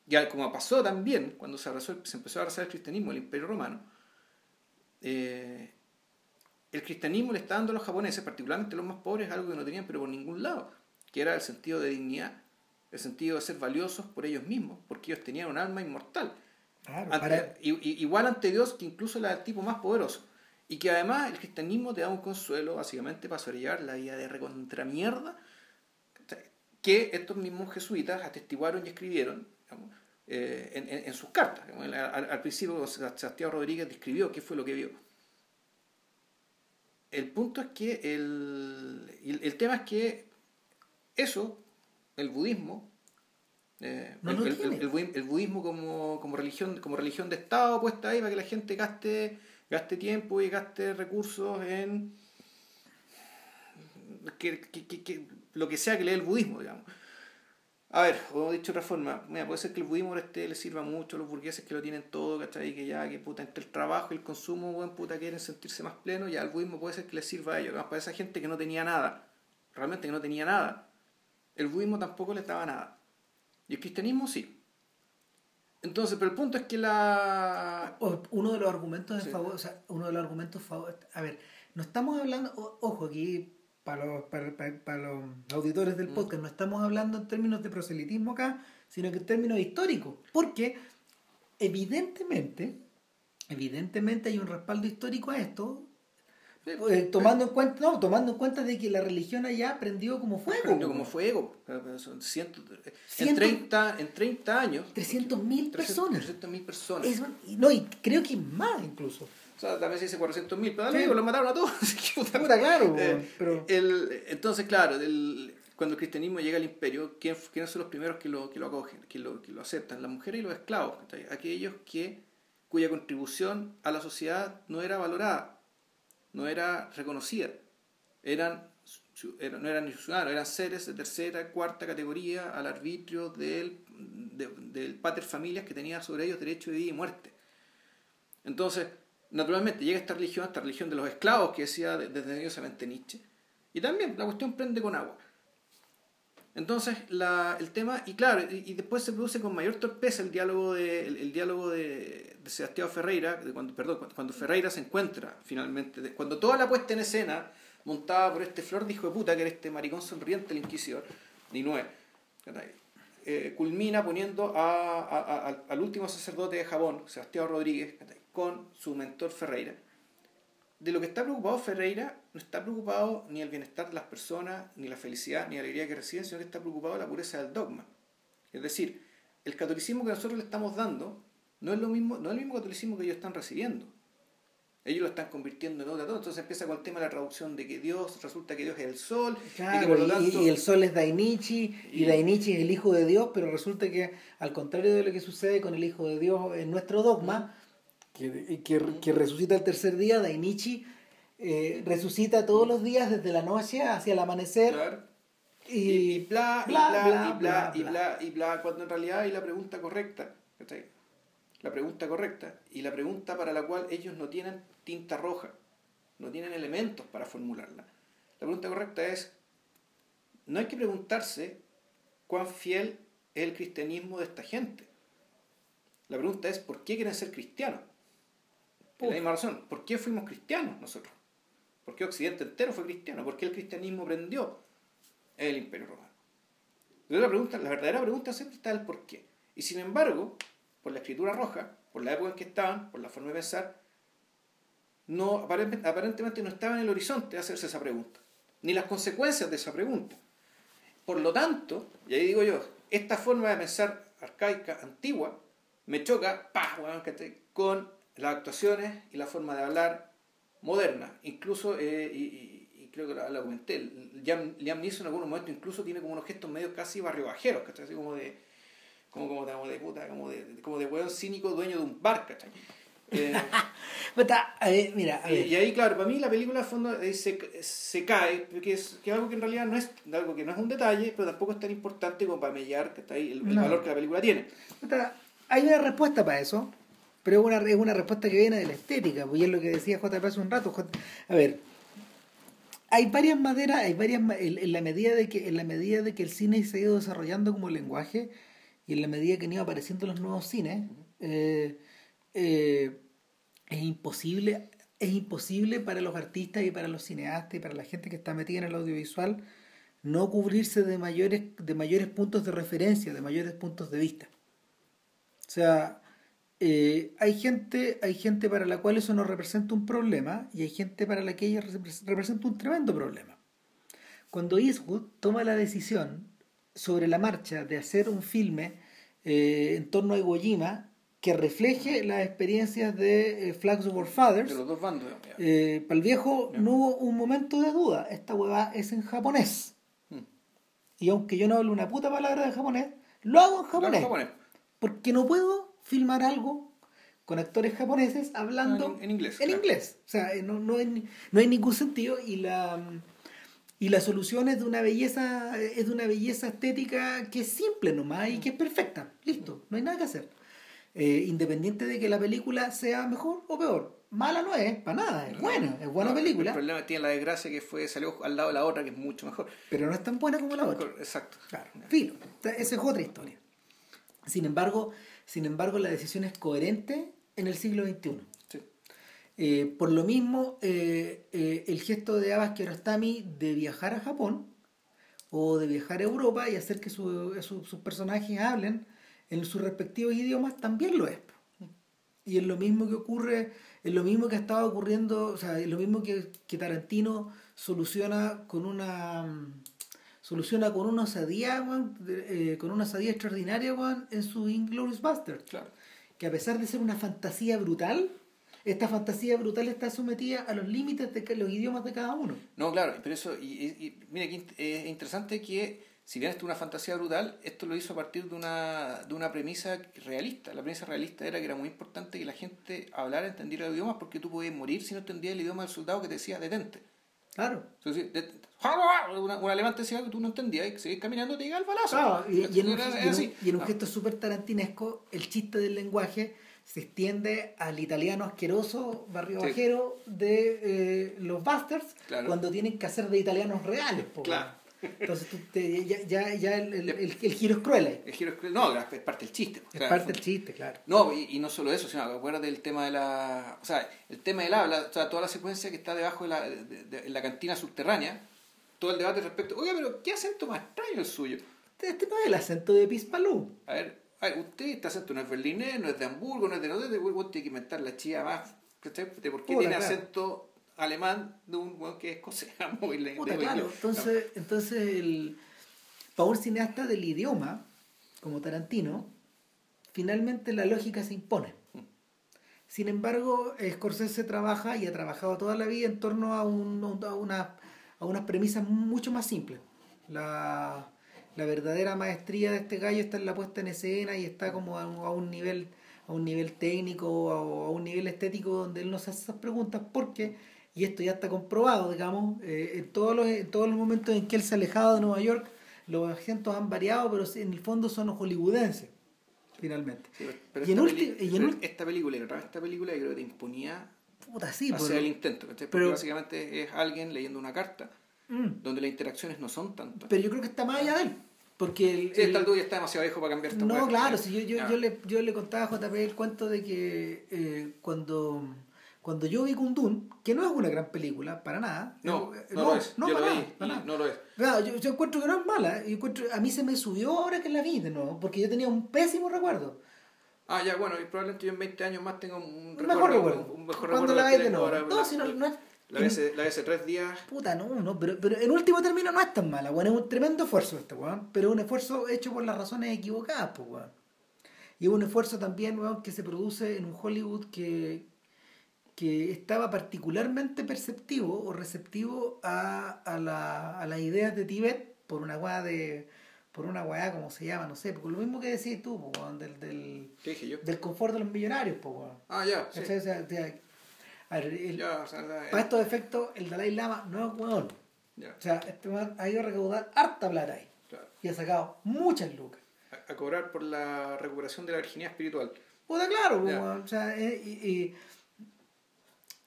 ya como pasó también cuando se, abrazó- se empezó a abrazar el cristianismo el Imperio Romano, eh, el cristianismo le está dando a los japoneses, particularmente los más pobres, algo que no tenían pero por ningún lado, que era el sentido de dignidad, el sentido de ser valiosos por ellos mismos, porque ellos tenían un alma inmortal. claro, Ante- para- i- i- igual ante Dios que incluso la del tipo más poderoso. Y que además el cristianismo te da un consuelo básicamente para sobrellevar la vida de recontramierda que estos mismos jesuitas atestiguaron y escribieron eh, en, sus cartas. Al, principio Santiago Rodríguez describió qué fue lo que vio. El punto es que el, el, tema es que eso, el budismo, eh, el, budismo como, como, religión, como religión de Estado puesta ahí para que la gente gaste, gaste tiempo y gaste recursos en que, lo que sea que lea el budismo, digamos. A ver, o dicho de otra forma, mira, puede ser que el budismo este le sirva mucho a los burgueses que lo tienen todo, ¿cachai? Que ya, que puta, entre el trabajo y el consumo, buen puta, quieren sentirse más plenos, ya el budismo puede ser que les sirva a ellos. Para esa gente que no tenía nada, realmente que no tenía nada, el budismo tampoco les daba nada. Y el cristianismo sí. Entonces, pero el punto es que la... Uno de los argumentos en favor, o sea, uno de los argumentos favor, a ver, no estamos hablando, ojo, aquí para los, para, para, los auditores del mm. podcast, no estamos hablando en términos de proselitismo acá, sino que en términos históricos. Porque evidentemente, evidentemente hay un respaldo histórico a esto, eh, tomando en cuenta no tomando en cuenta de que la religión allá aprendió como fuego aprendió como fuego. Son cientos, en 30 en 30 años. 300 mil personas. 300 mil personas. No y creo que más incluso. O sea, también se dice 400 mil, pero sí. lo mataron a todos. claro, eh, pero... el, entonces, claro, el, cuando el cristianismo llega al imperio, ¿quién, ¿quiénes son los primeros que lo, que lo acogen, que lo, que lo aceptan? Las mujeres y los esclavos, aquellos que, cuya contribución a la sociedad no era valorada, no era reconocida. Eran, no eran ni ciudadanos, eran seres de tercera, cuarta categoría al arbitrio del, del pater familias que tenía sobre ellos derecho de vida y muerte. Entonces, naturalmente llega esta religión, esta religión de los esclavos que decía desdeñosamente Nietzsche. Y también la cuestión prende con agua. Entonces, la, el tema, y claro, y, después se produce con mayor torpeza el diálogo de, el, diálogo de, Sebastián Ferreira, de cuando, perdón, cuando Ferreira se encuentra finalmente, cuando toda la puesta en escena, montada por este flor de hijo de puta, que era este maricón sonriente, el inquisidor, Ninué, eh, culmina poniendo a, al último sacerdote de Jabón, Sebastián Rodríguez, con su mentor Ferreira. De lo que está preocupado Ferreira, no está preocupado ni el bienestar de las personas, ni la felicidad, ni la alegría que reciben, sino que está preocupado de la pureza del dogma. Es decir, el catolicismo que nosotros le estamos dando no es, lo mismo, no es el mismo catolicismo que ellos están recibiendo. Ellos lo están convirtiendo en otra todo. Entonces empieza con el tema de la traducción de que Dios, resulta que Dios es el sol. y, el sol es Dainichi, y, y Dainichi es el Hijo de Dios, pero resulta que al contrario de lo que sucede con el Hijo de Dios en nuestro dogma, que, que, que resucita el tercer día, Dainichi eh, resucita todos los días desde la noche hacia el amanecer. Y, bla, bla, bla, y bla, y bla, y bla, cuando en realidad hay la pregunta correcta. La pregunta correcta y la pregunta para la cual ellos no tienen tinta roja, no tienen elementos para formularla. La pregunta correcta es, no hay que preguntarse cuán fiel es el cristianismo de esta gente. La pregunta es, ¿por qué quieren ser cristianos? Por la misma razón. ¿Por qué fuimos cristianos nosotros? ¿Por qué Occidente entero fue cristiano? ¿Por qué el cristianismo prendió el Imperio Romano? la, pregunta, la verdadera pregunta siempre está el por qué. Y sin embargo, por la escritura roja, por la época en que estaban, por la forma de pensar, no, aparentemente no estaba en el horizonte hacerse esa pregunta, ni las consecuencias de esa pregunta. Por lo tanto, y ahí digo yo, esta forma de pensar arcaica, antigua, me choca con las actuaciones y la forma de hablar moderna. Incluso, eh, y, creo que la, comenté, Liam, Liam Neeson en algunos momentos incluso tiene como unos gestos medio casi barrio bajeros, ¿cachai? Así como de, como, como, de puta, como de, como de weón cínico dueño de un bar, ¿cachai? Eh, mira, Y, ahí, claro, para mí la película, al fondo, eh, se, se cae, porque es, que algo que en realidad no es algo que no es un detalle, pero tampoco es tan importante como para mellar que está ahí el, valor que la película tiene. hay una respuesta para eso pero es una, es una respuesta que viene de la estética, pues es lo que decía JP hace un rato. a ver, hay varias maderas, hay varias en, la medida de que en la medida de que el cine se ha ido desarrollando como lenguaje y en la medida que han ido apareciendo los nuevos cines, eh, eh, es imposible es imposible para los artistas y para los cineastas y para la gente que está metida en el audiovisual no cubrirse de mayores de mayores puntos de referencia, de mayores puntos de vista. O sea, eh, hay gente hay gente para la cual eso no representa un problema y hay gente para la que ella representa un tremendo problema. Cuando Eastwood toma la decisión sobre la marcha de hacer un filme eh, en torno a Iwo Jima que refleje las experiencias de eh, Flags of Fathers, De los dos bandos. eh, para el viejo no hubo un momento de duda. Esta hueva es en japonés. Mm. Y aunque yo no hablo una puta palabra de japonés, lo hago en japonés. Claro, japonés. Porque no puedo filmar algo con actores japoneses hablando En- en inglés, En claro. inglés. O sea, eh, no, no, hay, no hay ningún sentido y la y la solución es de una belleza es de una belleza estética que es simple nomás y que es perfecta. Listo, no hay nada que hacer. Eh, independiente de que la película sea mejor o peor. Mala no es, para nada, es buena, es buena No, película, El problema tiene la desgracia que fue salió al lado de la otra, que es mucho mejor. pero no es tan buena como la otra. Exacto. Claro, filo. Esa es otra historia. Sin embargo, sin embargo, la decisión es coherente en el siglo XXI. Sí. Eh, por lo mismo, eh, eh, el gesto de Abbas Kiarostami de viajar a Japón o de viajar a Europa y hacer que su- su- sus personajes hablen en sus respectivos idiomas también lo es. Y es lo mismo que ocurre, es lo mismo que estaba ocurriendo, o sea, es lo mismo que, que Tarantino soluciona con una mm, soluciona con una osadía, weón, eh, con una osadía extraordinaria weón, en su Inglourious Basterds Claro. que a pesar de ser una fantasía brutal, esta fantasía brutal está sometida a los límites de los idiomas de cada uno. No, claro, pero eso, y, mira, int- es interesante que, si bien esto es una fantasía brutal, esto lo hizo a partir de una, de una premisa realista. La premisa realista era que era muy importante que la gente hablara, entendiera el idioma, porque tú podías morir si no entendías el idioma del soldado que te decía detente. Claro. Entonces, una, un alemán te decía que tú no entendías y seguís caminando te llega el balazo. Claro, y, y en un, así. y en gesto súper tarantinesco, el chiste del lenguaje se extiende al italiano asqueroso, barrio Sí. bajero de eh, los Bastards, Claro. cuando tienen que hacer de italianos reales. Claro. Entonces tú te- ya, ya, ya el, el, el- el giro es cruel ahí. El giro es cruel. No, es parte del chiste. pues, Es claro, parte del chiste, claro. No, y, y no solo eso, sino acuérdate del tema de la. O sea, el tema del habla, o sea, toda la secuencia que está debajo de la, de- la cantina subterránea, todo el debate respecto. Oiga, pero ¿qué acento más extraño el suyo? Este no es el acento de Pispalú. A ver, a ver, usted, este acento no es berlinés, no es de Hamburgo, no es de no es de Hamburgo, tiene que inventar la chía más. ¿cachai? ¿De por qué tiene claro. acento alemán de un weón que es escocés? Muy Puta, claro. Entonces, entonces el, para un cineasta del idioma, como Tarantino, finalmente la lógica se impone. Sin embargo, Scorsese trabaja y ha trabajado toda la vida en torno a, un, a, una, a unas premisas mucho más simples. La, la verdadera maestría de este gallo está en la puesta en escena y está como a, un- a un nivel a un nivel técnico o a un nivel estético donde él no se hace esas preguntas porque y esto ya está comprobado digamos eh, en todos los en todos los momentos en que él se ha alejado de Nueva York los acentos han variado pero en el fondo son hollywoodenses finalmente Sí, pero Y en ulti- y en esta película y otra esta película yo creo que te imponía puta sí hacer pero- el intento, pero- básicamente es alguien leyendo una carta Mm. donde las interacciones no son tantas. pero yo creo que está más allá de él porque el, Sí, el- está el ya está demasiado viejo para cambiar esta No, claro, si yo, yo, yo, le, yo le contaba a JP el cuento de que eh, cuando, cuando yo vi Kundun, que no es una gran película, para nada. No, eh, no, lo es. no, yo para lo nada, vi para y nada. no lo es. Claro, yo, yo encuentro que no es mala, yo encuentro, a mí se me subió ahora que la vi de nuevo, porque yo tenía un pésimo recuerdo. Ah, ya, bueno, y probablemente yo en 20 años más tengo un, Un mejor recuerdo. Un, un mejor Cuando recuerdo la ves de nuevo. ahora, No, la- si no, no es... La ves, la ves tres días. Puta, no, no, pero, pero en último término no es tan mala, weón. Es un tremendo esfuerzo este, weón. Pero es un esfuerzo hecho por las razones equivocadas, pues, weón. Y es un esfuerzo también, weón, que se produce en un Hollywood que, que estaba particularmente perceptivo o receptivo a, a, la, a las ideas de Tibet por una weá de. por una weá, como se llama, no sé, por lo mismo que decís tú, del, del, ¿Qué dije yo? del confort de los millonarios, weón. Ah, ya, sí. O sea, o sea, a ver, el- Ya, o sea, la- para estos efectos, el Dalai Lama no es weón. ya, O sea, este weón ha ido a recaudar harta plata ahí. claro. Y ha sacado muchas lucas. A, a cobrar por la recuperación de la virginidad espiritual. Puta, claro, weón. O sea, eh, y, y-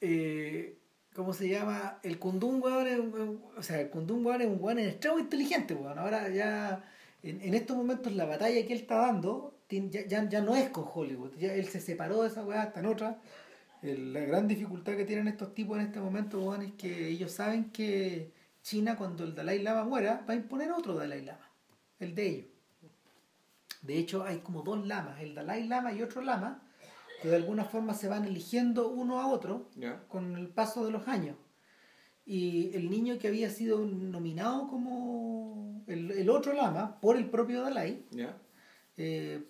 eh, ¿cómo se llama? El Kundun, weón, o sea, el Kundun, weón, es un weón extremo inteligente, weón. Ahora ya, en, en estos momentos, la batalla que él está dando ya, ya, ya no es con Hollywood. Ya él se separó de esa weá, está en otra. La gran dificultad que tienen estos tipos en este momento, weón, es que ellos saben que China, cuando el Dalai Lama muera, va a imponer otro Dalai Lama, el de ellos. De hecho, hay como dos lamas, el Dalai Lama y otro lama, que de alguna forma se van eligiendo uno a otro con el paso de los años. Y el niño que había sido nominado como el, el otro lama por el propio Dalai, eh,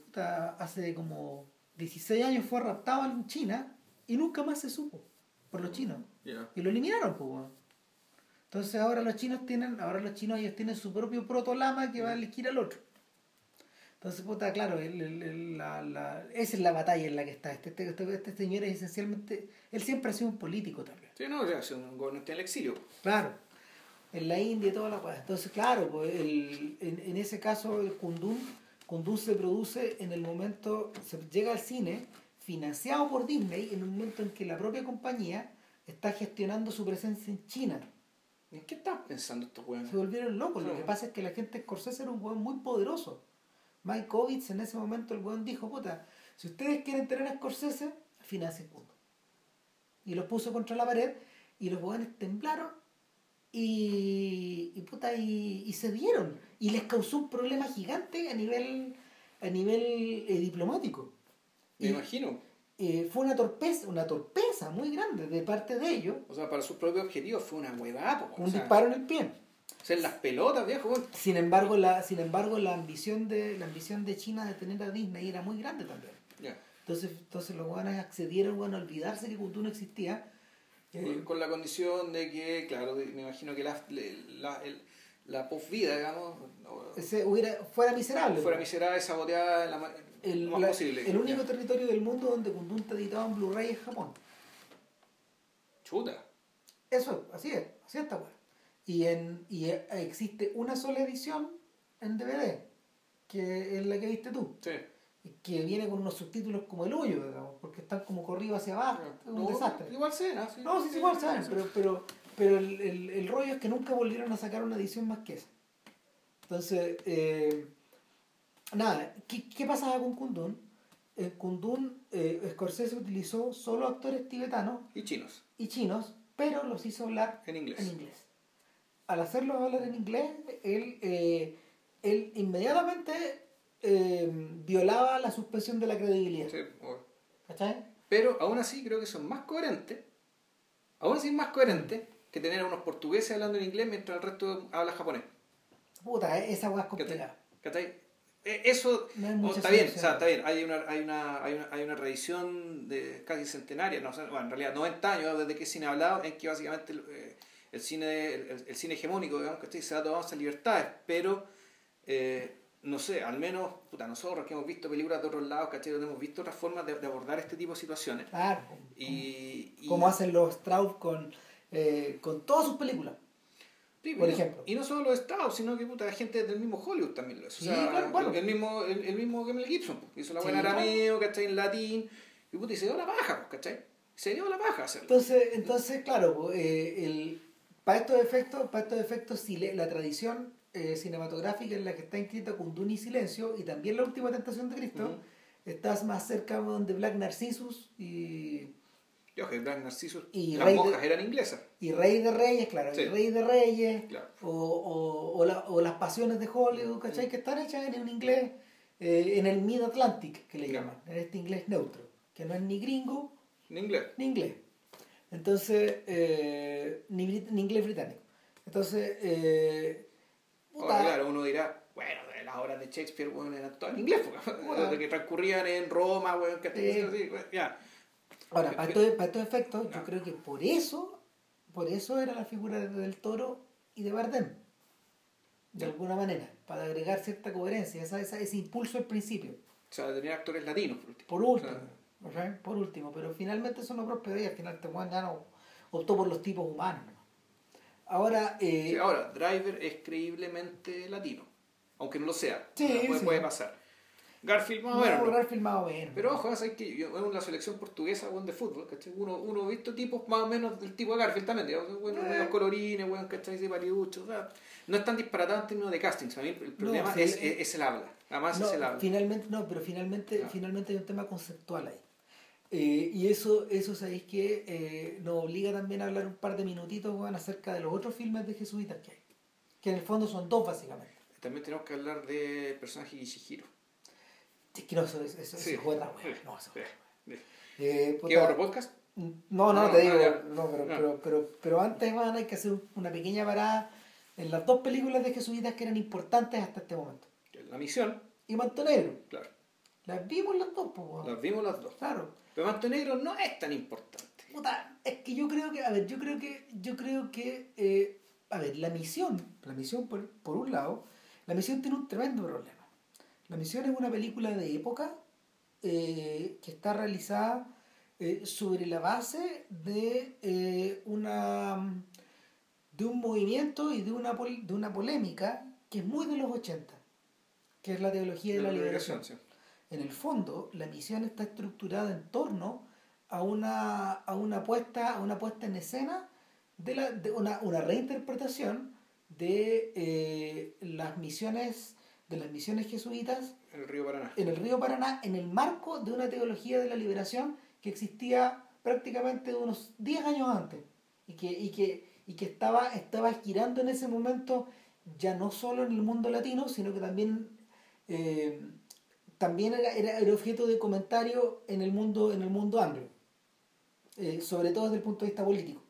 hace como 16 años fue raptado en China y nunca más se supo por los chinos. Y lo eliminaron, pues. Entonces ahora los chinos tienen, ahora los chinos ellos tienen su propio protolama que va a elegir al otro. Entonces, puta, claro, el- el- el- la, la- esa es la batalla en la que está. Este, este, este, este señor es esencialmente, él siempre ha sido un político también. Sí, no, o sea, es un gobernante en el exilio. Claro. En la India y toda la cosa. Entonces, claro, pues, el, en, en ese caso el Kundun, Kundun se produce en el momento, se llega al cine financiado por Disney en un momento en que la propia compañía está gestionando su presencia en China. ¿En qué están pensando estos weones? Se volvieron locos. Lo que pasa es que la gente de Scorsese era un weón muy poderoso. Mike Ovitz en ese momento el weón dijo, puta, si ustedes quieren tener a Scorsese, financien Kundun. Y los puso contra la pared y los weones temblaron y, y, puta, y, y se dieron. Y les causó un problema gigante a nivel, a nivel eh, diplomático. Me Y, imagino. eh, fue una torpeza, una torpeza muy grande de parte de ellos. O sea, para su propio objetivo fue una huevada, Un o sea, disparo en el pie. Ser las pelotas, viejo. Sin embargo, la, sin embargo, la ambición de la ambición de China de tener a Disney era muy grande también. Entonces, entonces los guanes accedieron bueno, a olvidarse que Kundun existía. Con- Con la condición de que, claro, me imagino que la, la, el- la posvida, digamos, ese hubiera, fuera miserable. fuera miserable, saboteada en la el, lo más la- posible. el único Ya. territorio del mundo donde Kundun está editado en Blu-ray es Japón. Chuta. Eso, así es, así está bueno. Y, en, y eh, existe una sola edición en DVD, que es la que viste tú. Sí. que viene con unos subtítulos como el hoyo, digamos, porque están como corridos hacia abajo, es un No, desastre. Igual cena, sí. No, sí, sí, igual saben, pero, pero, pero el, el, el rollo es que nunca volvieron a sacar una edición más que esa. Entonces, eh, nada, ¿qué, qué pasaba con Kundun? En Kundun, eh, Scorsese utilizó solo actores tibetanos Y chinos, y chinos, pero los hizo hablar en inglés. en inglés. Al hacerlos hablar en inglés, él, eh, él inmediatamente eh, violaba la suspensión de la credibilidad. Sí, bueno. ¿Cachai? Pero aún así creo que son más coherentes, aún así es más coherente que tener a unos portugueses hablando en inglés mientras el resto habla japonés. Puta, esa weá es complicada. ¿Cachai? Eh, Eso No oh, está bien, o sea, está bien. Hay una, hay una, hay una, hay una tradición de casi centenaria, no sé, bueno, en realidad 90 años desde que ha hablado, en que básicamente eh, el cine, el, el cine hegemónico, digamos, que se ha tomado esas libertades, pero eh, no sé, al menos, puta, nosotros que hemos visto películas de otros lados, ¿cachai? Donde hemos visto otras formas de, de abordar este tipo de situaciones. Claro. Y, y- Como hacen los Strauss con, eh, con todas sus películas. Sí, por y no- ejemplo. Y no solo los estados, sino que puta, gente del mismo Hollywood también lo. Sí, o sea, claro, bueno. el, mismo, el, el mismo Mel Gibson, pues, hizo la Sí, buena claro. arameo, ¿cachai? En latín, y puta, y se dio la paja, pues, ¿cachai? Se dio la paja hacerlo. Entonces, entonces claro, po, eh, el, para estos efectos, para estos efectos la tradición eh, cinematográfica en la que está inscrita Kundun y Silencio, y también la última tentación de Cristo, estás más cerca de Black Narcissus y, Yo, que Black Narcissus, Y las Rey de- monjas eran inglesas. y Rey de Reyes, claro, Sí. y Rey de Reyes, Claro. o, o, o, la- o las pasiones de Hollywood, ¿cachai? Que están hechas en un inglés, eh, en el Mid-Atlantic, que le Claro. llaman, en este inglés neutro, que no es ni gringo En inglés. ni inglés. Entonces, eh, ni, brit- ni inglés británico. Entonces, eh, puta, claro, uno dirá, bueno, de las obras de Shakespeare, bueno, eran todas en inglés, porque, Bueno. de que transcurrían en Roma, bueno, que Sí. ya. ahora, para estos, para estos efectos, yo creo que por eso, por eso era la figura de Del Toro y de Bardem, de alguna manera, para agregar cierta coherencia, esa, esa- ese impulso al principio. O sea, tenía actores latinos, por último. Por último, O sea, por último, pero finalmente eso no prosperó y al final este ya no optó por los tipos humanos. ¿no? Ahora, eh, Sí, ahora, Driver es creíblemente latino, aunque no lo sea. Sí, puede, sí. puede pasar. Garfield, más o no, menos. ¿no? Garfield más o menos. Pero ojo, sabes que en la selección portuguesa de fútbol, ¿cachai? Uno, uno ha visto tipos más o menos del tipo de Garfield también, digamos, bueno, Eh. colorines, bueno, ¿cachai? De paliuchos, no es tan disparatado en términos de castings. A mí el problema es, es, es el habla, además No, es el habla. finalmente no, pero finalmente, Ah. finalmente hay un tema conceptual ahí. Eh, y eso, eso sabéis que eh, nos obliga también a hablar un par de minutitos acerca de los otros filmes de jesuitas que hay. Que en el fondo son dos básicamente. También tenemos que hablar del personaje Gishihiro. Es que no, eso, eso, eso Sí. es otra. No, eso- Sí. Eh, ¿Qué puta, otro podcast? No, no, No, te digo, no, pero, No. pero, pero, pero antes van hay que hacer una pequeña parada en las dos películas de Jesuitas que eran importantes hasta este momento. La misión, Y Manto Negro, claro. Las vimos las dos, pues. Las vimos las dos. claro. Pero Manto Negro no es tan importante. Puta, es que yo creo que, a ver, yo creo que, yo creo que, eh, a ver, la misión, la misión por, por un lado, la misión tiene un tremendo problema. La misión es una película de época eh, que está realizada eh, sobre la base de eh, una de un movimiento y de una pol- de una polémica que es muy de los 80, que es la teología de la liberación. sí. En el fondo, la misión está estructurada en torno a una, a una, puesta, a una puesta en escena de, la, de una, una reinterpretación de eh, las misiones de las misiones jesuitas En el río Paraná. en el río Paraná en el marco de una teología de la liberación que existía prácticamente unos 10 años antes y que, y que, y que estaba, estaba girando en ese momento ya no solo en el mundo latino, sino que también, eh, también era, era, era objeto de comentario en el mundo, en el mundo anglo, eh, sobre todo desde el punto de vista político.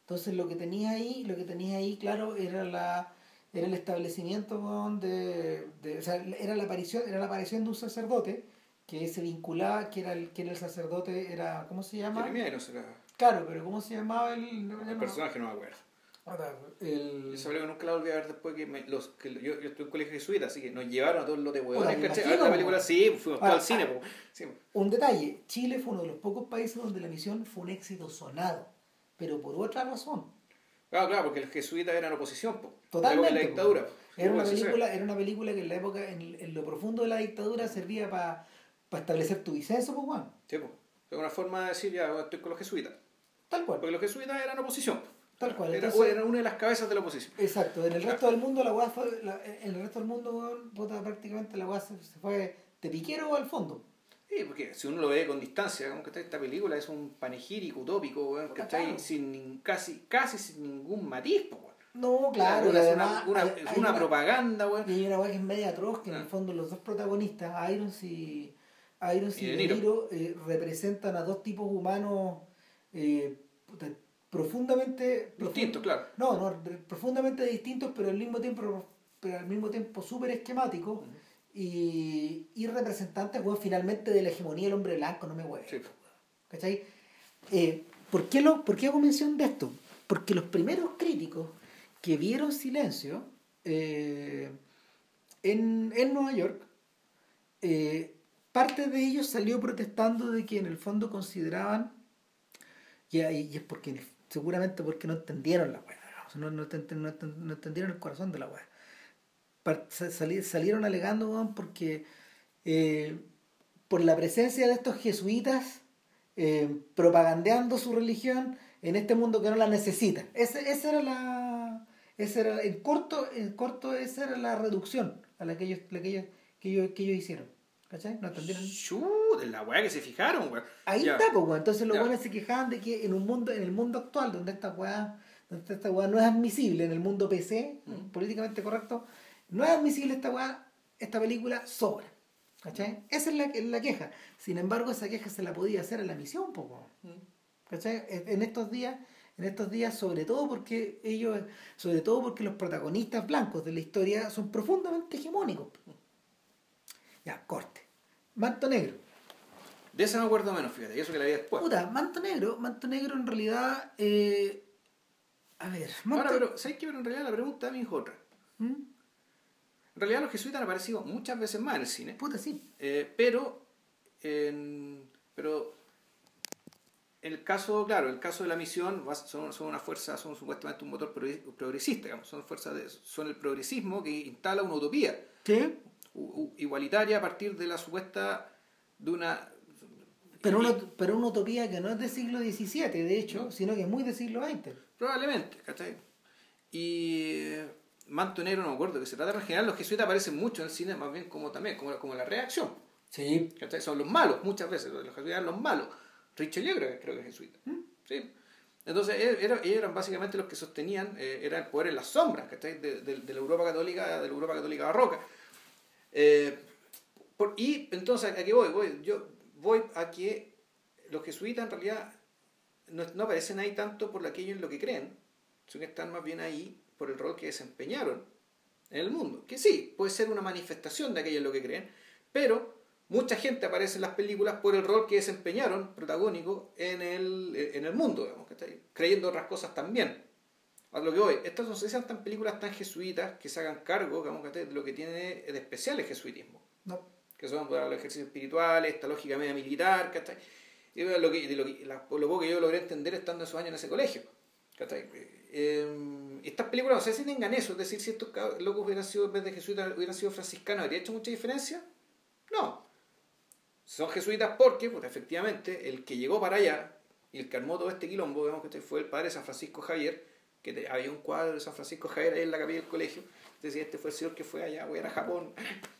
Entonces lo que tenía ahí, lo que tenía ahí, claro, era la era el establecimiento weón, de, o sea, era la aparición, era la aparición de un sacerdote que se vinculaba, que era el, que era el sacerdote, era, ¿cómo se llama? Jeremiah será. Claro, pero ¿cómo se llamaba el, El personaje no me acuerdo. Ahora, el- Esa película nunca la volví a ver después que, me, los, que yo, yo estuve en colegio jesuita, así que nos llevaron a todos los de huevones. A ver la película, sí, fuimos Ahora, todos al cine, ah, po. Sí, po. un detalle, Chile fue uno de los pocos países donde la misión fue un éxito sonado, pero por otra razón. Claro, claro, porque los jesuitas eran oposición, po. Totalmente, Luego de la dictadura. po. Era una, película, era una película que en la época, en, en lo profundo de la dictadura, servía para establecer tu vicenzo, pues Juan. Sí, po. Es una forma de decir, ya, estoy con los jesuitas. Tal cual. Porque los jesuitas eran oposición. Po. Tal cual, Era, entonces- era una de las cabezas de la oposición. Exacto, en el resto del mundo la weá fue, la- en el resto del mundo weón, puta, prácticamente la weá se, se fue de piquero al fondo. Sí, porque si uno lo ve con distancia, como que esta película es un panegírico utópico, weón, Puta, ¿cachai? claro. Sin casi, casi sin ningún matiz, weón. No, claro, y es una, una- hay- es hay una una- propaganda, weón. Y hay una weá que es media atroz, que en Ah. el fondo los dos protagonistas, Irons y, Irons Y y, De De Niro. Eh, representan a dos tipos humanos eh, profundamente... Distintos, claro. No, no, profundamente distintos, pero al mismo tiempo, pero al mismo tiempo súper esquemáticos y, y representantes, weón, finalmente de la hegemonía del hombre blanco, no me huevo. Sí. ¿Cachai? Eh, ¿por, qué lo, ¿Por qué hago mención de esto? Porque los primeros críticos que vieron silencio eh, en, en Nueva York, eh, parte de ellos salió protestando de que en el fondo consideraban, y, es porque seguramente porque no entendieron la weá, no, no, no ent- no entendieron el corazón de la weá. Salieron alegando weón, porque eh, por la presencia de estos jesuitas eh, propagandeando su religión en este mundo que no la necesita. Ese, esa era la. Esa era, en corto, en corto, esa era la reducción a la que ellos, la que ellos, que ellos, que ellos hicieron. ¿Cachai? ¿No entendieron? En la weá que se fijaron, weón. Ahí Ya. está, pues, weón. Entonces los buenos se quejaban de que en un mundo, en el mundo actual, donde esta weá, donde esta weá no es admisible, en el mundo PC, Mm. políticamente correcto, no es admisible esta weá, esta película sobra. ¿Cachai? Esa es la, la queja. Sin embargo, esa queja se la podía hacer a la misión, pues, weón. ¿Cachai? En estos días, en estos días, sobre todo porque ellos, sobre todo porque los protagonistas blancos de la historia son profundamente hegemónicos. Ya, corte. Manto negro. De esa me acuerdo menos, fíjate, y eso que la vi después. Puta, manto negro, manto negro en realidad. eh, a ver, manto Ahora, pero, ¿sabes qué? Pero en realidad la pregunta a mí es otra. ¿Mm? En realidad los jesuitas han aparecido muchas veces más en el cine. Puta, sí. Eh, pero, en, pero el caso, claro, el caso de la misión son, son una fuerza, son supuestamente un motor progre- progresista, digamos, son fuerzas de, son el progresismo que instala una utopía Sí. Igualitaria a partir de la supuesta de una Pero una, pero una utopía que no es del siglo XVII, de hecho, No. sino que es muy del siglo XX. Probablemente, ¿cachai? Y eh, Manto Negro no me acuerdo que se trata, pero en general los jesuitas aparecen mucho en el cine, más bien como también, como, como la reacción. Sí. ¿cachai? Son los malos, muchas veces, los jesuitas eran los malos. Richelieu creo, que- creo que es jesuita. ¿sí? Entonces, e- era- ellos eran básicamente los que sostenían, eh, era el poder en las sombras, ¿cachai? De, de- de la Europa católica, de la Europa católica barroca. Eh, por- y entonces, ¿a qué voy? voy? Yo voy a que los jesuitas en realidad no, no aparecen ahí tanto por aquello en lo que creen, sino que están más bien ahí por el rol que desempeñaron en el mundo. Que sí, puede ser una manifestación de aquello en lo que creen, pero mucha gente aparece en las películas por el rol que desempeñaron protagónico en el, en el mundo, digamos, creyendo otras cosas también. A lo que voy, estas no se sean tan películas tan jesuitas que se hagan cargo digamos, de lo que tiene de especial el jesuitismo. No. Que son los ejercicios espirituales, esta lógica media militar, ¿cachai? Y lo, que, de lo, que, lo poco que yo logré entender estando esos años en ese colegio. ¿cachai? Eh, estas películas, no sé si tengan eso, es decir, si estos locos hubieran sido, en vez de jesuitas, hubieran sido franciscanos, ¿habría hecho mucha diferencia? No. Son jesuitas porque, pues, efectivamente, el que llegó para allá y el que armó todo este quilombo, vemos que fue el padre San Francisco Javier, que había un cuadro de San Francisco Javier ahí en la capilla del colegio. Decía, este fue el señor que fue allá, voy a Japón.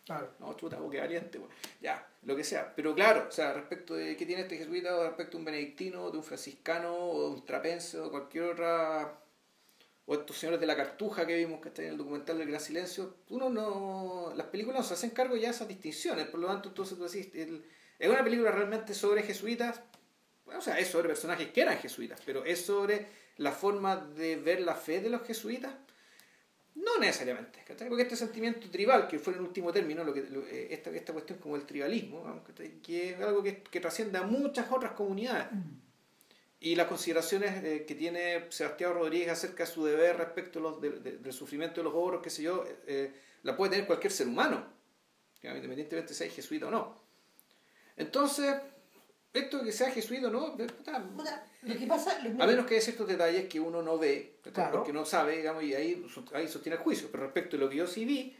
Claro. No, chuta, qué valiente, Ya, lo que sea. Pero claro, o sea, respecto de qué tiene este jesuita, o respecto de un benedictino, de un franciscano, o de un trapense, o cualquier otra. O estos señores de la cartuja que vimos que está en el documental del Gran Silencio, uno no. Las películas no se hacen cargo ya de esas distinciones. Por lo tanto, entonces tú decís, es una película realmente sobre jesuitas. o sea, es sobre personajes que eran jesuitas, pero es sobre la forma de ver la fe de los jesuitas? No necesariamente, porque este sentimiento tribal, que fue en último término, lo que, eh, esta, esta cuestión como el tribalismo, que es algo que, que, trasciende a muchas otras comunidades. Mm. Y las consideraciones eh, que tiene Sebastián Rodríguez acerca de su deber respecto los, del sufrimiento de los obros, qué sé yo, eh, la puede tener cualquier ser humano, independientemente sea jesuita o no. Entonces, esto que sea jesuita no, lo que pasa, a menos que haya ciertos detalles que uno no ve, porque no sabe, digamos, y ahí, ahí sostiene el juicio. Pero respecto a lo que yo sí vi,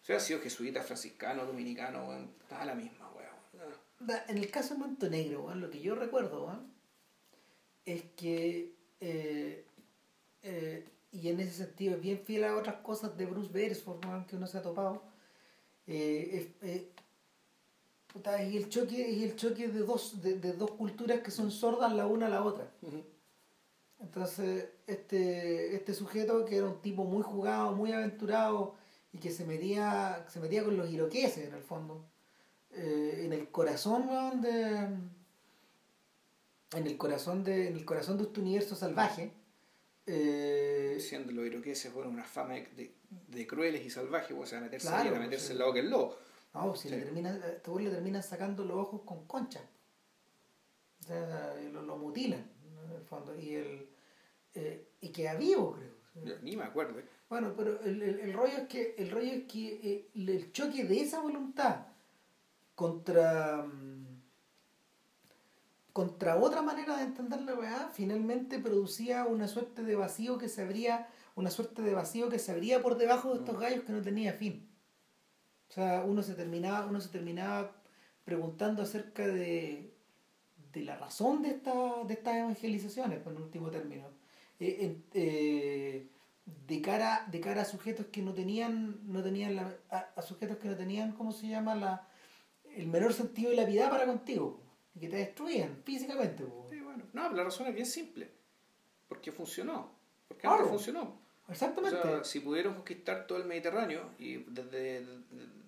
o sea, ha sido jesuita, franciscano, dominicano, está la misma, weón. En el caso de Montenegro, lo que yo recuerdo es que, eh, eh, y en ese sentido es bien fiel a otras cosas de Bruce Beresford, que uno se ha topado, eh, y el choque, y el choque de dos, de, dos culturas que son sordas la una a la otra. Entonces, este, este sujeto que era un tipo muy jugado, muy aventurado y que se metía, se metía con los iroqueses en el fondo, eh, en el corazón de en el corazón de en el corazón de este universo salvaje eh, siendo los iroqueses fueron una fama de, crueles y salvajes o sea meterse a meterse en el lobo que el lobo no, si le terminan, este le terminan sacando los ojos con concha. O sea, lo, lo mutilan, en el fondo. Y, el, eh, y queda vivo, creo. ni me acuerdo. ¿eh? Bueno, pero el, el, el, rollo es que, el, rollo es que eh, el choque de esa voluntad contra mm, contra otra manera de entender la verdad finalmente producía una suerte de vacío que se abría una suerte de vacío que se abría por debajo de estos mm. gallos que no tenía fin o sea, uno se terminaba, uno se terminaba preguntando acerca de, de la razón de, esta, de estas evangelizaciones, por último término. Eh, eh, de cara de cara a sujetos que no tenían no tenían la, a, sujetos que no tenían cómo se llama la el menor sentido de la vida para contigo y que te destruían físicamente sí, bueno. no la razón es bien simple porque funcionó porque claro. funcionó exactamente o sea, si pudieron conquistar todo el Mediterráneo y desde desde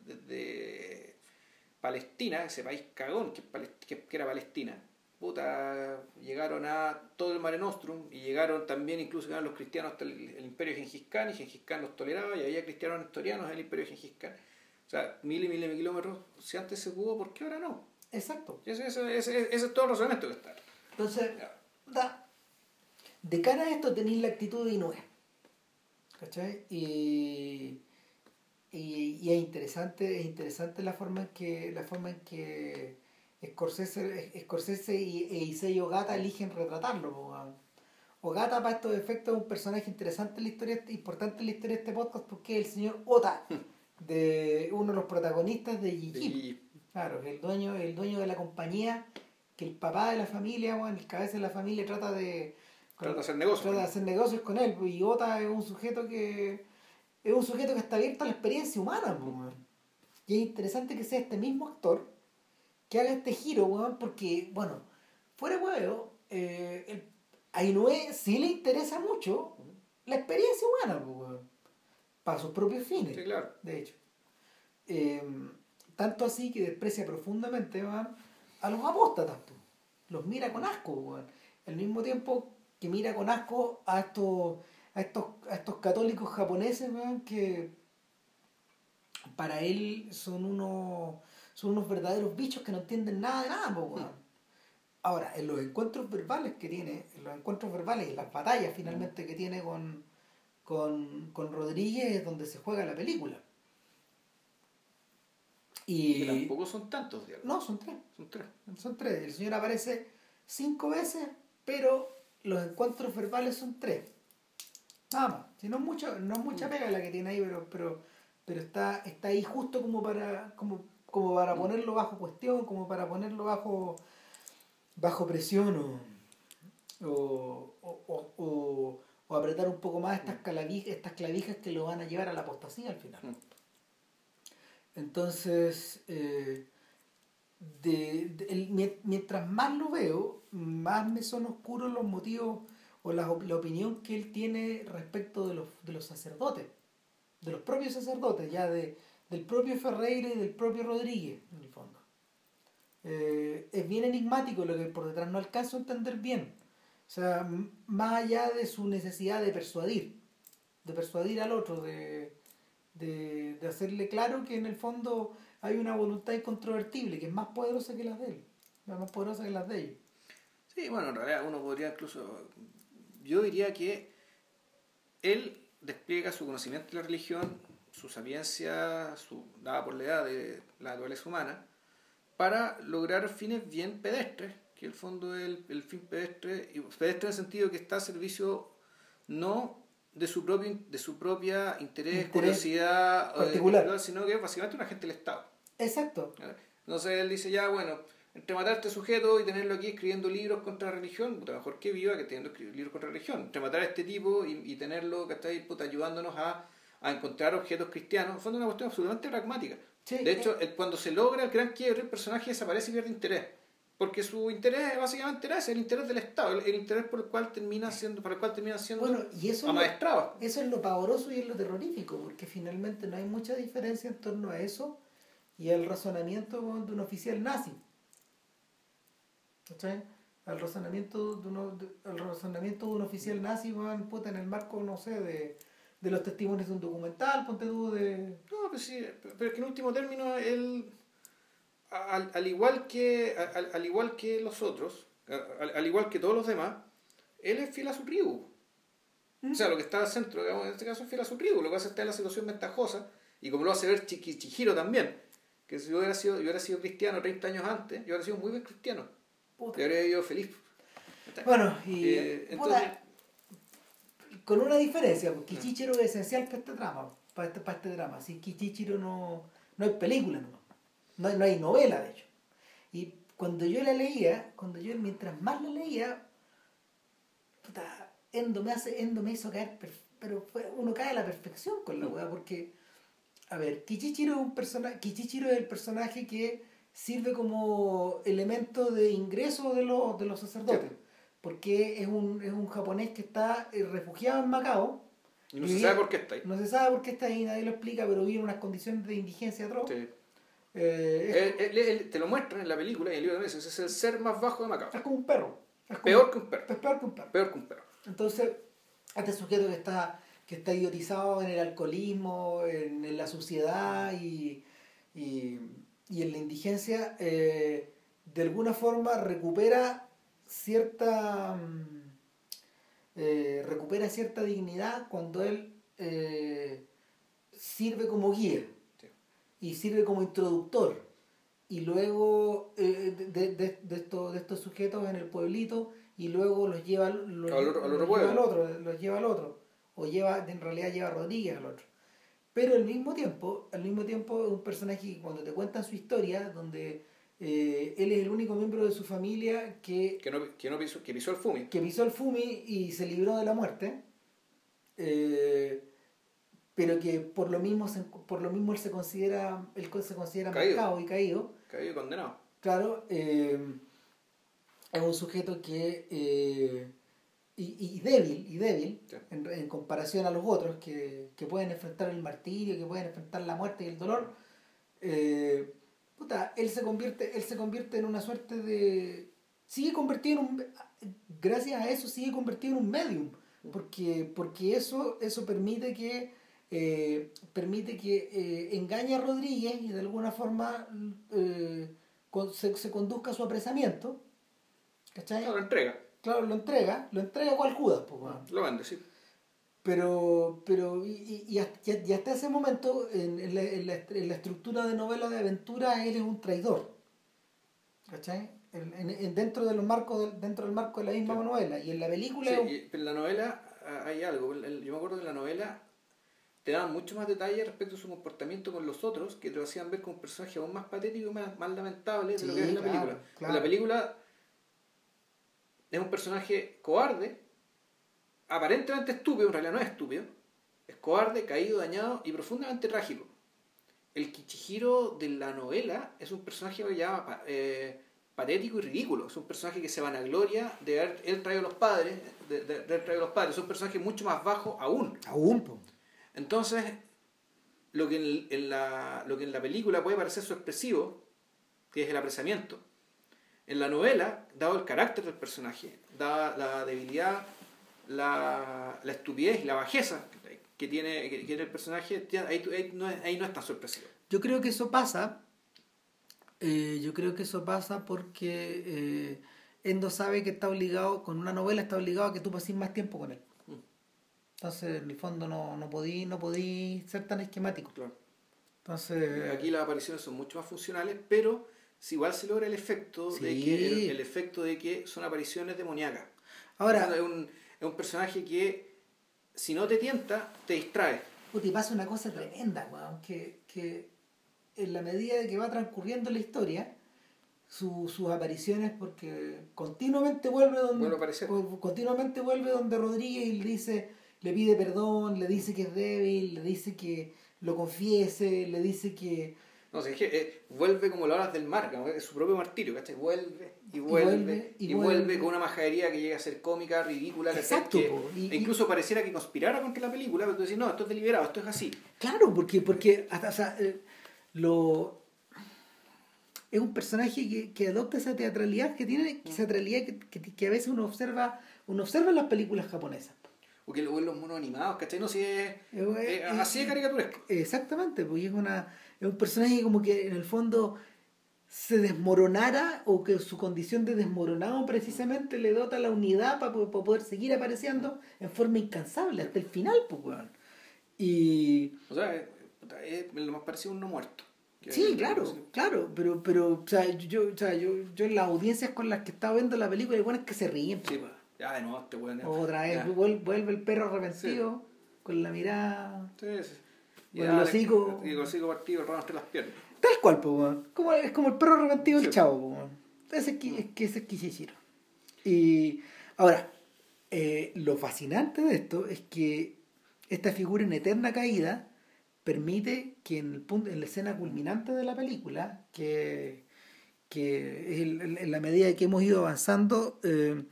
Palestina, ese país cagón que, era Palestina, puta, llegaron a todo el Mare Nostrum y llegaron también, incluso llegaron los cristianos hasta el, imperio de Gengis Khan y Gengis Khan los toleraba y había cristianos nestorianos en el imperio de Gengis Khan. O sea, miles y miles de kilómetros, si antes se pudo, ¿por qué ahora no? Exacto. Ese, es todo el razonamiento que está. Entonces, da, de cara a esto tenéis la actitud de Inoue. ¿Cachai? Y y, y, es interesante es interesante la forma en que la forma en que Scorsese, Scorsese y, e Isei Ogata eligen retratarlo Ogata para estos efectos es un personaje interesante en la historia importante en la historia de este podcast porque es el señor Ota de uno de los protagonistas de Gigi claro el dueño el dueño de la compañía que el papá de la familia el cabeza de la familia trata de trata de hacer negocios trata de hacer negocios con él y Ota es un sujeto que es un sujeto que está abierto a la experiencia humana, Y es interesante que sea este mismo actor que haga este giro, weón, porque, bueno, fuera huevo, eh, a Inoue sí le interesa mucho la experiencia humana, weón, para sus propios fines, sí, claro. de hecho. Em, tanto así que desprecia profundamente a los apóstatas, los mira con asco, weón. Al mismo tiempo que mira con asco a estos, a estos, a estos católicos japoneses, weón, que para él son unos, son unos verdaderos bichos que no entienden nada de nada, weón. Ahora, en los encuentros verbales que tiene, en los encuentros verbales y las batallas finalmente que tiene con, con, con Rodríguez es donde se juega la película. Y que tampoco son tantos, digamos. No, son tres. Son tres. Son tres. El señor aparece cinco veces, pero los encuentros verbales son tres. Nada más. Si no es mucho, no es mucha mm. pega la que tiene ahí, pero, pero, pero está, está ahí justo como para, como, como para mm. ponerlo bajo cuestión, como para ponerlo bajo, bajo presión o, o, o, o apretar un poco más estas, mm. clavijas, estas clavijas que lo van a llevar a la apostasía al final. Entonces, eh, de, mientras más lo veo, más me son oscuros los motivos o la, la opinión que él tiene respecto de los, de los sacerdotes, de los propios sacerdotes, ya de, del propio Ferreira y del propio Rodríguez, en el fondo. Eh, es bien enigmático lo que por detrás no alcanzo a entender bien. O sea, más allá de su necesidad de persuadir, de persuadir al otro, de, de, de hacerle claro que en el fondo hay una voluntad incontrovertible que es más poderosa que las de él, más poderosa que las de ellos. Sí, bueno, en realidad uno podría incluso, yo diría que él despliega su conocimiento de la religión, su sapiencia, su dada por la edad de la naturaleza humana, para lograr fines bien pedestres, que el fondo es el, el fin pedestre, y pedestre en el sentido que está a servicio no de su propio de su propia interés, curiosidad eh, particular, sino que básicamente un agente del Estado. Exacto. Entonces él dice ya, bueno, entre matar a este sujeto y tenerlo aquí escribiendo libros contra la religión, puta, mejor que viva que teniendo libros contra la religión. Entre matar a este tipo y, y tenerlo, que está ahí, puta, ayudándonos a, a encontrar objetos cristianos, fue una cuestión absolutamente pragmática. de hecho, eh. cuando se logra el gran quiebre, el personaje desaparece y pierde interés. Porque su interés básicamente era ese, el interés del Estado, el, interés por el cual termina siendo, por el cual termina siendo bueno, y eso amaestrado. eso es lo pavoroso y es lo terrorífico, porque finalmente no hay mucha diferencia en torno a eso y el razonamiento de un oficial nazi. ¿Cachai? Al razonamiento de, uno, el razonamiento de un oficial nazi, van puta, en el marco, no sé, de, de los testimonios de un documental, ponte tú de... No, pues sí, pero es que en último término él al, al igual que al, al, igual que los otros, al, al, igual que todos los demás, él es fiel a su tribu. O sea, lo que está al centro, digamos, en este caso es fiel a su tribu, lo que hace está en la situación ventajosa, y como lo hace ver Chihiro también, que si yo hubiera sido, yo hubiera sido cristiano 30 años antes, yo hubiera sido muy buen cristiano. Puta. Yo habría vivido feliz. Bueno, y eh, entonces, con una diferencia, porque Kichichiro es esencial para este drama, para este, para este drama. Si Kichichiro no, no es película, no. No, no hay novela, de hecho. Y cuando yo la leía, cuando yo mientras más la leía, puta, Endo me, hace, Endo me hizo caer, pero uno cae a la perfección con la weá, porque, a ver, Kichichiro es un personaje, Kichichiro es el personaje que sirve como elemento de ingreso de los, de los sacerdotes, porque es un, es un japonés que está eh, refugiado en Macao, y no se sabe por qué está ahí. No se sabe por qué está ahí, nadie lo explica, pero vive en unas condiciones de indigencia atroz. Sí. Eh, te lo muestran en la película y en el libro de Meses, es el ser más bajo de Macao. Es como un perro. peor que un perro. Es peor que un perro. Peor que un perro. Entonces, este sujeto que está, que está idiotizado en el alcoholismo, en, la suciedad y, y, y, en la indigencia, eh, de alguna forma recupera cierta mm, eh, recupera cierta dignidad cuando él eh, sirve como guía y sirve como introductor. Y luego eh, de, de, de, estos, de estos sujetos en el pueblito y luego los lleva, los, al, otro, lleva al otro, los lleva al otro. O lleva, en realidad lleva a Rodríguez al otro. Pero al mismo tiempo, al mismo tiempo es un personaje que cuando te cuentan su historia, donde eh, él es el único miembro de su familia que... Que, no, que, no pisó, que pisó el Fumi. Que pisó el Fumi y se libró de la muerte. Eh, pero que por lo mismo por lo mismo él se considera él se considera marcado y caído caído y condenado claro eh, es un sujeto que y, y, débil y débil en, en, comparación a los otros que, que, pueden enfrentar el martirio que pueden enfrentar la muerte y el dolor eh, puta, él se convierte él se convierte en una suerte de sigue convertido en un gracias a eso sigue convertido en un medium porque porque eso eso permite que eh, permite que eh, engañe a Rodríguez y de alguna forma eh, se, se, conduzca a su apresamiento ¿cachai? Claro, lo entrega claro lo entrega lo entrega cual Judas pues, lo vende sí. Pero pero y, y, hasta, ese momento en, en, la, en, la, en, la, estructura de novela de aventura él es un traidor. ¿cachai? En, dentro de los marcos dentro del marco de la misma novela. Y en la película sí, pero en la novela ah, hay algo. Yo me acuerdo de la novela te daban mucho más detalles respecto a su comportamiento con los otros que te lo hacían ver como un personaje aún más patético y más, lamentable de lo que es en la película. en la película es un personaje cobarde aparentemente estúpido, en realidad no es estúpido, es cobarde, caído, dañado y profundamente trágico. El Kichihiro de la novela es un personaje ya eh, patético y ridículo. Es un personaje que se vanagloria de haber él traído a los padres, de, de, haber traído a los padres. Es un personaje mucho más bajo aún. Aún, Entonces, lo que en, la, lo que en la película puede parecer su expresivo, que es el apresamiento, en la novela, dado el carácter del personaje, dada la debilidad la, la estupidez y la bajeza que tiene, que tiene el personaje, ahí, no, ahí no es tan sorpresivo. Yo creo que eso pasa, eh, yo creo que eso pasa porque eh, Endo sabe que está obligado, con una novela está obligado a que tú pases más tiempo con él. Mm. Entonces, en el fondo no, no podí, no podí ser tan esquemático. Entonces... Aquí las apariciones son mucho más funcionales, pero si igual se logra el efecto de que el, efecto de que son apariciones demoníacas. Ahora, un, es un personaje que si no te tienta, te distrae. Puta, y pasa una cosa tremenda, weón, que, que en la medida de que va transcurriendo la historia, sus apariciones, porque continuamente vuelve donde continuamente vuelve donde Rodríguez y le dice, le pide perdón, le dice que es débil, le dice que lo confiese, le dice que no sé, es que eh, vuelve como las olas del mar, es su propio martirio, ¿cachai? Vuelve y vuelve y vuelve, con una majadería que llega a ser cómica, ridícula, Exacto, e incluso pareciera que conspirara contra la película, pero tú decís, no, esto es deliberado, esto es así. Claro, porque, porque hasta, o sea, eh, lo es un personaje que, que, adopta esa teatralidad que tiene, esa teatralidad que, que, a veces uno observa, uno observa en las películas japonesas. O que luego en los monos animados, ¿cachai? No sé, si es, así de caricaturesco. Exactamente, porque es una es un personaje como que en el fondo se desmoronara o que su condición de desmoronado precisamente le dota la unidad para poder seguir apareciendo en forma incansable hasta el final, pues, weón. Y... O sea, es, lo más parecido un no muerto. Sí, claro, claro, pero, pero o sea, yo, o sea, yo, yo en las audiencias con las que estaba viendo la película, hay buenas que se ríen. Sí, pues, ya de nuevo este weón. Otra vez, vuelve, el perro arrepentido con la mirada. Sí, sí. El hocico. Y el hocico partido, el ramo entre las piernas. Tal cual, pues, como, es como el perro arrepentido del chavo, pues, Ese es que se quisieron. Y ahora, eh, lo fascinante de esto es que esta figura en eterna caída permite que en, el punto, en la escena culminante de la película, que, que en, la medida que hemos ido avanzando eh,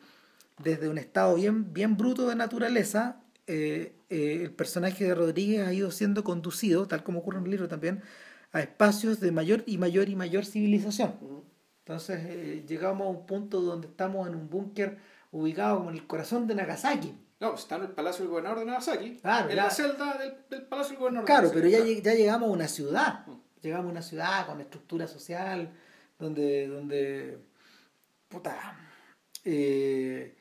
desde un estado bien, bien bruto de naturaleza eh, eh, el personaje de Rodríguez ha ido siendo conducido, tal como ocurre en el libro también, a espacios de mayor y mayor y mayor civilización. Entonces eh, llegamos a un punto donde estamos en un búnker ubicado como en el corazón de Nagasaki. No, pues está en el Palacio del Gobernador de Nagasaki. en la celda del, Palacio del Gobernador. Claro, pero ya, ya llegamos a una ciudad. Llegamos a una ciudad con estructura social, donde, donde, puta, eh,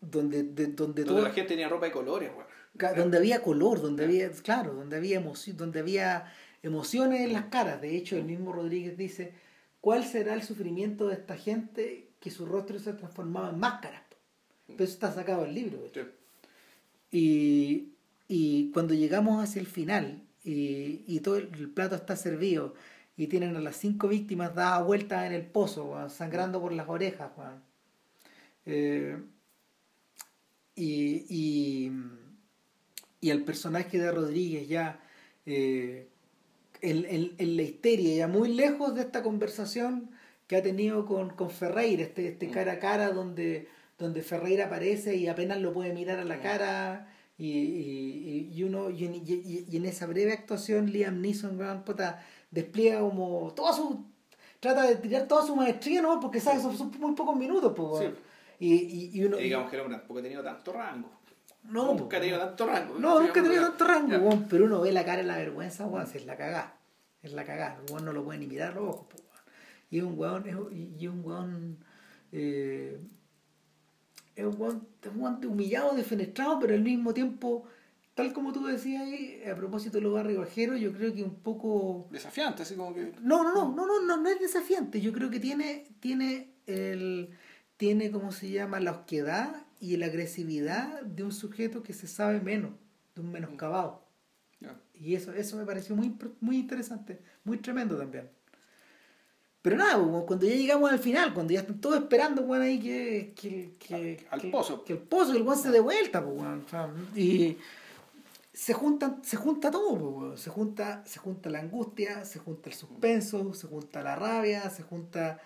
donde, de, donde, donde la gente tenía ropa de colores, Donde había color, donde había, claro, donde había emoción, donde había emociones en las caras. De hecho, el mismo Rodríguez dice, ¿cuál será el sufrimiento de esta gente que su rostro se ha transformado en máscara? Pero eso está sacado del libro. Y, y cuando llegamos hacia el final y, y todo el, plato está servido y tienen a las cinco víctimas dadas vueltas en el pozo, sangrando por las orejas, eh, y, y, y el personaje de Rodríguez ya eh, en, en, la histeria, ya muy lejos de esta conversación que ha tenido con, con Ferreira, este, este cara a cara donde, donde Ferreira aparece y apenas lo puede mirar a la cara. Y, y, y uno y, y, en esa breve actuación Liam Neeson despliega como toda su trata de tirar toda su maestría, ¿no? Porque sabes, son, son muy pocos minutos, pues. Sí. Y, uno. Digamos que el hombre tampoco ha tenido tanto rango. No, nunca pues, ha tenido tanto rango. No, nunca he tenido tanto rango, Ya. weón, pero uno ve la cara de la vergüenza, weón, si es la cagada. Es la cagada, el weón no lo puede ni mirar los ojos, weón. Y es un weón, es, y un weón, eh, es un weón, es un weón humillado, defenestrado, pero al mismo tiempo, tal como tú decías ahí, a propósito de los barrios bajeros, yo creo que un poco... Desafiante, así como que. No, no, no, no, no, no, no es desafiante. Yo creo que tiene, tiene el, tiene como se llama la osquedad y la agresividad de un sujeto que se sabe menos, de un menoscabado. Ya. Y eso, eso me pareció muy, muy interesante, muy tremendo también. Pero nada, pues, cuando ya llegamos al final, cuando ya están todos esperando, weón, ahí que, que, que- Al que- pozo. Que el pozo, el weón se dé vuelta, pues, y se juntan, se junta todo, pues. Se junta, se junta la angustia, se junta el suspenso, se junta la rabia, se junta,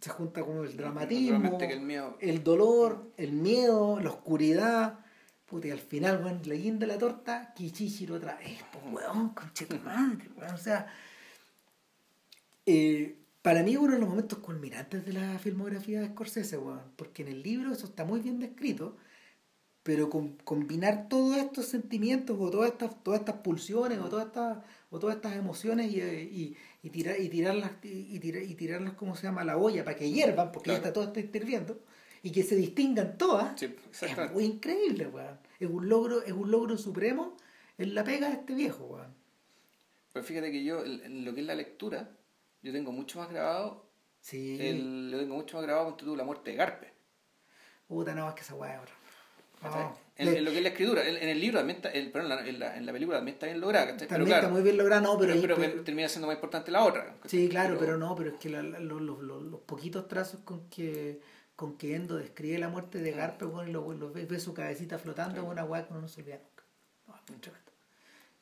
se junta como el dramatismo, que el miedo. el dolor, el miedo, la oscuridad. Puta, y al final, weón, la guinda de la torta, Kichichiro otra vez, pues, weón, madre, weón. O sea, eh, para mí uno de los momentos culminantes de la filmografía de Scorsese, weón, porque en el libro eso está muy bien descrito, pero con- combinar todos estos sentimientos o todas estas, todas estas pulsiones o todas estas, o todas estas emociones y, eh, y, y tirar, y tirarlas y, tirar- y tirarlas como se llama a la olla para que hiervan, porque ya está todo está hirviendo, y que se distingan todas, Sí, es muy increíble, weón. Es un logro, es un logro supremo en la pega de este viejo, weón. Pero fíjate que yo, en lo que es la lectura, yo tengo mucho más grabado, Sí. el, lo tengo mucho más grabado con tú la muerte de Garpe. Puta, no, es que esa weá. ¿cachai? En, Le- en lo que es la escritura, en, en el libro también está, el, perdón, en la, en la- en la película también está bien lograda, También claro, está muy bien logrado, no, pero, pero, pero- termina siendo más importante la otra. Sí, claro, pero no, pero es que la- la- los, los- los- los poquitos trazos con que con que Endo describe la muerte de Garpe, bueno, y lo, lo ve, ve su cabecita flotando, una weá que uno no se olvida nunca. No, es muy tremendo.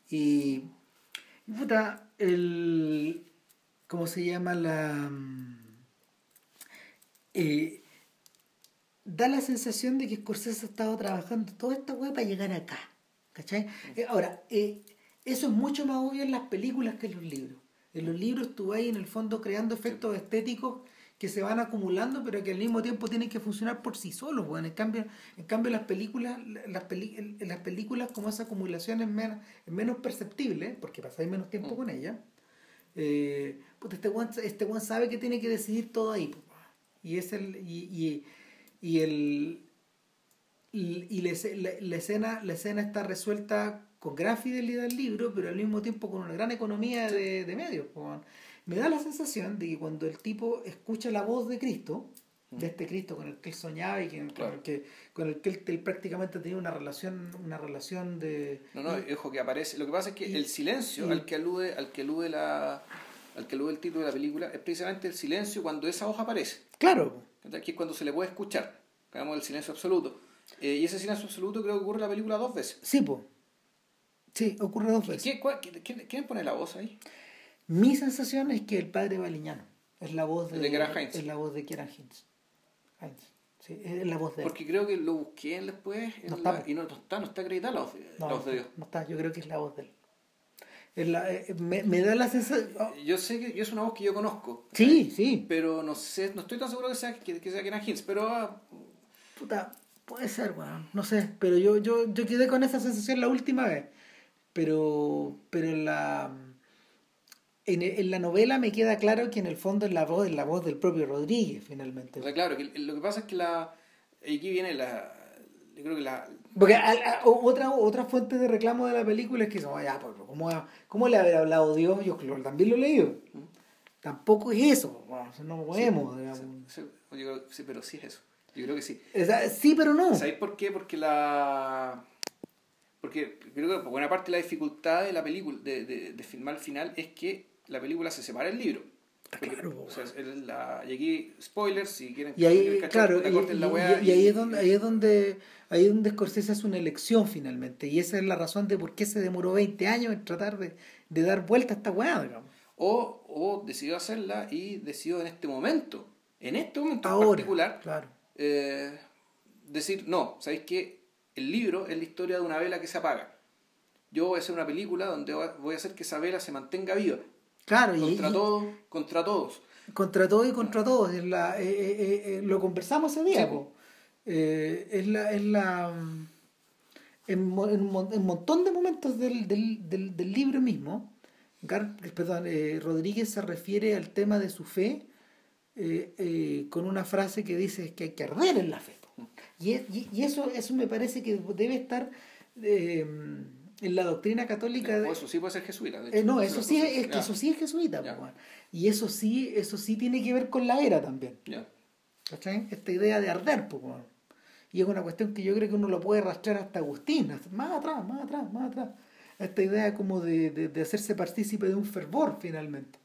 Y, y puta, el ¿cómo se llama la mm, eh, da la sensación de que Scorsese ha estado trabajando toda esta weá para llegar acá. ¿Cachai? Eh, ahora, eh, eso es mucho más obvio en las películas que en los libros. En los libros tú vas ahí en el fondo creando efectos estéticos que se van acumulando, pero que al mismo tiempo tienen que funcionar por sí solos. weón. En cambio, en cambio las películas, las, peli- en las películas como esa acumulación es menos, es menos perceptible, porque pasáis menos tiempo Mm. con ella. Eh, puta, este one, este weón sabe que tiene que decidir todo ahí. Y es el. Y, y, y el. Y, y la, esce- la- la escena, la escena está resuelta con gran fidelidad al libro, pero al mismo tiempo con una gran economía de, de medios. Me da la sensación de que cuando el tipo escucha la voz de Cristo, de este Cristo con el que él soñaba y que, con, Claro. el que, con el que él, él prácticamente tenía una relación, una relación de... No, no, ojo que aparece. Lo que pasa es que y- el silencio y- al que alude, al que alude la, al que alude el título de la película, es precisamente el silencio cuando esa hoja aparece. Claro. Que es cuando se le puede escuchar. Digamos el silencio absoluto. Eh, y ese silencio absoluto creo que ocurre en la película dos veces. sí, po. Sí, ocurre dos veces. ¿Quién, cuál- quién- quién- pone la voz ahí? Mi sensación es que el padre Baliñano es la voz de, Kieran Hines. Es la voz de Kieran Hines. Hines. Sí, es la voz de él. Porque creo que lo busqué después No la- y no, no está, no está acreditada la voz, la voz de Dios. no está, yo creo que es la voz de él. La- eh, me, me da la sensación... oh, Yo sé que yo es una voz que yo conozco. sí, sí. Pero no sé, no estoy tan seguro que sea que, que sea Kieran Hines, pero ah, Puta, puede ser, weón. No sé, pero yo, yo, yo quedé con esa sensación la última vez. Pero, pero en la... En, en la novela me queda claro que en el fondo es la voz, es la voz del propio Rodríguez, finalmente. o sea, claro, que lo que pasa es que la aquí viene la yo creo que la Porque a- a- o- otra, otra fuente de reclamo de la película es que son, ya, pues, ¿cómo, ¿cómo le habrá hablado Dios? Yo también lo he leído. Tampoco es eso, bueno, no podemos. digamos. sí, yo creo- sí, pero sí es eso. Yo creo que sí. Sí, pero no. ¿Sabéis por qué? Porque la. Porque creo que por buena parte la dificultad de la película, de, de, de filmar el final, es que la película se separa del libro. Porque, claro, o sea, la- y aquí, spoilers, si quieren, Y ahí, quieren cachar, claro, y, la y- weá y- y ahí es donde, ahí es donde, ahí es donde Scorsese hace una elección finalmente. Y esa es la razón de por qué se demoró 20 años en tratar de, de dar vuelta a esta weá, digamos. O, o decidió hacerla y decidió en este momento, en este momento en particular, claro. eh, decir, no, ¿sabéis qué? El libro es la historia de una vela que se apaga. Yo voy a hacer una película donde voy a hacer que esa vela se mantenga viva. Claro, y, Contra y- todos, contra todos. Contra todo y contra todos. Es la, eh, eh, eh, lo conversamos ese día. po. Es la... Es la en, mo- en un montón de momentos del, del, del, del libro mismo, Gar- perdón, Rodríguez se refiere al tema de su fe con una frase que dice que hay que arder en la fe. Y, es- y- y eso, eso me parece que debe estar eh, en la doctrina católica. de- O eso sí puede ser jesuita. de eh, hecho. no, eso sí es, es que eso sí es jesuita, y eso sí, eso sí tiene que ver con la era también. ya. ¿cachai? Esta idea de arder, pues, y es una cuestión que yo creo que uno lo puede rastrear hasta Agustín, hasta- más atrás, más atrás, más atrás. Esta idea como de, de, de hacerse partícipe de un fervor finalmente.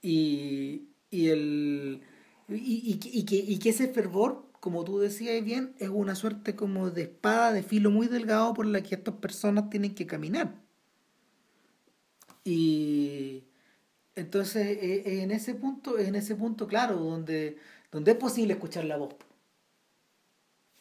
Y, y el y, y, y que, y que ese fervor, como tú decías bien, es una suerte como de espada de filo muy delgado por la que estas personas tienen que caminar. Y entonces eh, eh, en ese punto, en ese punto, claro, donde, donde es posible escuchar la voz.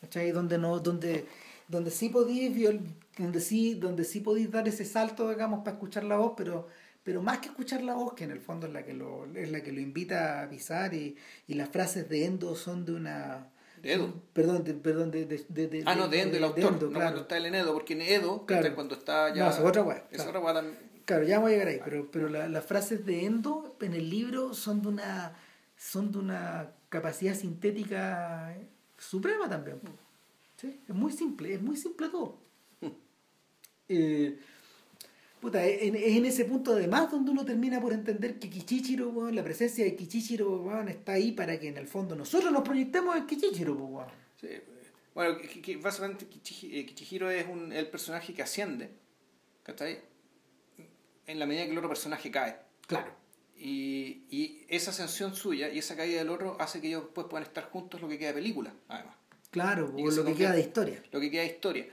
¿Cachai? Donde no, donde, donde sí podéis donde sí, donde sí podéis dar ese salto, digamos, para escuchar la voz, pero, pero más que escuchar la voz, que en el fondo es la que lo, es la que lo invita a pisar, y, y las frases de Endo son de una De Edo. perdón, de, perdón, de, de, de- Ah, no, de Endo, el autor. Endo, no claro. cuando está el en Edo, porque en Edo, Claro. cuando está ya. No, esa es otra weá, Esa claro. otra también. Claro, ya vamos a llegar ahí, pero, pero la- las frases de Endo en el libro son de una son de una capacidad sintética suprema también. ¿Sí? Es muy simple, es muy simple todo. Eh, puta, es en, en ese punto además donde uno termina por entender que Kichichiro, weón, la presencia de Kichichiro weón, está ahí para que en el fondo nosotros nos proyectemos en Kichichiro. weón. Sí. Bueno, que, que básicamente eh, Kichihiro es un, el personaje que asciende, ¿cachai? En la medida que el otro personaje cae. Claro. Y, y esa ascensión suya y esa caída del otro hace que ellos después puedan estar juntos lo que queda de película, además. Claro, que lo que queda de historia. Lo que queda de historia.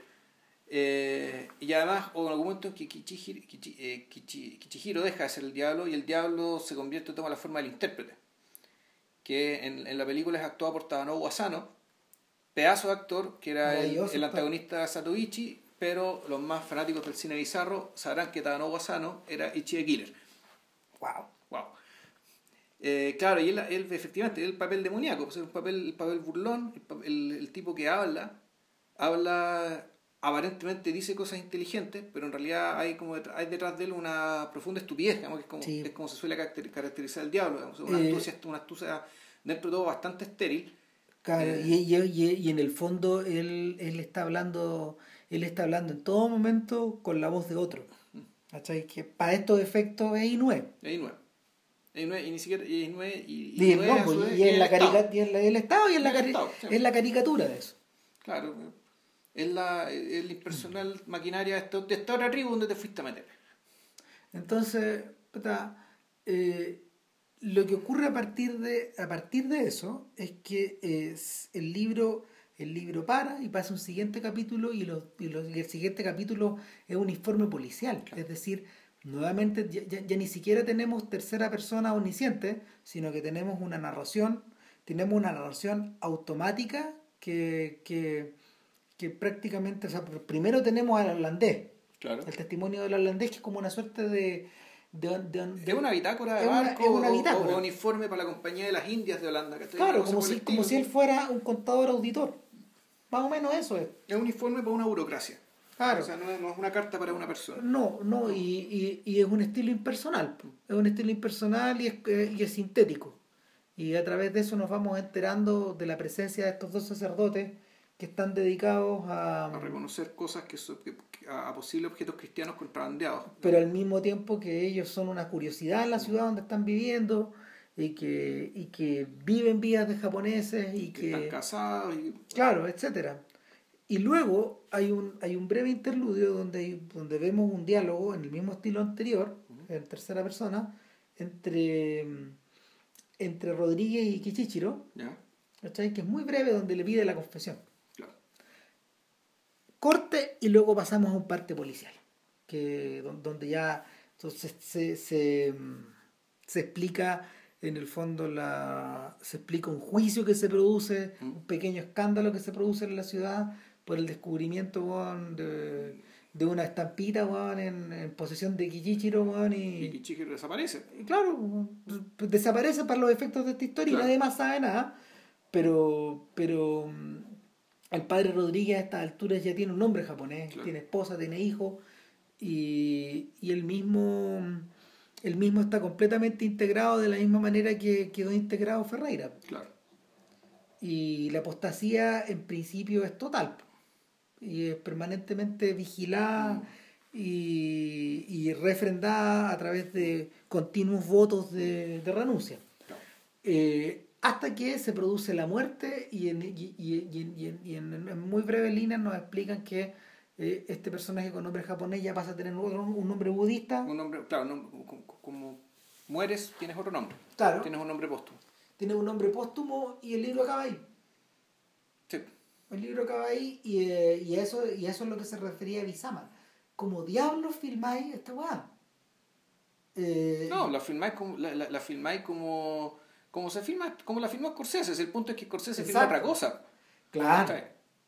Eh, y además, o en algún momento en que Kichihiro, Kichi- eh, Kichihiro deja de ser el diablo y el diablo se convierte, toma la forma del intérprete. Que en, en la película es actuado por Tadanobu Asano, pedazo de actor que era el, el antagonista de Satoichi, pero los más fanáticos del cine bizarro sabrán que Tadanobu Asano era Ichi the Killer. Wow. Wow. Eh, claro, y él, él efectivamente, el papel demoníaco, pues, un papel, el papel burlón, el- el tipo que habla, habla, aparentemente dice cosas inteligentes, pero en realidad hay como detrás, hay detrás de él una profunda estupidez, digamos, que es como, Sí. es como se suele caracter- caracterizar el diablo, digamos, una, Eh, astucia, una astucia dentro de todo bastante estéril. Claro, Eh. y, y, y- y en el fondo él, él está hablando, él está hablando en todo momento con la voz de otro. ¿Cachai? Que para estos efectos es Inue. Es Inue. Y ni siquiera y y, Y, y es es la el Estado. carica- y la- el Estado y es la caricatura de eso. Claro, es la, el impersonal maquinaria de, esta- de esta otra tribu donde te fuiste a meter. Entonces, puta, eh, lo que ocurre a partir de, a partir de eso es que es el libro el libro para y pasa un siguiente capítulo y, lo- y lo- y el siguiente capítulo es un informe policial. Es decir, nuevamente ya, ya- ya ni siquiera tenemos tercera persona omnisciente, sino que tenemos una narración, tenemos una narración automática que, que, que prácticamente, o sea, primero tenemos al holandés, Claro. el testimonio del holandés que es como una suerte de... de, de- de- una bitácora de una- barco una o- bitácora. o, uniforme para la compañía de las Indias de Holanda. ¿cachai? claro, Una como si, como si él fuera un contador auditor. Más o menos eso es. Es un uniforme para una burocracia. Claro. O sea, no es, no es una carta para una persona. No, no, y, y, y es un estilo impersonal. Es un estilo impersonal y es, eh, y es sintético. Y a través de eso nos vamos enterando de la presencia de estos dos sacerdotes que están dedicados a... A reconocer cosas que, son- que- a, a posibles objetos cristianos contrabandeados. pero al mismo tiempo que ellos son una curiosidad en la ciudad donde están viviendo y que, y que viven vidas de japoneses y que están casados y Claro, etcétera. Y luego hay un, hay un breve interludio donde, donde vemos un diálogo en el mismo estilo anterior, en tercera persona, entre, entre Rodríguez y Kichichiro, ¿ya? ¿cachai? que es muy breve, donde le pide la confesión. Corte y luego pasamos a un parte policial, que, don- donde ya entonces, se, se, se explica en el fondo la se explica un juicio que se produce, Mm. un pequeño escándalo que se produce en la ciudad por el descubrimiento de, de una estampita, weón, en, en posesión de Kichichiro, y... Y Kichichiro desaparece. y claro, desaparece para los efectos de esta historia Claro. y nadie más sabe nada. Pero, pero mm, el padre Rodríguez a estas alturas ya tiene un nombre japonés, Claro. tiene esposa, tiene hijo, y, y él mismo él mismo está completamente integrado de la misma manera que quedó integrado Ferreira. Claro. Y la apostasía en principio es total. Y es permanentemente vigilada y, y refrendada a través de continuos votos de, de renuncia. Eh, hasta que se produce la muerte y en, y, y- y en- y en- y en- en muy breves líneas nos explican que eh, este personaje con nombre japonés ya pasa a tener un nombre budista. Un nombre, claro, no- como, como mueres, tienes otro nombre. Claro. Tienes un nombre póstumo. Tiene un nombre póstumo y el libro acaba ahí. Sí. El libro acaba ahí y, eh, y, eso, y eso es lo que se refería a Bisama. Como diablos filmáis esta weá. Eh, No, la filmáis como, la, la, la filmáis como, como se filma, como la filmó Scorsese. El punto es que Scorsese filma Exacto. otra cosa. Claro.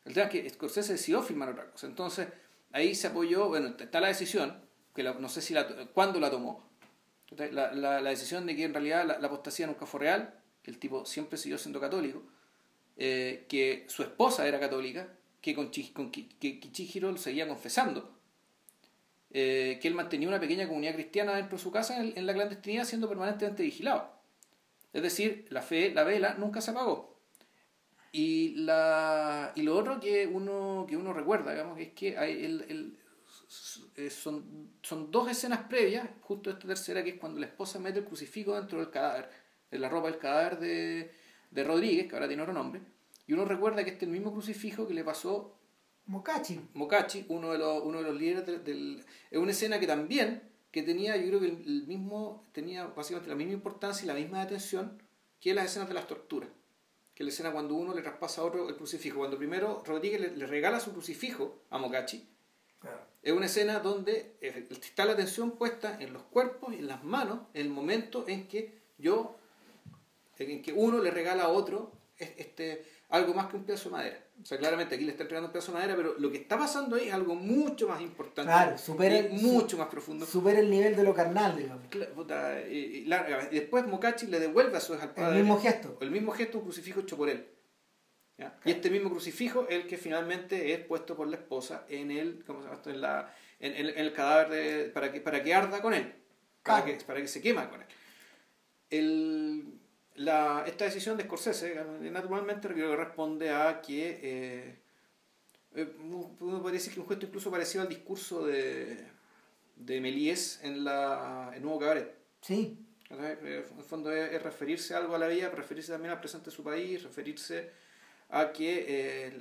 El tema es que Scorsese decidió filmar otra cosa. Entonces, ahí se apoyó, bueno, está la decisión, que la- no sé si la, cuándo la tomó. La, la, la decisión de que en realidad la, apostasía nunca fue real, que el tipo siempre siguió siendo católico, eh, que su esposa era católica, que con, que Kichihiro lo seguía confesando, eh, que él mantenía una pequeña comunidad cristiana dentro de su casa en, en la clandestinidad siendo permanentemente vigilado. Es decir, la fe, la vela, nunca se apagó. Y, la, y lo otro que uno, que uno recuerda, digamos, es que hay el, el- eh, son, son dos escenas previas, justo esta tercera, que es cuando la esposa mete el crucifijo dentro del cadáver, en la ropa del cadáver de, de Rodríguez, que ahora tiene otro nombre, y uno recuerda que este es el mismo crucifijo que le pasó Mokachi. Mokachi, uno de los, uno de los líderes del, del- Es una escena que también, que tenía, yo creo que el, mismo, tenía básicamente la misma importancia y la misma atención que las escenas de las torturas. Que la escena cuando uno le traspasa a otro el crucifijo. Cuando primero Rodríguez le, le regala su crucifijo a Mokachi, es una escena donde eh, está la atención puesta en los cuerpos y en las manos, en el momento en que yo, en que uno le regala a otro es- este, algo más que un pedazo de madera. O sea, claramente aquí le está entregando un pedazo de madera, pero lo que está pasando ahí es algo mucho más importante, Claro, supera- y mucho más profundo. Supera el nivel de lo carnal, digamos. Y- y larga. Y después Mokachi le devuelve a su al El mismo gesto. el mismo gesto, un crucifijo hecho por él. ¿ya? Y este mismo crucifijo es el que finalmente es puesto por la esposa en el, ¿cómo se llama esto? En, la, en, en- en el cadáver de- para, que, para que arda con él, para, Claro. que, para que se quema con él. El, la, esta decisión de Scorsese eh, naturalmente creo que responde a que eh, eh, uno podría decir que un gesto incluso parecido al discurso de, de Méliès en, la, en Nuevo Cabaret. Sí. Eh, En el fondo es, es referirse algo a la vida, referirse también al presente de su país, referirse a que eh,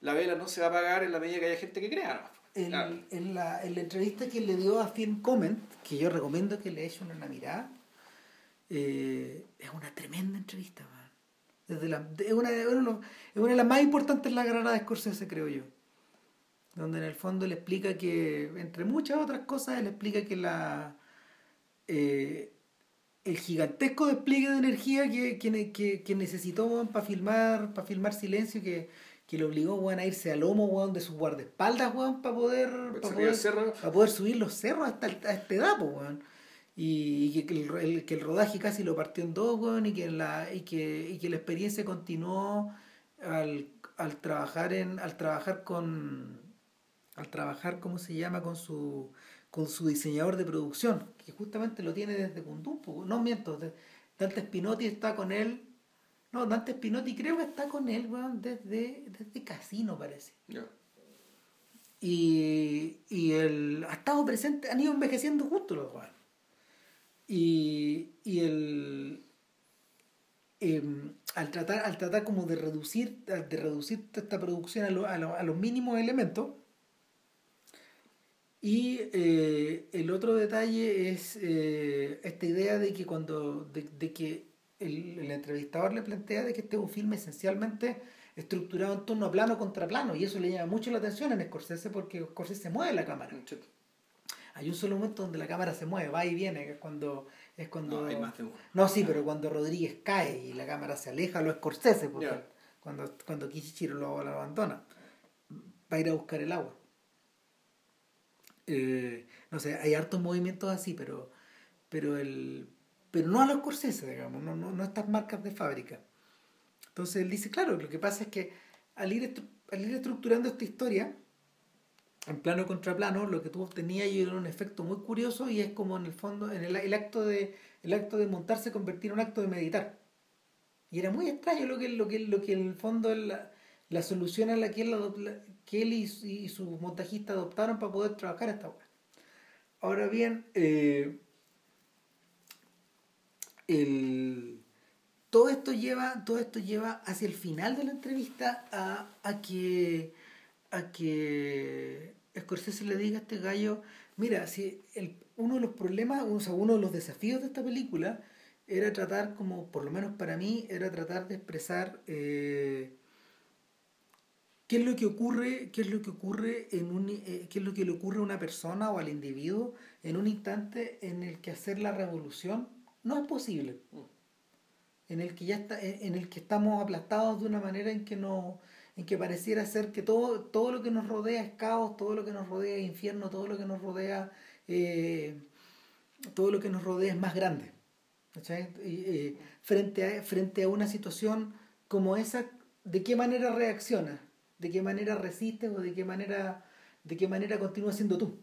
la vela no se va a apagar en la medida que haya gente que crea. En, Claro. en la, en la entrevista que le dio a Film Comment, que yo recomiendo que le echen una mirada, eh, es una tremenda entrevista, man. Desde la, es, una, es una de las más importantes en la carrera de Scorsese, creo yo. Donde en el fondo le explica que, entre muchas otras cosas, le explica que la eh, el gigantesco despliegue de energía que, que, que, que necesitó para filmar, para filmar silencio, que, que le obligó a irse al lomo weón, de sus guardaespaldas para poder, Pues pa' salir poder, al cerro. pa' poder subir los cerros hasta el- a esta edad, weón. Y, que, el, el- que el rodaje casi lo partió en dos, weón, y que la, y que, y que la experiencia continuó al, al trabajar en, al trabajar con al trabajar, ¿cómo se llama? con su con su diseñador de producción, que justamente lo tiene desde Kundun, po, no miento, Dante Spinotti está con él, no, Dante Spinotti creo que está con él, weón, desde, desde Casino parece. Y, y el, ha estado presente, han ido envejeciendo juntos los weones. Y, y el em, al tratar, al tratar como de reducir, de reducir esta producción a, lo- a, lo- a los mínimos elementos. Y eh, el otro detalle es eh, esta idea de que cuando de, de que el, el entrevistador le plantea de que este es un filme esencialmente estructurado en torno a plano contra plano y eso le llama mucho la atención en Scorsese porque Scorsese mueve la cámara. Hay un solo momento donde la cámara se mueve va y viene que es cuando es cuando No, hay más de uno. no sí pero cuando Rodríguez cae y la cámara se aleja lo Scorsese porque cuando cuando Kichichiro lo, lo abandona va a ir a buscar el agua Eh, no sé, hay hartos movimientos así, pero, pero, el, pero no a los Scorsese, digamos, no, no, no estas marcas de fábrica. Entonces él dice, claro, lo que pasa es que al ir, al ir estructurando esta historia, en plano contra plano, lo que tú obtenías era un efecto muy curioso y es como en el fondo, en el, el acto de el acto de montarse convertir en un acto de meditar. Y era muy extraño lo que, lo que, lo que en el fondo la, la solución a la que él, que él y, y, sus montajistas adoptaron para poder trabajar esta obra. Ahora bien, eh, el, todo esto lleva todo esto lleva hacia el final de la entrevista a, a que a que Scorsese le diga a este gallo mira si el, uno de los problemas o sea, uno de los desafíos de esta película era tratar como por lo menos para mí era tratar de expresar eh, qué es lo que ocurre qué es lo que ocurre en un eh, qué es lo que le ocurre a una persona o al individuo en un instante en el que hacer la revolución no es posible. En el que ya está en el que estamos aplastados de una manera en que no en que pareciera ser que todo todo lo que nos rodea es caos todo lo que nos rodea es infierno todo lo que nos rodea eh, todo lo que nos rodea es más grande eh, frente a frente a una situación como esa de qué manera reaccionas de qué manera resistes o de qué manera de qué manera continúas siendo tú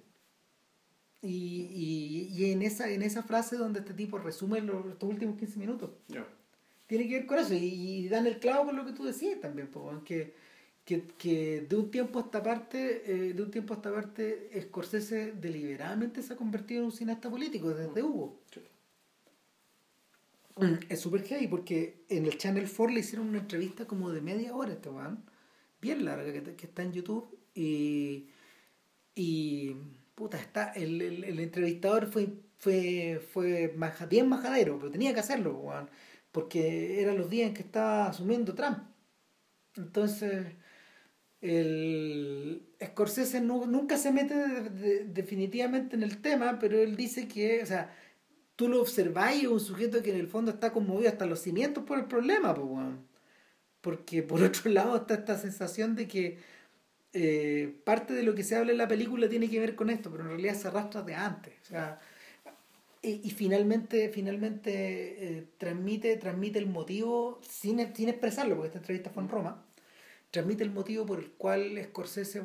y, y, y, en esa en esa frase donde este tipo resume los, estos últimos 15 minutos tiene que ver con eso y, dan el clavo con lo que tú decías también que, que, que, de un tiempo a esta parte eh, de un tiempo a esta parte Scorsese deliberadamente se ha convertido en un cineasta político desde mm. Hugo. Mm, es súper heavy porque en el Channel 4 le hicieron una entrevista como de media hora este man bien larga que, que, está en YouTube y y puta está el, el, el entrevistador fue fue fue maja, bien majadero pero tenía que hacerlo man porque eran los días en que estaba asumiendo Trump. Entonces, el Scorsese nunca se mete definitivamente en el tema, pero él dice que, o sea, tú lo observáis, un sujeto que en el fondo está conmovido hasta los cimientos por el problema, pues, porque por otro lado está esta sensación de que eh, parte de lo que se habla en la película tiene que ver con esto, pero en realidad se arrastra de antes. O sea, y, finalmente finalmente eh, transmite transmite el motivo sin, sin expresarlo porque esta entrevista fue en Roma transmite el motivo por el cual Scorsese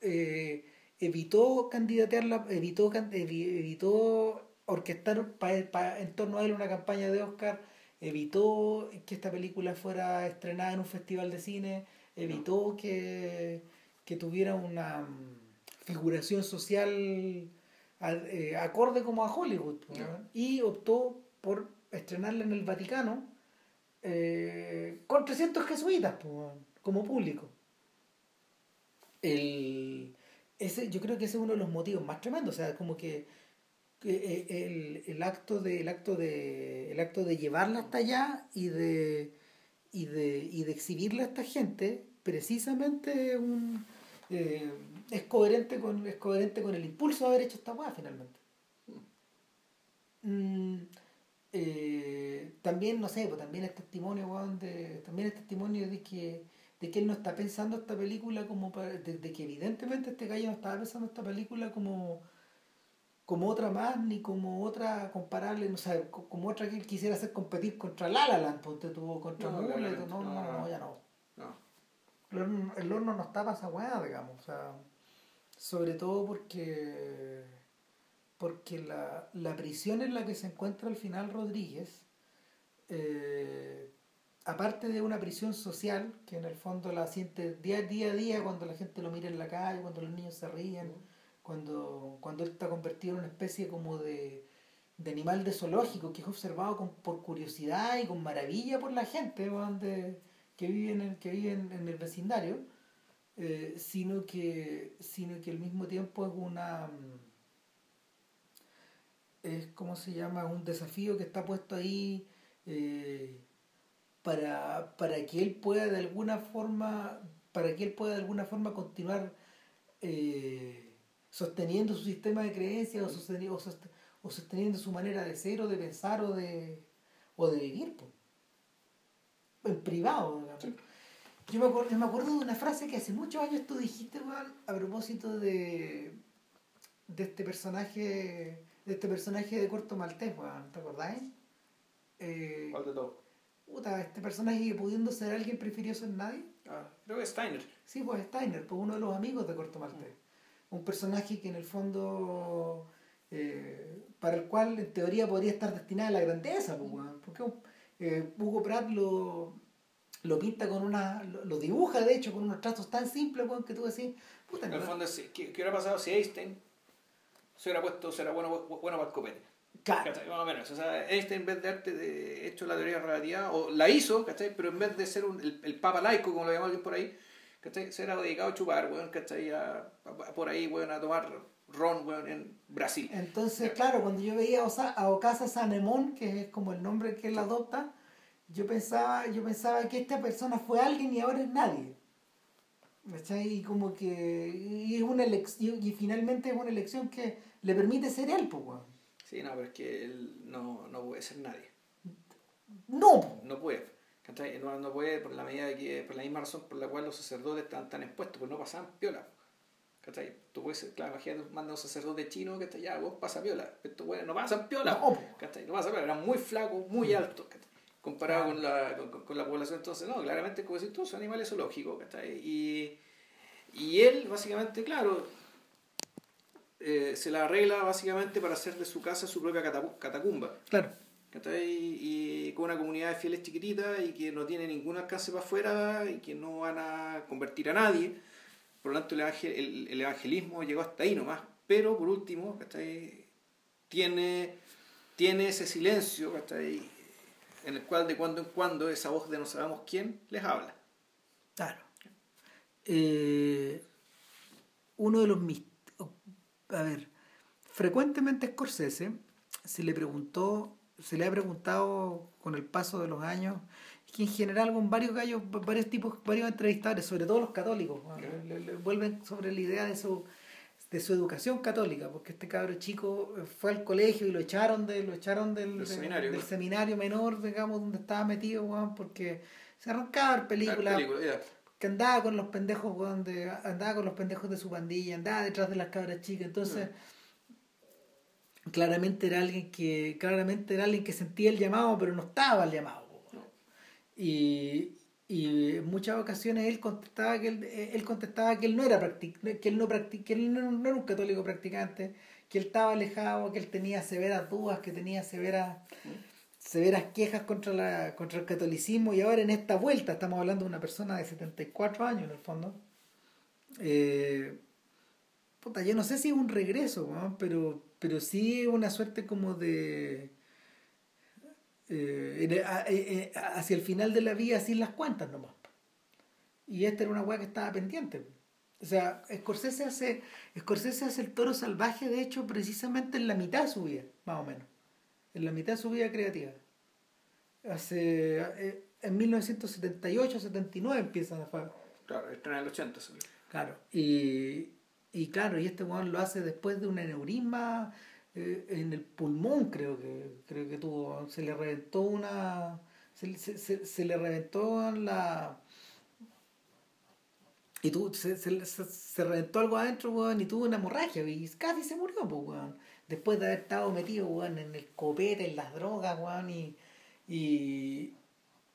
eh, evitó candidatearla evitó evitó orquestar en torno a él una campaña de Oscar evitó que esta película fuera estrenada en un festival de cine evitó que, que tuviera una mm, figuración social eh, acorde como a Hollywood y optó por estrenarla en el Vaticano eh, con 300 jesuitas como público. El, ese, yo creo que ese es uno de los motivos más tremendos o sea como que, eh, el, el, acto de el acto de el acto de llevarla hasta allá y de y de, y de exhibirla a esta gente precisamente un es coherente con es coherente con el impulso de haber hecho esta weá finalmente. Mm, eh, también no sé pues también es testimonio de también es testimonio de que de que él no está pensando esta película como de, que evidentemente este gallo no estaba pensando esta película como como otra más ni como otra comparable no sé como otra que él quisiera hacer competir contra La La Land tuvo contra no, no, no, no, ya no, El, horno, el horno no está para esa weá digamos o sea sobre todo porque porque la, la, prisión en la que se encuentra al final Rodríguez, eh, aparte de una prisión social, que en el fondo la siente día, día a día cuando la gente lo mira en la calle, cuando los niños se ríen, cuando, cuando él está convertido en una especie como de, de animal de zoológico que es observado con, por curiosidad y con maravilla por la gente que vive, en el, que vive en el vecindario eh, sino, que, sino que al mismo tiempo es una mm, es como se llama un desafío que está puesto ahí eh, para, para que él pueda de alguna forma para que él pueda de alguna forma continuar eh, sosteniendo su sistema de creencias o sosteniendo, o sosteniendo su manera de ser o de pensar o de o de vivir en privado yo me, acuerdo, me acuerdo de una frase que hace muchos años tú dijiste, a propósito de, de este personaje de este personaje de Corto Maltés, weón, ¿te acordáis? Eh, ¿Cuál de todos? puta, este personaje que pudiendo ser alguien prefirió ser nadie. Ah, creo que es Steiner. Sí, pues Steiner, pues uno de los amigos de Corto Maltés. Un personaje que en el fondo, eh, para el cual en teoría podría estar destinada a la grandeza, pues, weón. porque eh, Hugo Pratt lo, lo pinta con una, lo, lo dibuja de hecho con unos trazos tan simples, weón, que tú decís, puta, En el fondo, es, ¿qué, hubiera pasado si Einstein se hubiera puesto, se era bueno, bueno para el copete? Claro. ¿Cachai? Más o menos. O sea, Einstein en vez de arte de hecho la teoría de la relatividad, o la hizo, ¿cachai? Pero en vez de ser un- el, el papa laico, como lo llama alguien por ahí, ¿cachai? Se era dedicado a chupar, weón, ¿cachai? A, a- por ahí, weón, a tomar ron, weón, en Brasil. Entonces, claro, cuando yo veía a a Okasa Sanemon, que es como el nombre que él adopta, yo pensaba, yo pensaba que esta persona fue alguien y ahora es nadie. ¿Cachai? Y como que y es una elección, y finalmente es una elección que le permite ser él, pues, weón. Sí, no, pero es que él no, no puede ser nadie. No. No puede. ¿cachai? No, no puede por la medida de que, por la misma razón por la cual los sacerdotes están tan expuestos, pues no pasaban piola. ¿Cachai? Tú puedes, claro, imagínate, manda un sacerdote chino que ya vos pasa piola. Estos güeyes no pasan piola. No. ¿cachai? No pasan piola, eran muy flacos, muy altos, ¿cachai? Comparado con, la, con, con la población, entonces, no, claramente, como decís tú, son animales zoológicos, ¿cachai? Y, y él, básicamente, claro, eh, se la arregla básicamente para hacer de su casa su propia catacumba. Claro. ¿cachai? Y con una comunidad de fieles chiquitita y que no tiene ningún alcance para afuera y que no van a convertir a nadie. Por lo tanto, el, evangel- el- el evangelismo llegó hasta ahí nomás. Pero por último, ¿cachai? Tiene, tiene ese silencio, ¿cachai? En el cual de cuando en cuando esa voz de no sabemos quién les habla. Claro. Eh, uno de los mis- a ver, frecuentemente a Scorsese se le preguntó, se le ha preguntado con el paso de los años, que en general con varios gallos, varios tipos, varios entrevistadores, sobre todo los católicos, ¿no? Ya. le, le vuelven sobre la idea de su de su educación católica, porque este cabro chico fue al colegio y lo echaron de, lo echaron del, Del de- seminario, del claro. seminario menor, digamos, donde estaba metido, weón, porque se arrancaba películas, La película, que andaba con los pendejos, weón, de, andaba con los pendejos de su pandilla, andaba detrás de las cabras chicas, entonces claramente era alguien que, claramente era alguien que sentía el llamado, pero no estaba el llamado. Y, y en muchas ocasiones él contestaba que él, él contestaba que él no era que él no que él no, no era un católico practicante, que él estaba alejado, que él tenía severas dudas, que tenía severas severas quejas contra la contra el catolicismo. Y ahora en esta vuelta estamos hablando de una persona de 74 años en el fondo eh, puta, yo no sé si es un regreso pero pero sí una suerte como de eh, eh, eh, hacia el final de la vida sin las cuentas nomás y esta era una weá que estaba pendiente o sea Scorsese hace Scorsese hace el toro salvaje de hecho precisamente en la mitad de su vida más o menos en la mitad de su vida creativa. Hace, eh, en 1978-79 empieza a Claro, estrena en el 80. salió. Claro. Y, y claro, y este weón lo hace después de un aneurisma eh, en el pulmón, creo que, creo que tuvo. Se le reventó una. Se, se, se, se le reventó la. Y se, se, se reventó algo adentro, weón, y tuvo una hemorragia, y casi se murió, pues, weón. Después de haber estado metido, weón, en el copete, en las drogas, weón, y, y,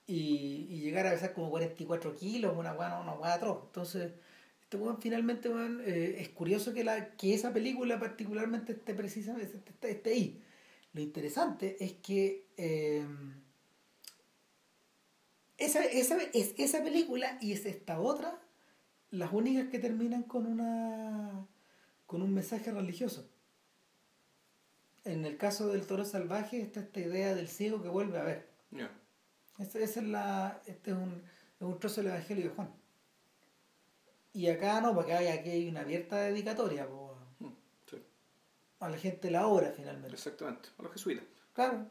y, y llegar a pesar como 44 kilos, una weón, una weón atroz. Entonces, este finalmente, weón, eh, es curioso que, la, que esa película particularmente esté precisamente esté, esté ahí. Lo interesante es que eh, esa, esa, es esa película y es esta otra las únicas que terminan con una con un mensaje religioso. En el caso del toro salvaje está esta idea del ciego que vuelve a ver. Ya. Esa, esa es la, este es un, es un trozo del Evangelio de Juan. Y acá no, porque hay, aquí hay una abierta dedicatoria po, Mm, sí, a la gente de la obra finalmente. exactamente. A los jesuitas. Claro.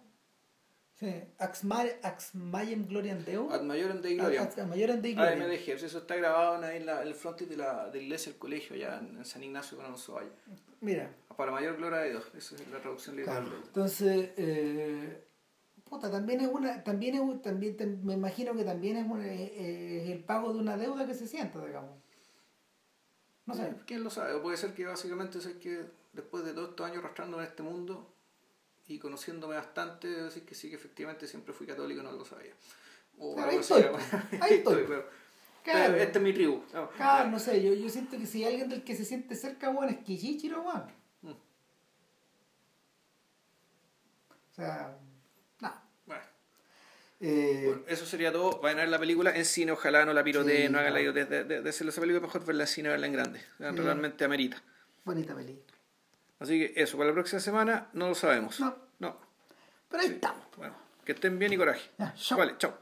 Sí. Ax, ma, ax maiem gloriam Deo. Ad majorem Dei Gloria. Ad, majorem Dei Ah, gloria. MDG, eso está grabado en, la, en el frontis de la, de la iglesia del colegio allá en, en San Ignacio con Valle. Mira, Para mayor gloria de Dios, esa es la traducción literal. Claro. Entonces, eh, puta, también es una, también es un- también tam- me imagino que también es, una- eh, es el pago de una deuda que se sienta, digamos. No sé. ¿Quién lo sabe? O puede ser que básicamente es que después de todos estos años arrastrándome en este mundo y conociéndome bastante, debo decir que sí, que efectivamente siempre fui católico y no lo sabía. O Claro, algo ahí así, estoy, ahí estoy. pero, Claro. pero esta es mi tribu. Claro, no sé, yo, yo siento que si hay alguien del que se siente cerca, bueno, es Kichichiro, weón. Mm. O sea. Bueno, Eh, bueno, eso sería todo. Vayan a ver la película en cine, ojalá no la piroteen, Sí, no hagan la idiotez de, de, de hacer esa película, mejor verla en cine, verla en grande. Realmente amerita. bonita película. Así que eso, para la próxima semana no lo sabemos. No. No. Pero ahí Sí. estamos. Bueno, que estén bien y coraje. Ya. Vale, chao.